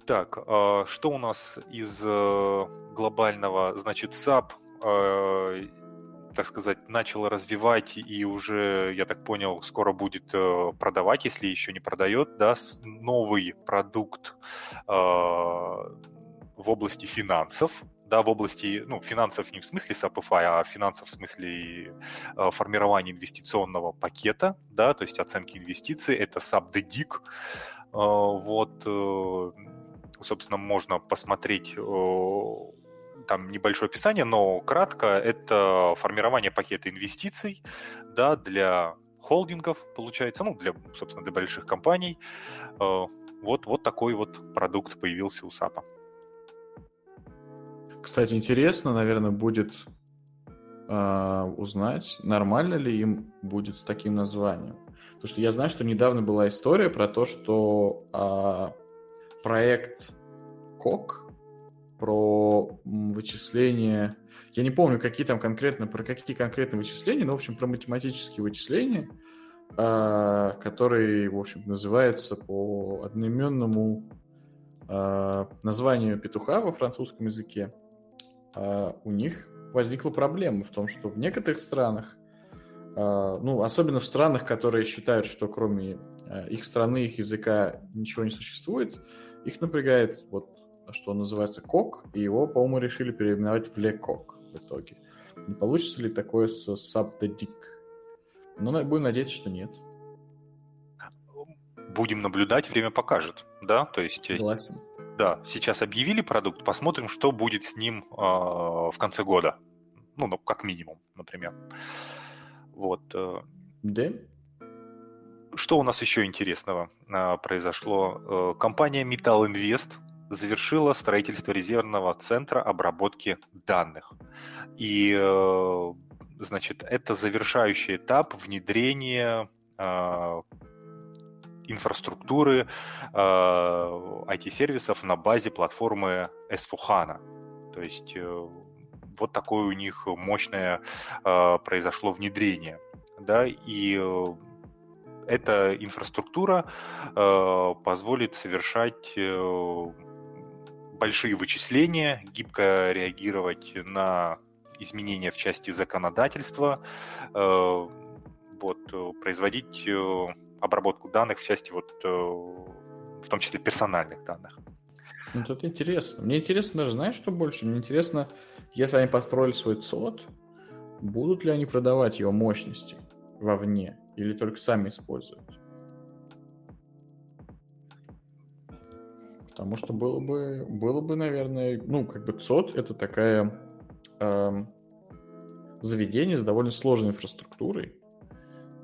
Так, а что у нас из э, глобального? Значит, SAP э, так сказать, начал развивать и уже, я так понял, скоро будет э, продавать, если еще не продает, да, новый продукт э, в области финансов, да, в области, ну, финансов не в смысле SAPFI, а финансов в смысле формирования инвестиционного пакета, да, то есть оценки инвестиций, это э, вот, собственно, можно посмотреть там небольшое описание, но кратко это формирование пакета инвестиций да, для холдингов, получается, ну, для, собственно, для больших компаний. Э, вот, вот такой вот продукт появился у САПа. Кстати, интересно, наверное, будет э, узнать, нормально ли им будет с таким названием. Потому что я знаю, что недавно была история про то, что э, проект КОК, про вычисления. Я не помню, какие там конкретно, про какие конкретные вычисления, но, в общем, про математические вычисления, а, которые, в общем, называется по одноименному а, названию петуха во французском языке. А, у них возникла проблема в том, что в некоторых странах, ну, особенно в странах, которые считают, что кроме их страны, их языка ничего не существует, их напрягает вот что называется Кок, и его, по-моему, решили переименовать в Лекок в итоге. Не получится ли такое с Subtedic? Ну, будем надеяться, что нет. Будем наблюдать, время покажет, да? То есть... Э, Согласен. Да, сейчас объявили продукт, посмотрим, что будет с ним э, в конце года. Ну, ну, как минимум, например. Вот. Э. Да. Что у нас еще интересного э, произошло? Э, компания Metal Invest завершила строительство резервного центра обработки данных. И, э, значит, это завершающий этап внедрения э, инфраструктуры IT-сервисов э, на базе платформы S4HANA. То есть вот такое у них мощное произошло внедрение. Да, и эта инфраструктура позволит совершать большие вычисления, гибко реагировать на изменения в части законодательства, э, вот, э, производить э, обработку данных в части вот, в том числе персональных данных. Ну, это интересно. Мне интересно даже, знаешь, что больше? Мне интересно, если они построили свой ЦОД, будут ли они продавать его мощности вовне или только сами использовать? Потому что было бы, было бы, наверное, ну, как бы ЦОД это такая э, заведение с довольно сложной инфраструктурой.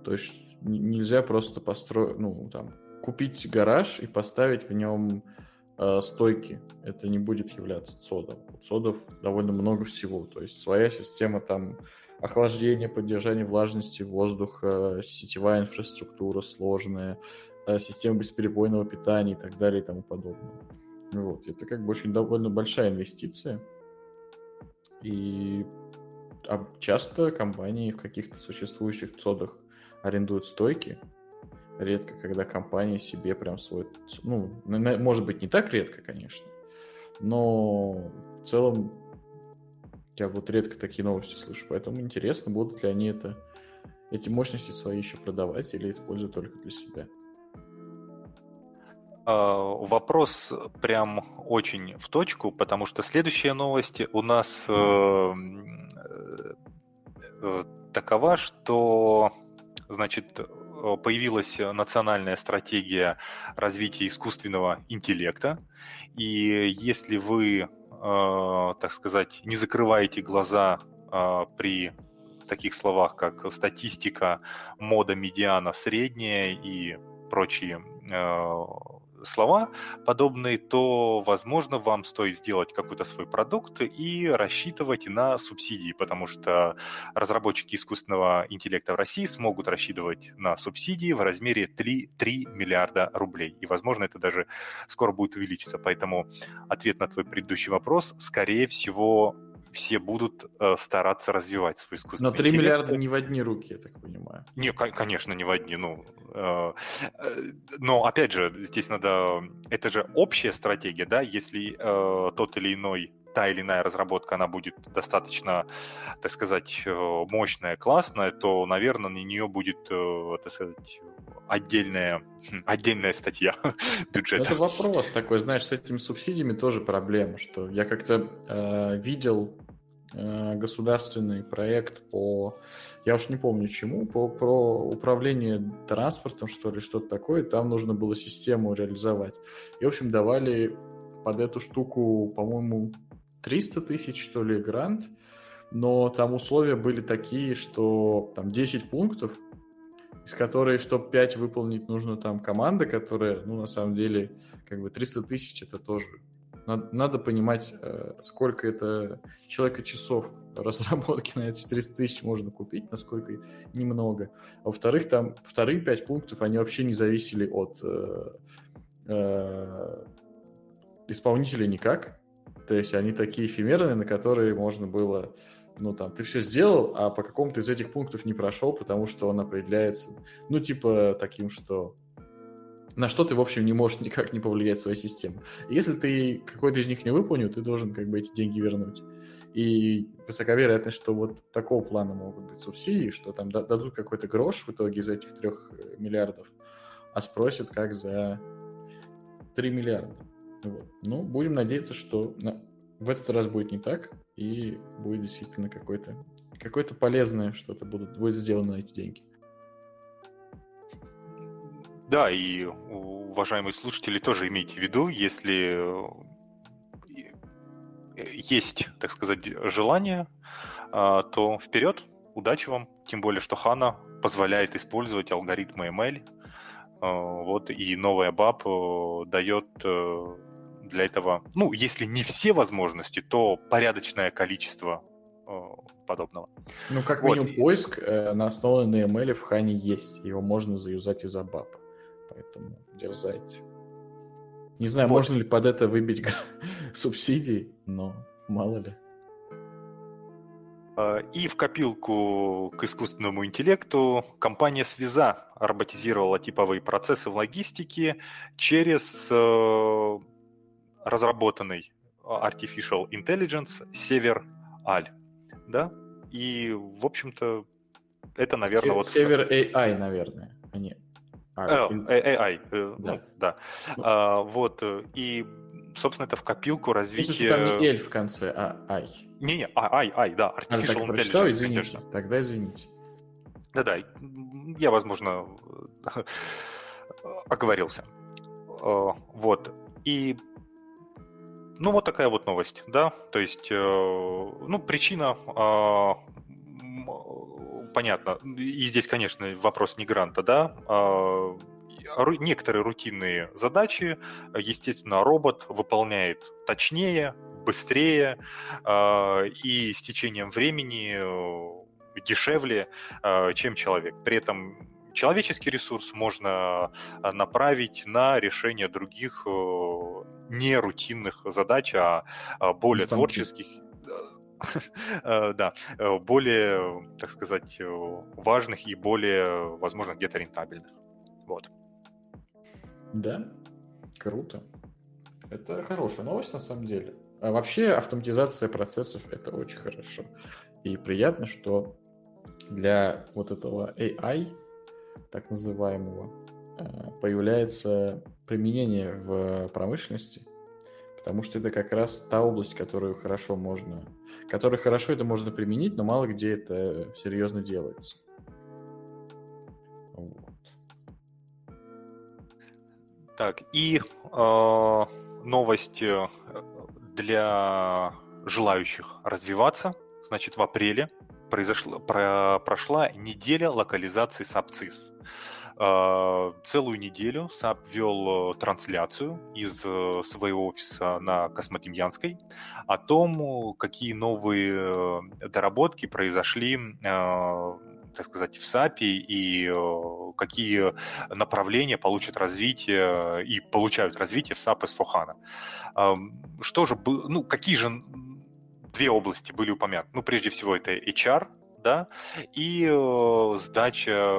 То есть нельзя просто построить, ну, там, купить гараж и поставить в нем э, стойки. Это не будет являться ЦОДом. У ЦОДов довольно много всего. То есть своя система там охлаждения, поддержания влажности воздуха, сетевая инфраструктура сложная, Э, система бесперебойного питания и так далее и тому подобное. Вот. Это как бы очень довольно большая инвестиция. И а часто компании в каких-то существующих цодах арендуют стойки. Редко, когда компания себе прям свой... Ну, может быть, не так редко, конечно. но в целом я вот редко такие новости слышу, поэтому интересно, будут ли они это, эти мощности свои еще продавать или использовать только для себя. А, вопрос прям очень в точку, потому что следующая новость у нас э, э, такова, что значит появилась национальная стратегия развития искусственного интеллекта, и если вы, э, так сказать, не закрываете глаза при таких словах, как статистика, мода, медиана, средняя и прочие слова подобные, то, возможно, вам стоит сделать какой-то свой продукт и рассчитывать на субсидии, потому что разработчики искусственного интеллекта в России смогут рассчитывать на субсидии в размере 3, 3 миллиарда рублей. И, возможно, это даже скоро будет увеличиться. Поэтому ответ на твой предыдущий вопрос, скорее всего, все будут э, стараться развивать свой искусственный Но 3 интеллект. миллиарда не в одни руки, я так понимаю. Не, конечно, не в одни. Ну, э, э, но, опять же, здесь надо... Это же общая стратегия, да? Если э, тот или иной та или иная разработка, она будет достаточно, так сказать, э, мощная, классная, то, наверное, на нее будет, э, так сказать, отдельная, отдельная статья [laughs] бюджета. Это вопрос такой, знаешь, с этими субсидиями тоже проблема, что я как-то э, видел государственный проект по, я уж не помню чему, по, про управление транспортом, что ли, что-то такое, там нужно было систему реализовать. И, в общем, давали под эту штуку, по-моему, 300 тысяч, что ли, грант, но там условия были такие, что там 10 пунктов, из которых, чтобы 5 выполнить, нужно там команда, которая, ну, на самом деле, как бы 300 тысяч это тоже... Надо, надо понимать, э, сколько это человека часов [laughs] разработки на эти 300 тысяч можно купить, насколько немного. А во-вторых, там вторые 5 пунктов, они вообще не зависели от э, э, исполнителя никак. То есть они такие эфемерные, на которые можно было ну, там, ты все сделал, а по какому-то из этих пунктов не прошел, потому что он определяется, ну, типа, таким, что на что ты, в общем, не можешь никак не повлиять в свою систему. Если ты какой-то из них не выполнил, ты должен как бы эти деньги вернуть. И высока вероятность, что вот такого плана могут быть субсидии, что там дадут какой-то грош в итоге из этих трех э, миллиардов, а спросят как за 3 миллиарда. Вот. Ну, будем надеяться, что в этот раз будет не так, и будет действительно какое-то какое-то полезное что-то будет, будет сделано на эти деньги. Да, и уважаемые слушатели тоже имейте в виду, если э, есть, так сказать, желание, а, то вперед, удачи вам. Тем более, что Хана позволяет использовать алгоритмы ML. А, вот, и новая BAP э, дает э, для этого, ну, если не все возможности, то порядочное количество подобного. Ну, как минимум, вот. поиск э, на основе на ML в Хане есть. Его можно заюзать из-за баб. Поэтому дерзайте. Не знаю, вот. можно ли под это выбить [laughs] субсидии, но мало ли. А, и в копилку к искусственному интеллекту компания Связа роботизировала типовые процессы в логистике через э, разработанный а, Artificial Intelligence Север Аль, да, и, в общем-то, это, наверное, вот... Север AI, наверное, а не AI, э, э, да. Ну, да. Ну. А, вот, и, собственно, это в копилку развития... там не эль в конце, а ай. Не-не, ай, ай, да, Artificial а, Intelligence, извините, конечно. Тогда извините. Да-да, я, возможно, [laughs] оговорился. Вот, и ну, вот такая вот новость, да. То есть, э, ну, причина э, понятно. И здесь, конечно, вопрос не гранта, да. Э, некоторые рутинные задачи, естественно, робот выполняет точнее, быстрее э, и с течением времени э, дешевле, чем человек. При этом человеческий ресурс можно направить на решение других э, не рутинных задач, а, а более творческих, э, [laughs] да, более, так сказать, важных и более, возможно, где-то рентабельных. Вот. Да, круто. Это хорошая новость на самом деле. А вообще автоматизация процессов это очень хорошо. И приятно, что для вот этого AI, так называемого, э, появляется применение в промышленности, потому что это как раз та область, которую хорошо можно, которой хорошо это можно применить, но мало где это серьезно делается. Вот. Так, и э, новость э, для желающих развиваться. Значит, в апреле произошла, про, прошла неделя локализации SAP-CIS. Э, целую неделю SAP вел э, трансляцию из э, своего офиса на Космотемьянской о том, какие новые доработки произошли так сказать, в SAP е и какие направления получат развитие и получают развитие в SAP S/4HANA. Что же, ну, какие же две области были упомянуты? Ну, прежде всего, это HR, да, и сдача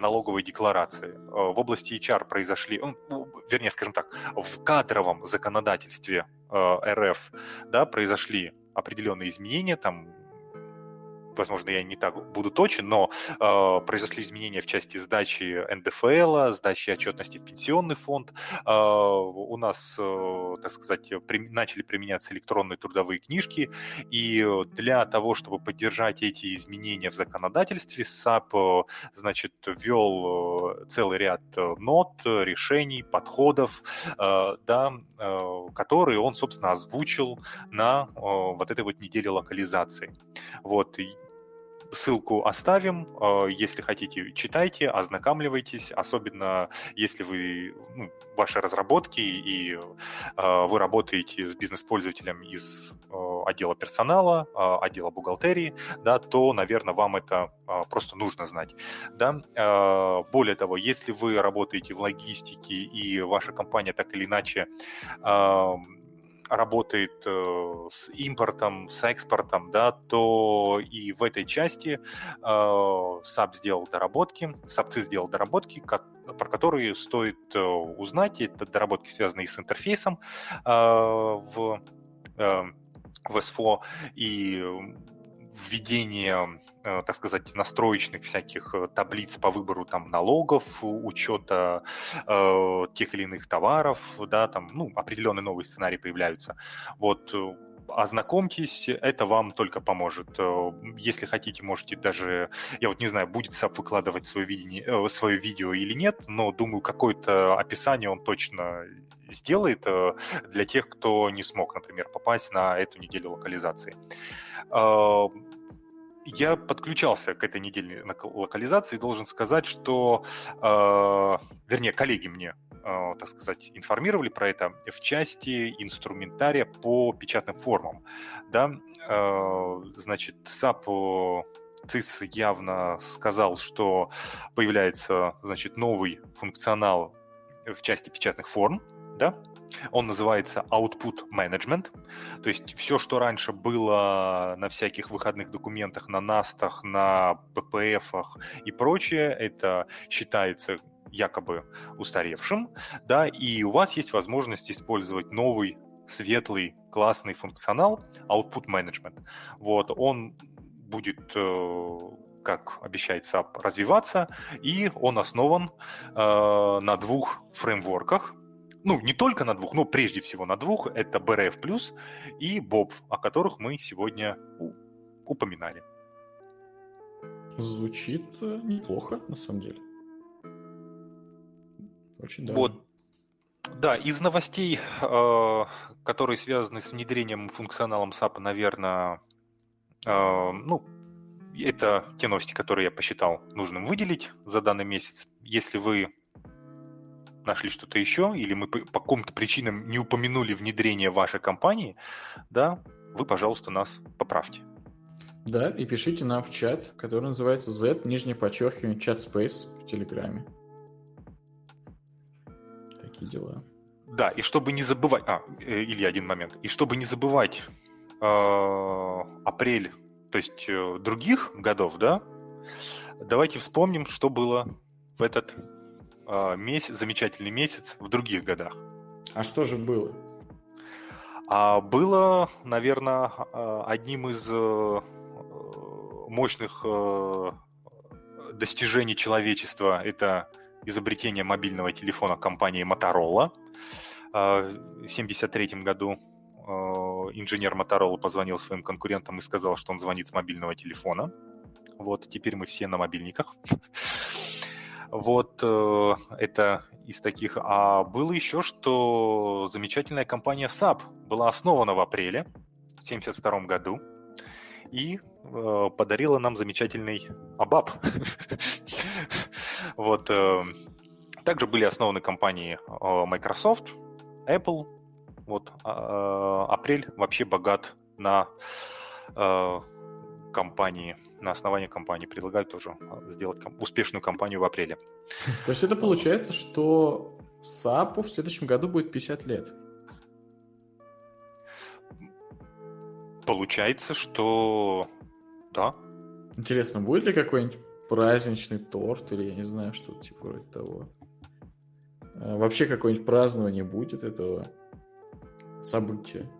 налоговой декларации. Э, в области HR произошли, ну, вернее, скажем так, в кадровом законодательстве э, РФ да, произошли определенные изменения, там возможно, я не так буду точен, но э, произошли изменения в части сдачи НДФЛ, сдачи отчетности в пенсионный фонд. Э, у нас, э, так сказать, при, начали применяться электронные трудовые книжки, и для того, чтобы поддержать эти изменения в законодательстве, SAP, э, значит, ввел э, целый ряд э, нот, решений, подходов, э, да, э, которые он, собственно, озвучил на э, вот этой вот неделе локализации. Вот, Ссылку оставим. Э, если хотите, читайте, ознакомливайтесь. Особенно если вы ну, ваши разработки и э, вы работаете с бизнес-пользователем из э, отдела персонала, отдела бухгалтерии, да, то, наверное, вам это просто нужно знать. Да? Более того, если вы работаете в логистике и ваша компания так или иначе работает э, с импортом, с экспортом, да, то и в этой части э, SAP сделал доработки, SAPC сделал доработки, про которые стоит э, узнать. Это доработки, связанные с интерфейсом в, в SFO и введение, э, так сказать, настроечных всяких э, таблиц по выбору там налогов, учета э, тех или иных товаров, да, там, ну, определенные новые сценарии появляются. Вот э, ознакомьтесь, это вам только поможет. Если хотите, можете даже, я вот не знаю, будет SAP выкладывать свое, видение, свое видео или нет, но думаю, какое-то описание он точно сделает для тех, кто не смог, например, попасть на эту неделю локализации я подключался к этой недельной локализации и должен сказать, что, э, вернее, коллеги мне, э, так сказать, информировали про это в части инструментария по печатным формам. Да? Э, значит, SAP ЦИС явно сказал, что появляется, значит, новый функционал в части печатных форм, да, он называется Output Management. То есть все, что раньше было на всяких выходных документах, на НАСТах, на ППФах и прочее, это считается якобы устаревшим, да, и у вас есть возможность использовать новый светлый, классный функционал Output Management. Вот, он будет э, как обещает SAP, развиваться, и он основан э, на двух фреймворках ну, не только на двух, но прежде всего на двух, это BRF+, и Bob, о которых мы сегодня упоминали. Звучит э, неплохо, на самом деле. Очень даже. Вот. Да, из новостей, э, которые связаны с внедрением функционалом SAP, наверное, э, ну, это те новости, которые я посчитал нужным выделить за данный месяц. Если вы нашли что-то еще, или мы по, по каким-то причинам не упомянули внедрение вашей компании, да, вы, пожалуйста, нас поправьте. Да, и пишите нам в чат, который называется Z, нижнее подчеркивание, чат Space в Телеграме. Такие дела. Да, и чтобы не забывать... А, э, или один момент. И чтобы не забывать э, апрель, то есть э, других годов, да, давайте вспомним, что было в этот месяц, замечательный месяц в других годах. А что же было? А было, наверное, а, одним из э, мощных э, достижений человечества это изобретение мобильного телефона компании Motorola. А, в 1973 году э, инженер Motorola позвонил своим конкурентам и сказал, что он звонит с мобильного телефона. Вот, теперь мы все на мобильниках. [laughs] Вот э, это из таких. А было еще, что замечательная компания SAP была основана в апреле в 1972 году и э, подарила нам замечательный ABAP. [laughs] Вот. Э, также были основаны компании Microsoft, Apple. Вот. А, апрель вообще богат на компании на основании компании предлагают тоже а, сделать успешную компанию в апреле. То есть это получается, что САПу в следующем году будет 50 лет? Получается, что да. Интересно, будет ли какой-нибудь праздничный торт или я не знаю, что типа вроде того. А, вообще какое-нибудь празднование будет этого события,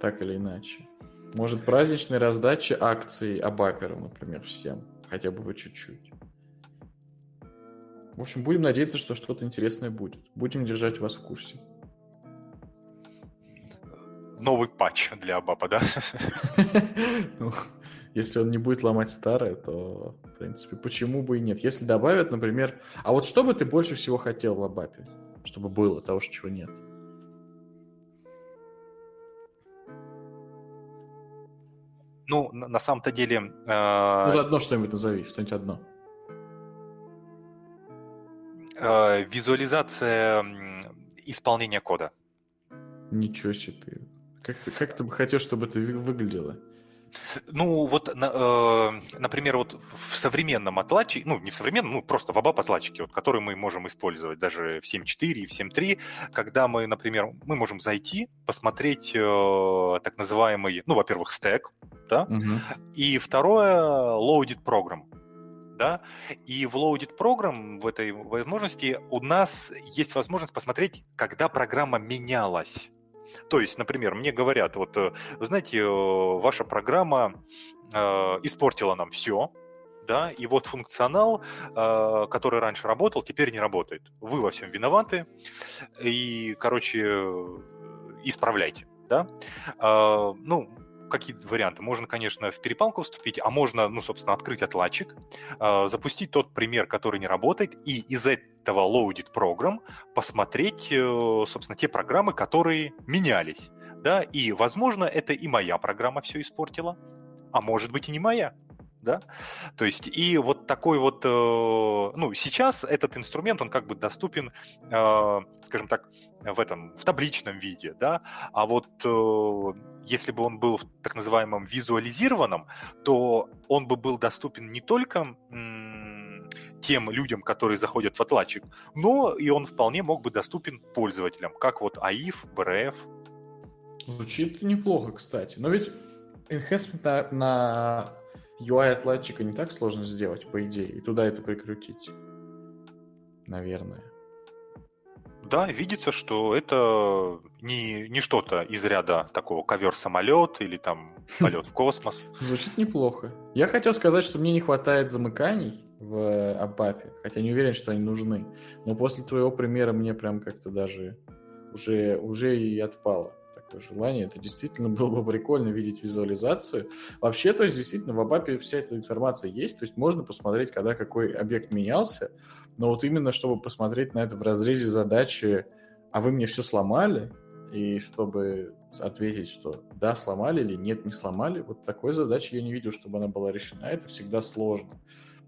так или иначе. Может, праздничной раздачи акций Абаперу, например, всем. Хотя бы по чуть-чуть. В общем, будем надеяться, что что-то интересное будет. Будем держать вас в курсе. Новый патч для Абапа, да? [laughs] Ну, если он не будет ломать старое, то, в принципе, почему бы и нет. Если добавят, например... А вот что бы ты больше всего хотел в Абапе? Чтобы было того, чего нет? Ну, на, на самом-то деле... Э... Ну, одно что-нибудь назови, что-нибудь одно. Э, визуализация исполнения кода. Ничего себе. Как ты, как ты бы хотел, чтобы это выглядело? Ну, вот, э, например, вот в современном отладчике, ну, не в современном, ну, просто в ABAP отладчике, вот, который мы можем использовать даже в 7.4 и в 7.3, когда мы, например, мы можем зайти, посмотреть э, так называемый, ну, во-первых, стек, да, угу. и второе, loaded program, да, и в Loaded Program в этой возможности у нас есть возможность посмотреть, когда программа менялась. То есть, например, мне говорят, вот, э, знаете, э, ваша программа э, испортила нам все, да, и вот функционал, э, который раньше работал, теперь не работает. Вы во всем виноваты, и, короче, исправляйте, да. Э, ну, какие варианты? Можно, конечно, в перепалку вступить, а можно, ну, собственно, открыть отладчик, э, запустить тот пример, который не работает, и из этого loaded program посмотреть, э, собственно, те программы, которые менялись. Да, и, возможно, это и моя программа все испортила, а может быть и не моя да, то есть и вот такой вот, э, ну, сейчас этот инструмент, он как бы доступен, э, скажем так, в этом, в табличном виде, да, а вот э, если бы он был в так называемом визуализированном, то он бы был доступен не только тем людям, которые заходят в отладчик, но и он вполне мог бы доступен пользователям, как вот АИФ, БРФ. Звучит неплохо, кстати. Но ведь enhancement на, на UI отладчика не так сложно сделать, по идее, и туда это прикрутить. Наверное. Да, видится, что это не, не что-то из ряда такого ковер-самолет или там [laughs] полет в космос. Звучит неплохо. Я хотел сказать, что мне не хватает замыканий в Абапе, хотя не уверен, что они нужны. Но после твоего примера мне прям как-то даже уже, уже и отпало такое желание. Это действительно было бы прикольно видеть визуализацию. Вообще, то есть, действительно, в Абапе вся эта информация есть, то есть можно посмотреть, когда какой объект менялся, но вот именно, чтобы посмотреть на это в разрезе задачи, а вы мне все сломали, и чтобы ответить, что да, сломали или нет, не сломали, вот такой задачи я не видел, чтобы она была решена. Это всегда сложно.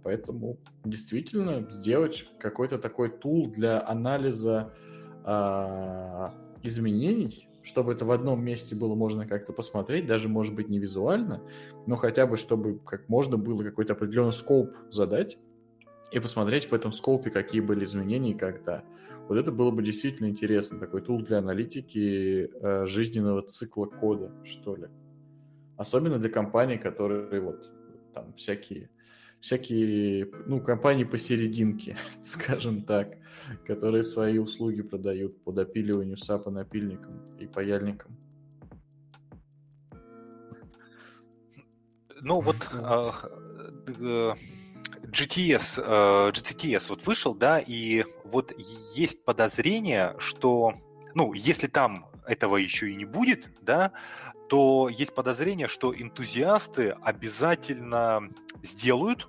Поэтому действительно сделать какой-то такой тул для анализа э, изменений чтобы это в одном месте было можно как-то посмотреть, даже, может быть, не визуально, но хотя бы, чтобы как можно было какой-то определенный скоп задать и посмотреть в этом скопе, какие были изменения и когда. Вот это было бы действительно интересно, такой тул для аналитики э, жизненного цикла кода, что ли. Особенно для компаний, которые вот там всякие всякие, ну, компании посерединке, [laughs] скажем так, которые свои услуги продают по допиливанию сапа напильникам и паяльникам. Ну вот а, э, GTS, э, GTS вот вышел, да, и вот есть подозрение, что, ну, если там этого еще и не будет, да, то есть подозрение, что энтузиасты обязательно сделают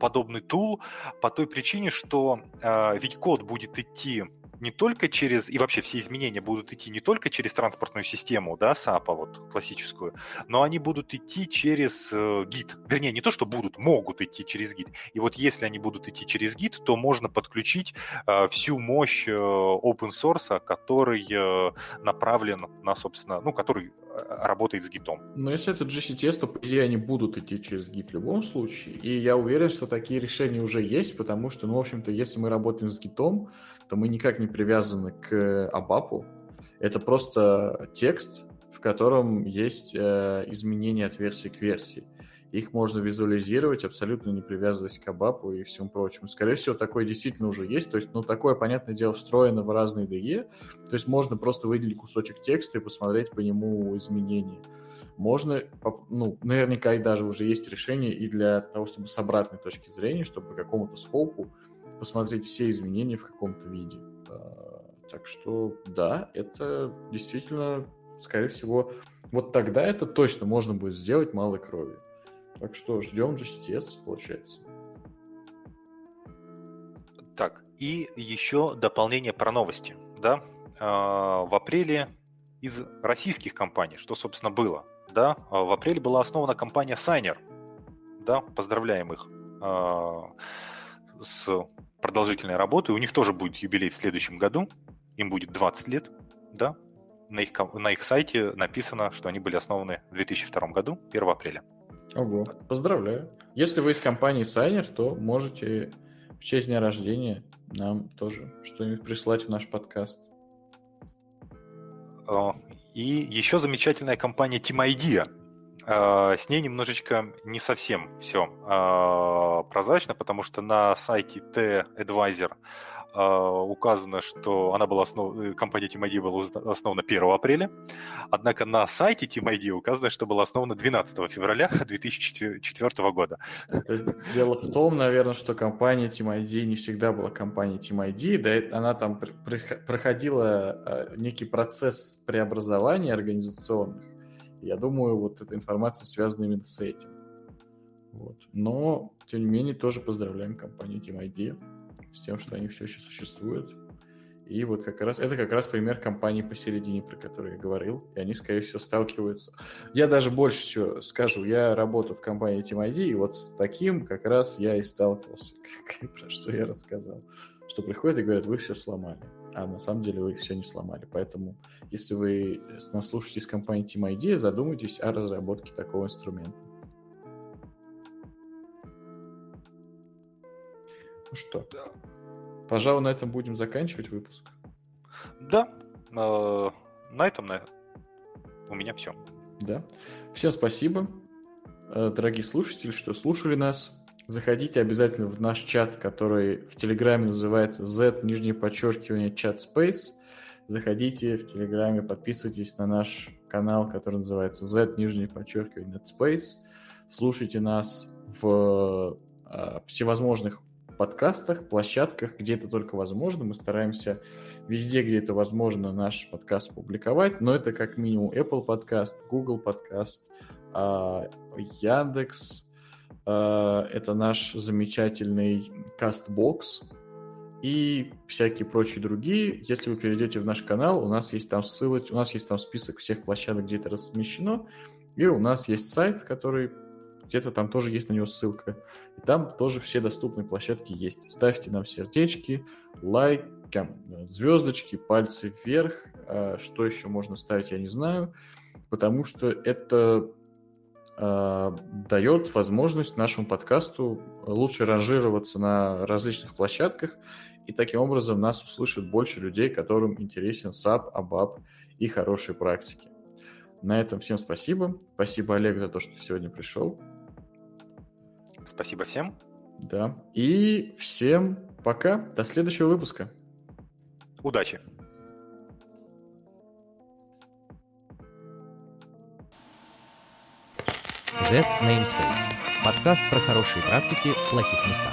подобный тул по той причине, что э, ведь код будет идти не только через, и вообще все изменения будут идти не только через транспортную систему, да, SAP, вот классическую, но они будут идти через э, гид. Вернее, не то, что будут, могут идти через гид. И вот если они будут идти через гид, то можно подключить э, всю мощь э, open source, который э, направлен на, собственно, ну, который э, работает с гитом. Но если это GCTS, то, по идее, они будут идти через гид в любом случае. И я уверен, что такие решения уже есть, потому что, ну, в общем-то, если мы работаем с гитом, то мы никак не привязаны к абапу. Это просто текст, в котором есть э, изменения от версии к версии. Их можно визуализировать, абсолютно не привязываясь к абапу и всему прочему. Скорее всего, такое действительно уже есть. То есть, ну, такое, понятное дело, встроено в разные DE. То есть, можно просто выделить кусочек текста и посмотреть по нему изменения. Можно, ну, наверняка и даже уже есть решение и для того, чтобы с обратной точки зрения, чтобы по какому-то скопу посмотреть все изменения в каком-то виде. А, так что да, это действительно, скорее всего, вот тогда это точно можно будет сделать малой крови. Так что ждем JCTS, получается. Так, и еще дополнение про новости. Да? А, в апреле из российских компаний, что, собственно, было. Да? В апреле была основана компания Signer. Да, поздравляем их с продолжительной работы. У них тоже будет юбилей в следующем году. Им будет 20 лет, да. На их, на их сайте написано, что они были основаны в 2002 году, 1 апреля. Ого, поздравляю. Если вы из компании Signer, то можете в честь дня рождения нам тоже что-нибудь прислать в наш подкаст. И еще замечательная компания Team Idea с ней немножечко не совсем все а, прозрачно, потому что на сайте T-Advisor а, указано, что она была основ... Компания Team ID была основана 1 апреля, однако на сайте Team ID указано, что была основана 12 февраля [laughs] 2004 года. Дело в том, наверное, что компания Team ID не всегда была компанией Team ID, да, она там проходила некий процесс преобразования организационных, я думаю, вот эта информация связана именно с этим. Вот. Но, тем не менее, тоже поздравляем компанию Team ID с тем, что они все еще существуют. И вот как раз это как раз пример компании посередине, про которую я говорил, и они, скорее всего, сталкиваются. Я даже больше всего скажу, я работаю в компании Team ID, и вот с таким как раз я и сталкивался, [laughs] про что я рассказал. Что приходят и говорят, вы все сломали а на самом деле вы их все не сломали. Поэтому, если вы нас слушаете из компании Team ID, задумайтесь о разработке такого инструмента. Ну что, да. пожалуй, на этом будем заканчивать выпуск. Да, э, на этом на... у меня все. Да. Всем спасибо, э, дорогие слушатели, что слушали нас. Заходите обязательно в наш чат, который в Телеграме называется Z, нижнее подчеркивание, чат Space. Заходите в Телеграме, подписывайтесь на наш канал, который называется Z, нижнее подчеркивание, Space. Слушайте нас в э, всевозможных подкастах, площадках, где это только возможно. Мы стараемся везде, где это возможно, наш подкаст публиковать, но это как минимум Apple подкаст, Google подкаст, э, Яндекс, это наш замечательный кастбокс и всякие прочие другие. Если вы перейдете в наш канал, у нас есть там ссылочка, у нас есть там список всех площадок, где это размещено, и у нас есть сайт, который где-то там тоже есть на него ссылка. И там тоже все доступные площадки есть. Ставьте нам сердечки, лайк, звездочки, пальцы вверх. Э, что еще можно ставить, я не знаю. Потому что это э, дает возможность нашему подкасту лучше ранжироваться на различных площадках, и таким образом нас услышит больше людей, которым интересен SAP, ABAP и хорошие практики. На этом всем спасибо. Спасибо, Олег, за то, что сегодня пришел. Спасибо всем. Да. И всем пока. До следующего выпуска. Удачи. Z Namespace. Подкаст про хорошие практики в плохих местах.